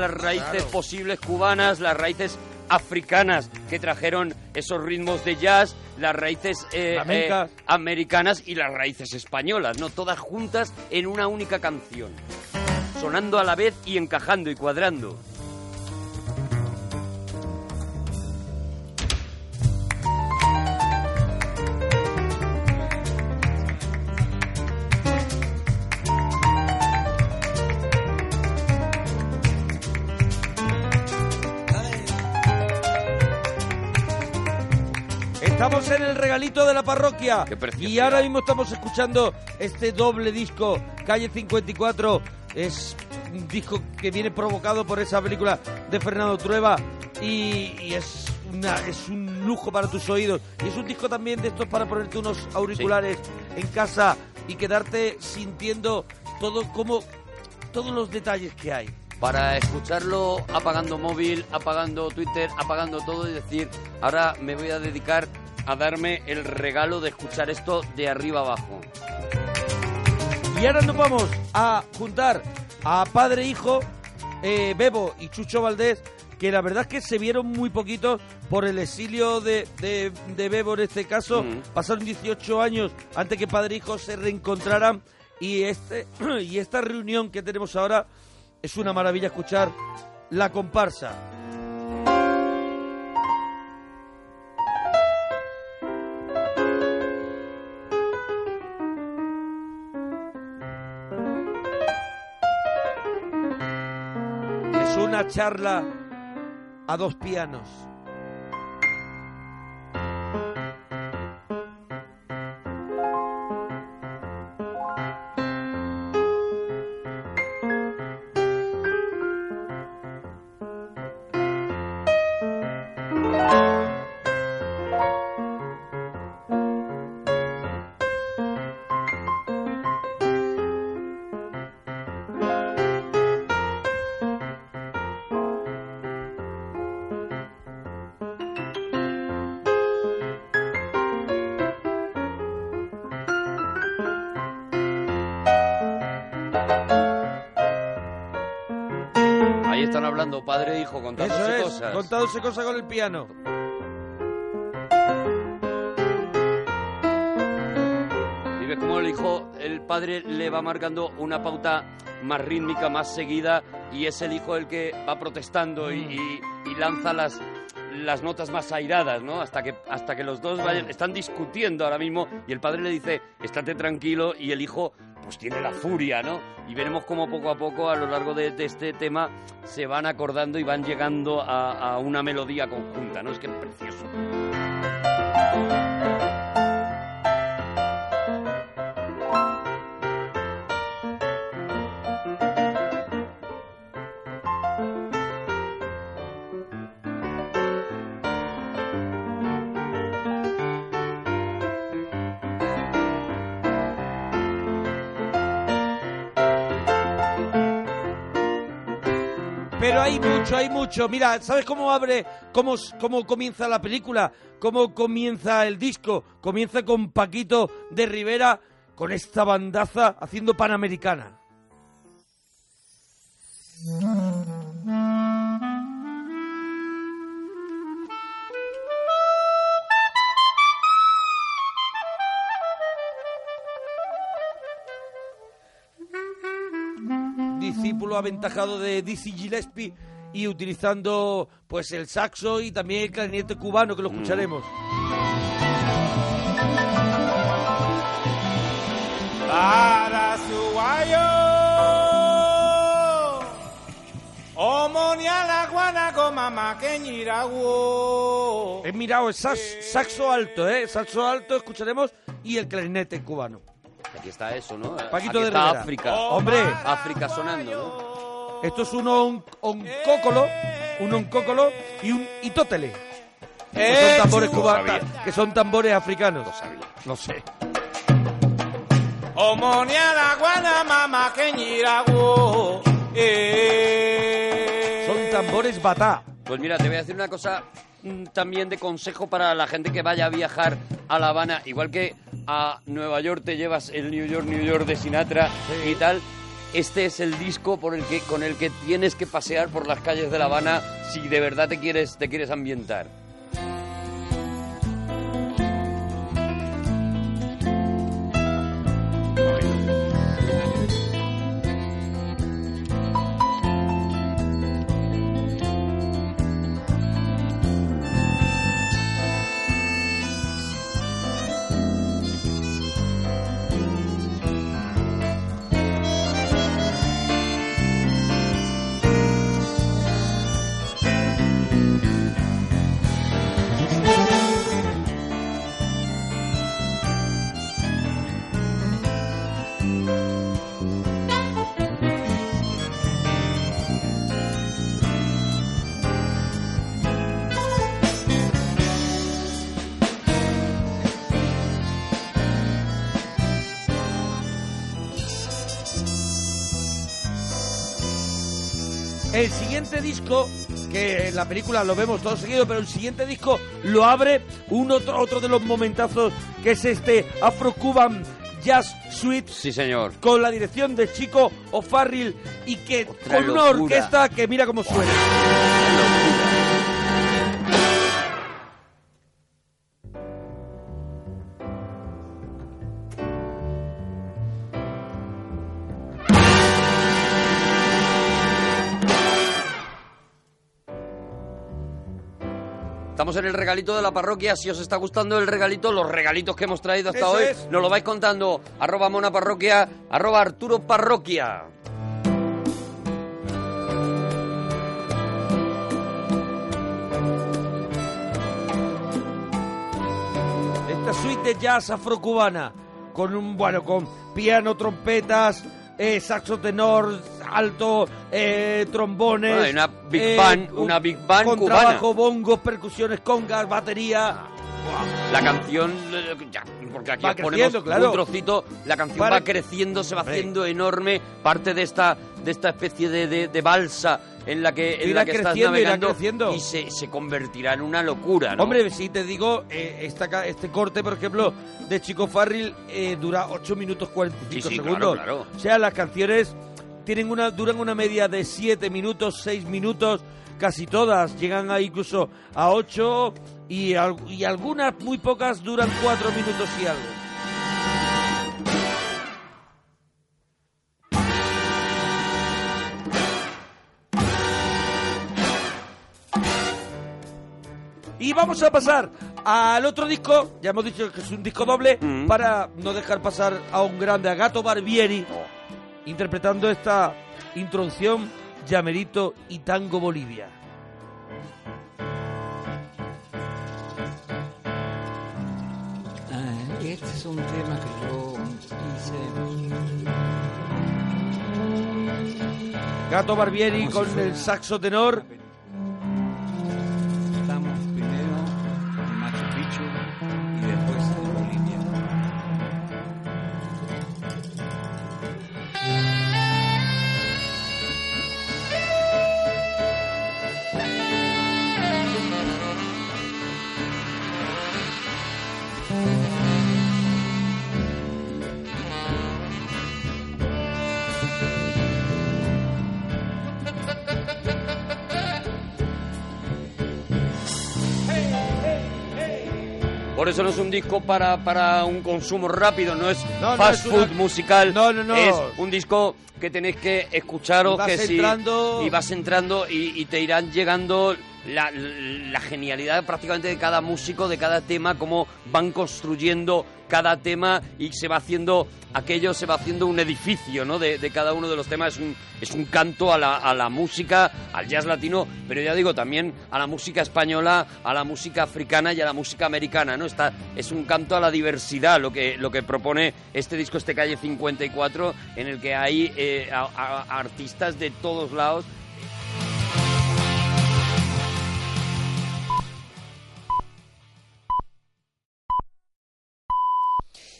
las raíces posibles cubanas, las raíces africanas que trajeron esos ritmos de jazz, las raíces eh, eh, americanas y las raíces españolas, ¿no? Todas juntas en una única canción, sonando a la vez y encajando y cuadrando. Estamos en el regalito de la parroquia. Y ahora mismo estamos escuchando este doble disco, Calle 54. Es un disco que viene provocado por esa película de Fernando Trueba y, y es, una, es un lujo para tus oídos. Y es un disco también de estos para ponerte unos auriculares en casa y quedarte sintiendo todo como todos los detalles que hay. para escucharlo apagando móvil, apagando Twitter, apagando todo y decir, ahora me voy a dedicar a darme el regalo de escuchar esto de arriba abajo. Y ahora nos vamos a juntar a padre hijo, eh, Bebo y Chucho Valdés, que la verdad es que se vieron muy poquitos por el exilio de, de- de Bebo en este caso. Pasaron 18 años antes que padre e hijo se reencontraran y, este, <clears throat> y esta reunión que tenemos ahora es una maravilla escuchar la comparsa. Una charla a dos pianos. Hijo contándose Eso es, cosas. contándose cosas con el piano. Y ves cómo el hijo, el padre le va marcando una pauta más rítmica, más seguida, y es el hijo el que va protestando y, y- y lanza las, las notas más airadas, ¿no? Hasta que, hasta que los dos vayan, están discutiendo ahora mismo, y el padre le dice, estate tranquilo, y el hijo pues tiene la furia, ¿no? Y veremos cómo poco a poco a lo largo de, este tema se van acordando y van llegando a una melodía conjunta, ¿no? Es que es precioso. Mira, ¿sabes cómo abre, cómo, cómo comienza la película? ¿Cómo comienza el disco? Comienza con Paquito de Rivera con esta bandaza haciendo Panamericana. discípulo aventajado de Dizzy Gillespie y utilizando pues el saxo y también el clarinete cubano que lo escucharemos. Para su guayo, omonia la guanaco mamá que ñirago. Es mirado, es sax- saxo alto, ¿eh? Saxo alto escucharemos y el clarinete cubano. Aquí está eso, ¿no? Paquito Aquí de está Rivera. África. Hombre. África sonando, ¿no? Esto es un on- oncócolo, un oncócolo y un itótele. Que son tambores cubanos, Lo sabía. que son tambores africanos. No sé. Guana mamá que ñirago. Eh. Son tambores batá. Pues mira, te voy a decir una cosa mm, también de consejo para la gente que vaya a viajar a La Habana. Igual que a Nueva York te llevas el New York, New York de Sinatra y tal. Este es el disco por el que, con el que tienes que pasear por las calles de La Habana si de verdad te quieres, te quieres ambientar. Siguiente disco, que en la película lo vemos todo seguido, pero el siguiente disco lo abre un otro, otro de los momentazos, que es este Afro-Cuban Jazz Suite. Sí, señor. Con la dirección de Chico O'Farrill y que Otra con una orquesta que mira cómo suena. Estamos en el regalito de la parroquia. Si os está gustando el regalito, los regalitos que hemos traído hasta Eso hoy, es. nos lo vais contando. Arroba Mona Parroquia, arroba Arturo Parroquia. Esta suite de jazz afrocubana con un bueno con piano, trompetas, eh, saxo tenor, alto, eh, trombones, Bueno, hay una big eh, band, un- una big band con cubana. trabajo, bongos, percusiones, congas, batería. La canción, eh, ya, porque aquí Va os ponemos claro. un trocito, la canción Para- va creciendo, se va haciendo enorme, parte de esta, de esta especie de, de- de balsa en la que, en la que estás navegando creciendo. y se, se convertirá en una locura, ¿no? Hombre, si te digo, eh, esta este corte, por ejemplo, de Chico Farril eh, dura 8 minutos 45 Sí, sí, segundos. claro, claro. O sea, las canciones tienen una duran una media de 7 minutos, 6 minutos, casi todas. Llegan a incluso a 8 y, y algunas, muy pocas, duran 4 minutos y algo. Y vamos a pasar al otro disco, ya hemos dicho que es un disco doble, para no dejar pasar a un grande, a Gato Barbieri, interpretando esta introducción, Llamerito y Tango Bolivia. Ah, este es un tema que yo hice. Gato Barbieri con el saxo tenor. Por eso no es un disco para, para un consumo rápido, no es No, no, fast una- food musical. No, no, no. Es un disco que tenéis que escucharos, Y vas que sí, entrando- y vas entrando y, y te irán llegando la, la genialidad prácticamente de cada músico, de cada tema, cómo van construyendo cada tema y se va haciendo aquello, se va haciendo un edificio ¿no? de, cada uno de los temas. Es un, es un canto a la, a la música, al jazz latino, pero ya digo también a la música española, a la música africana y a la música americana. ¿no? Está, es un canto a la diversidad lo que, lo que propone este disco, este Calle 54, en el que hay eh, a artistas de todos lados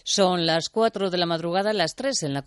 Son las 4 de la madrugada, las 3 en la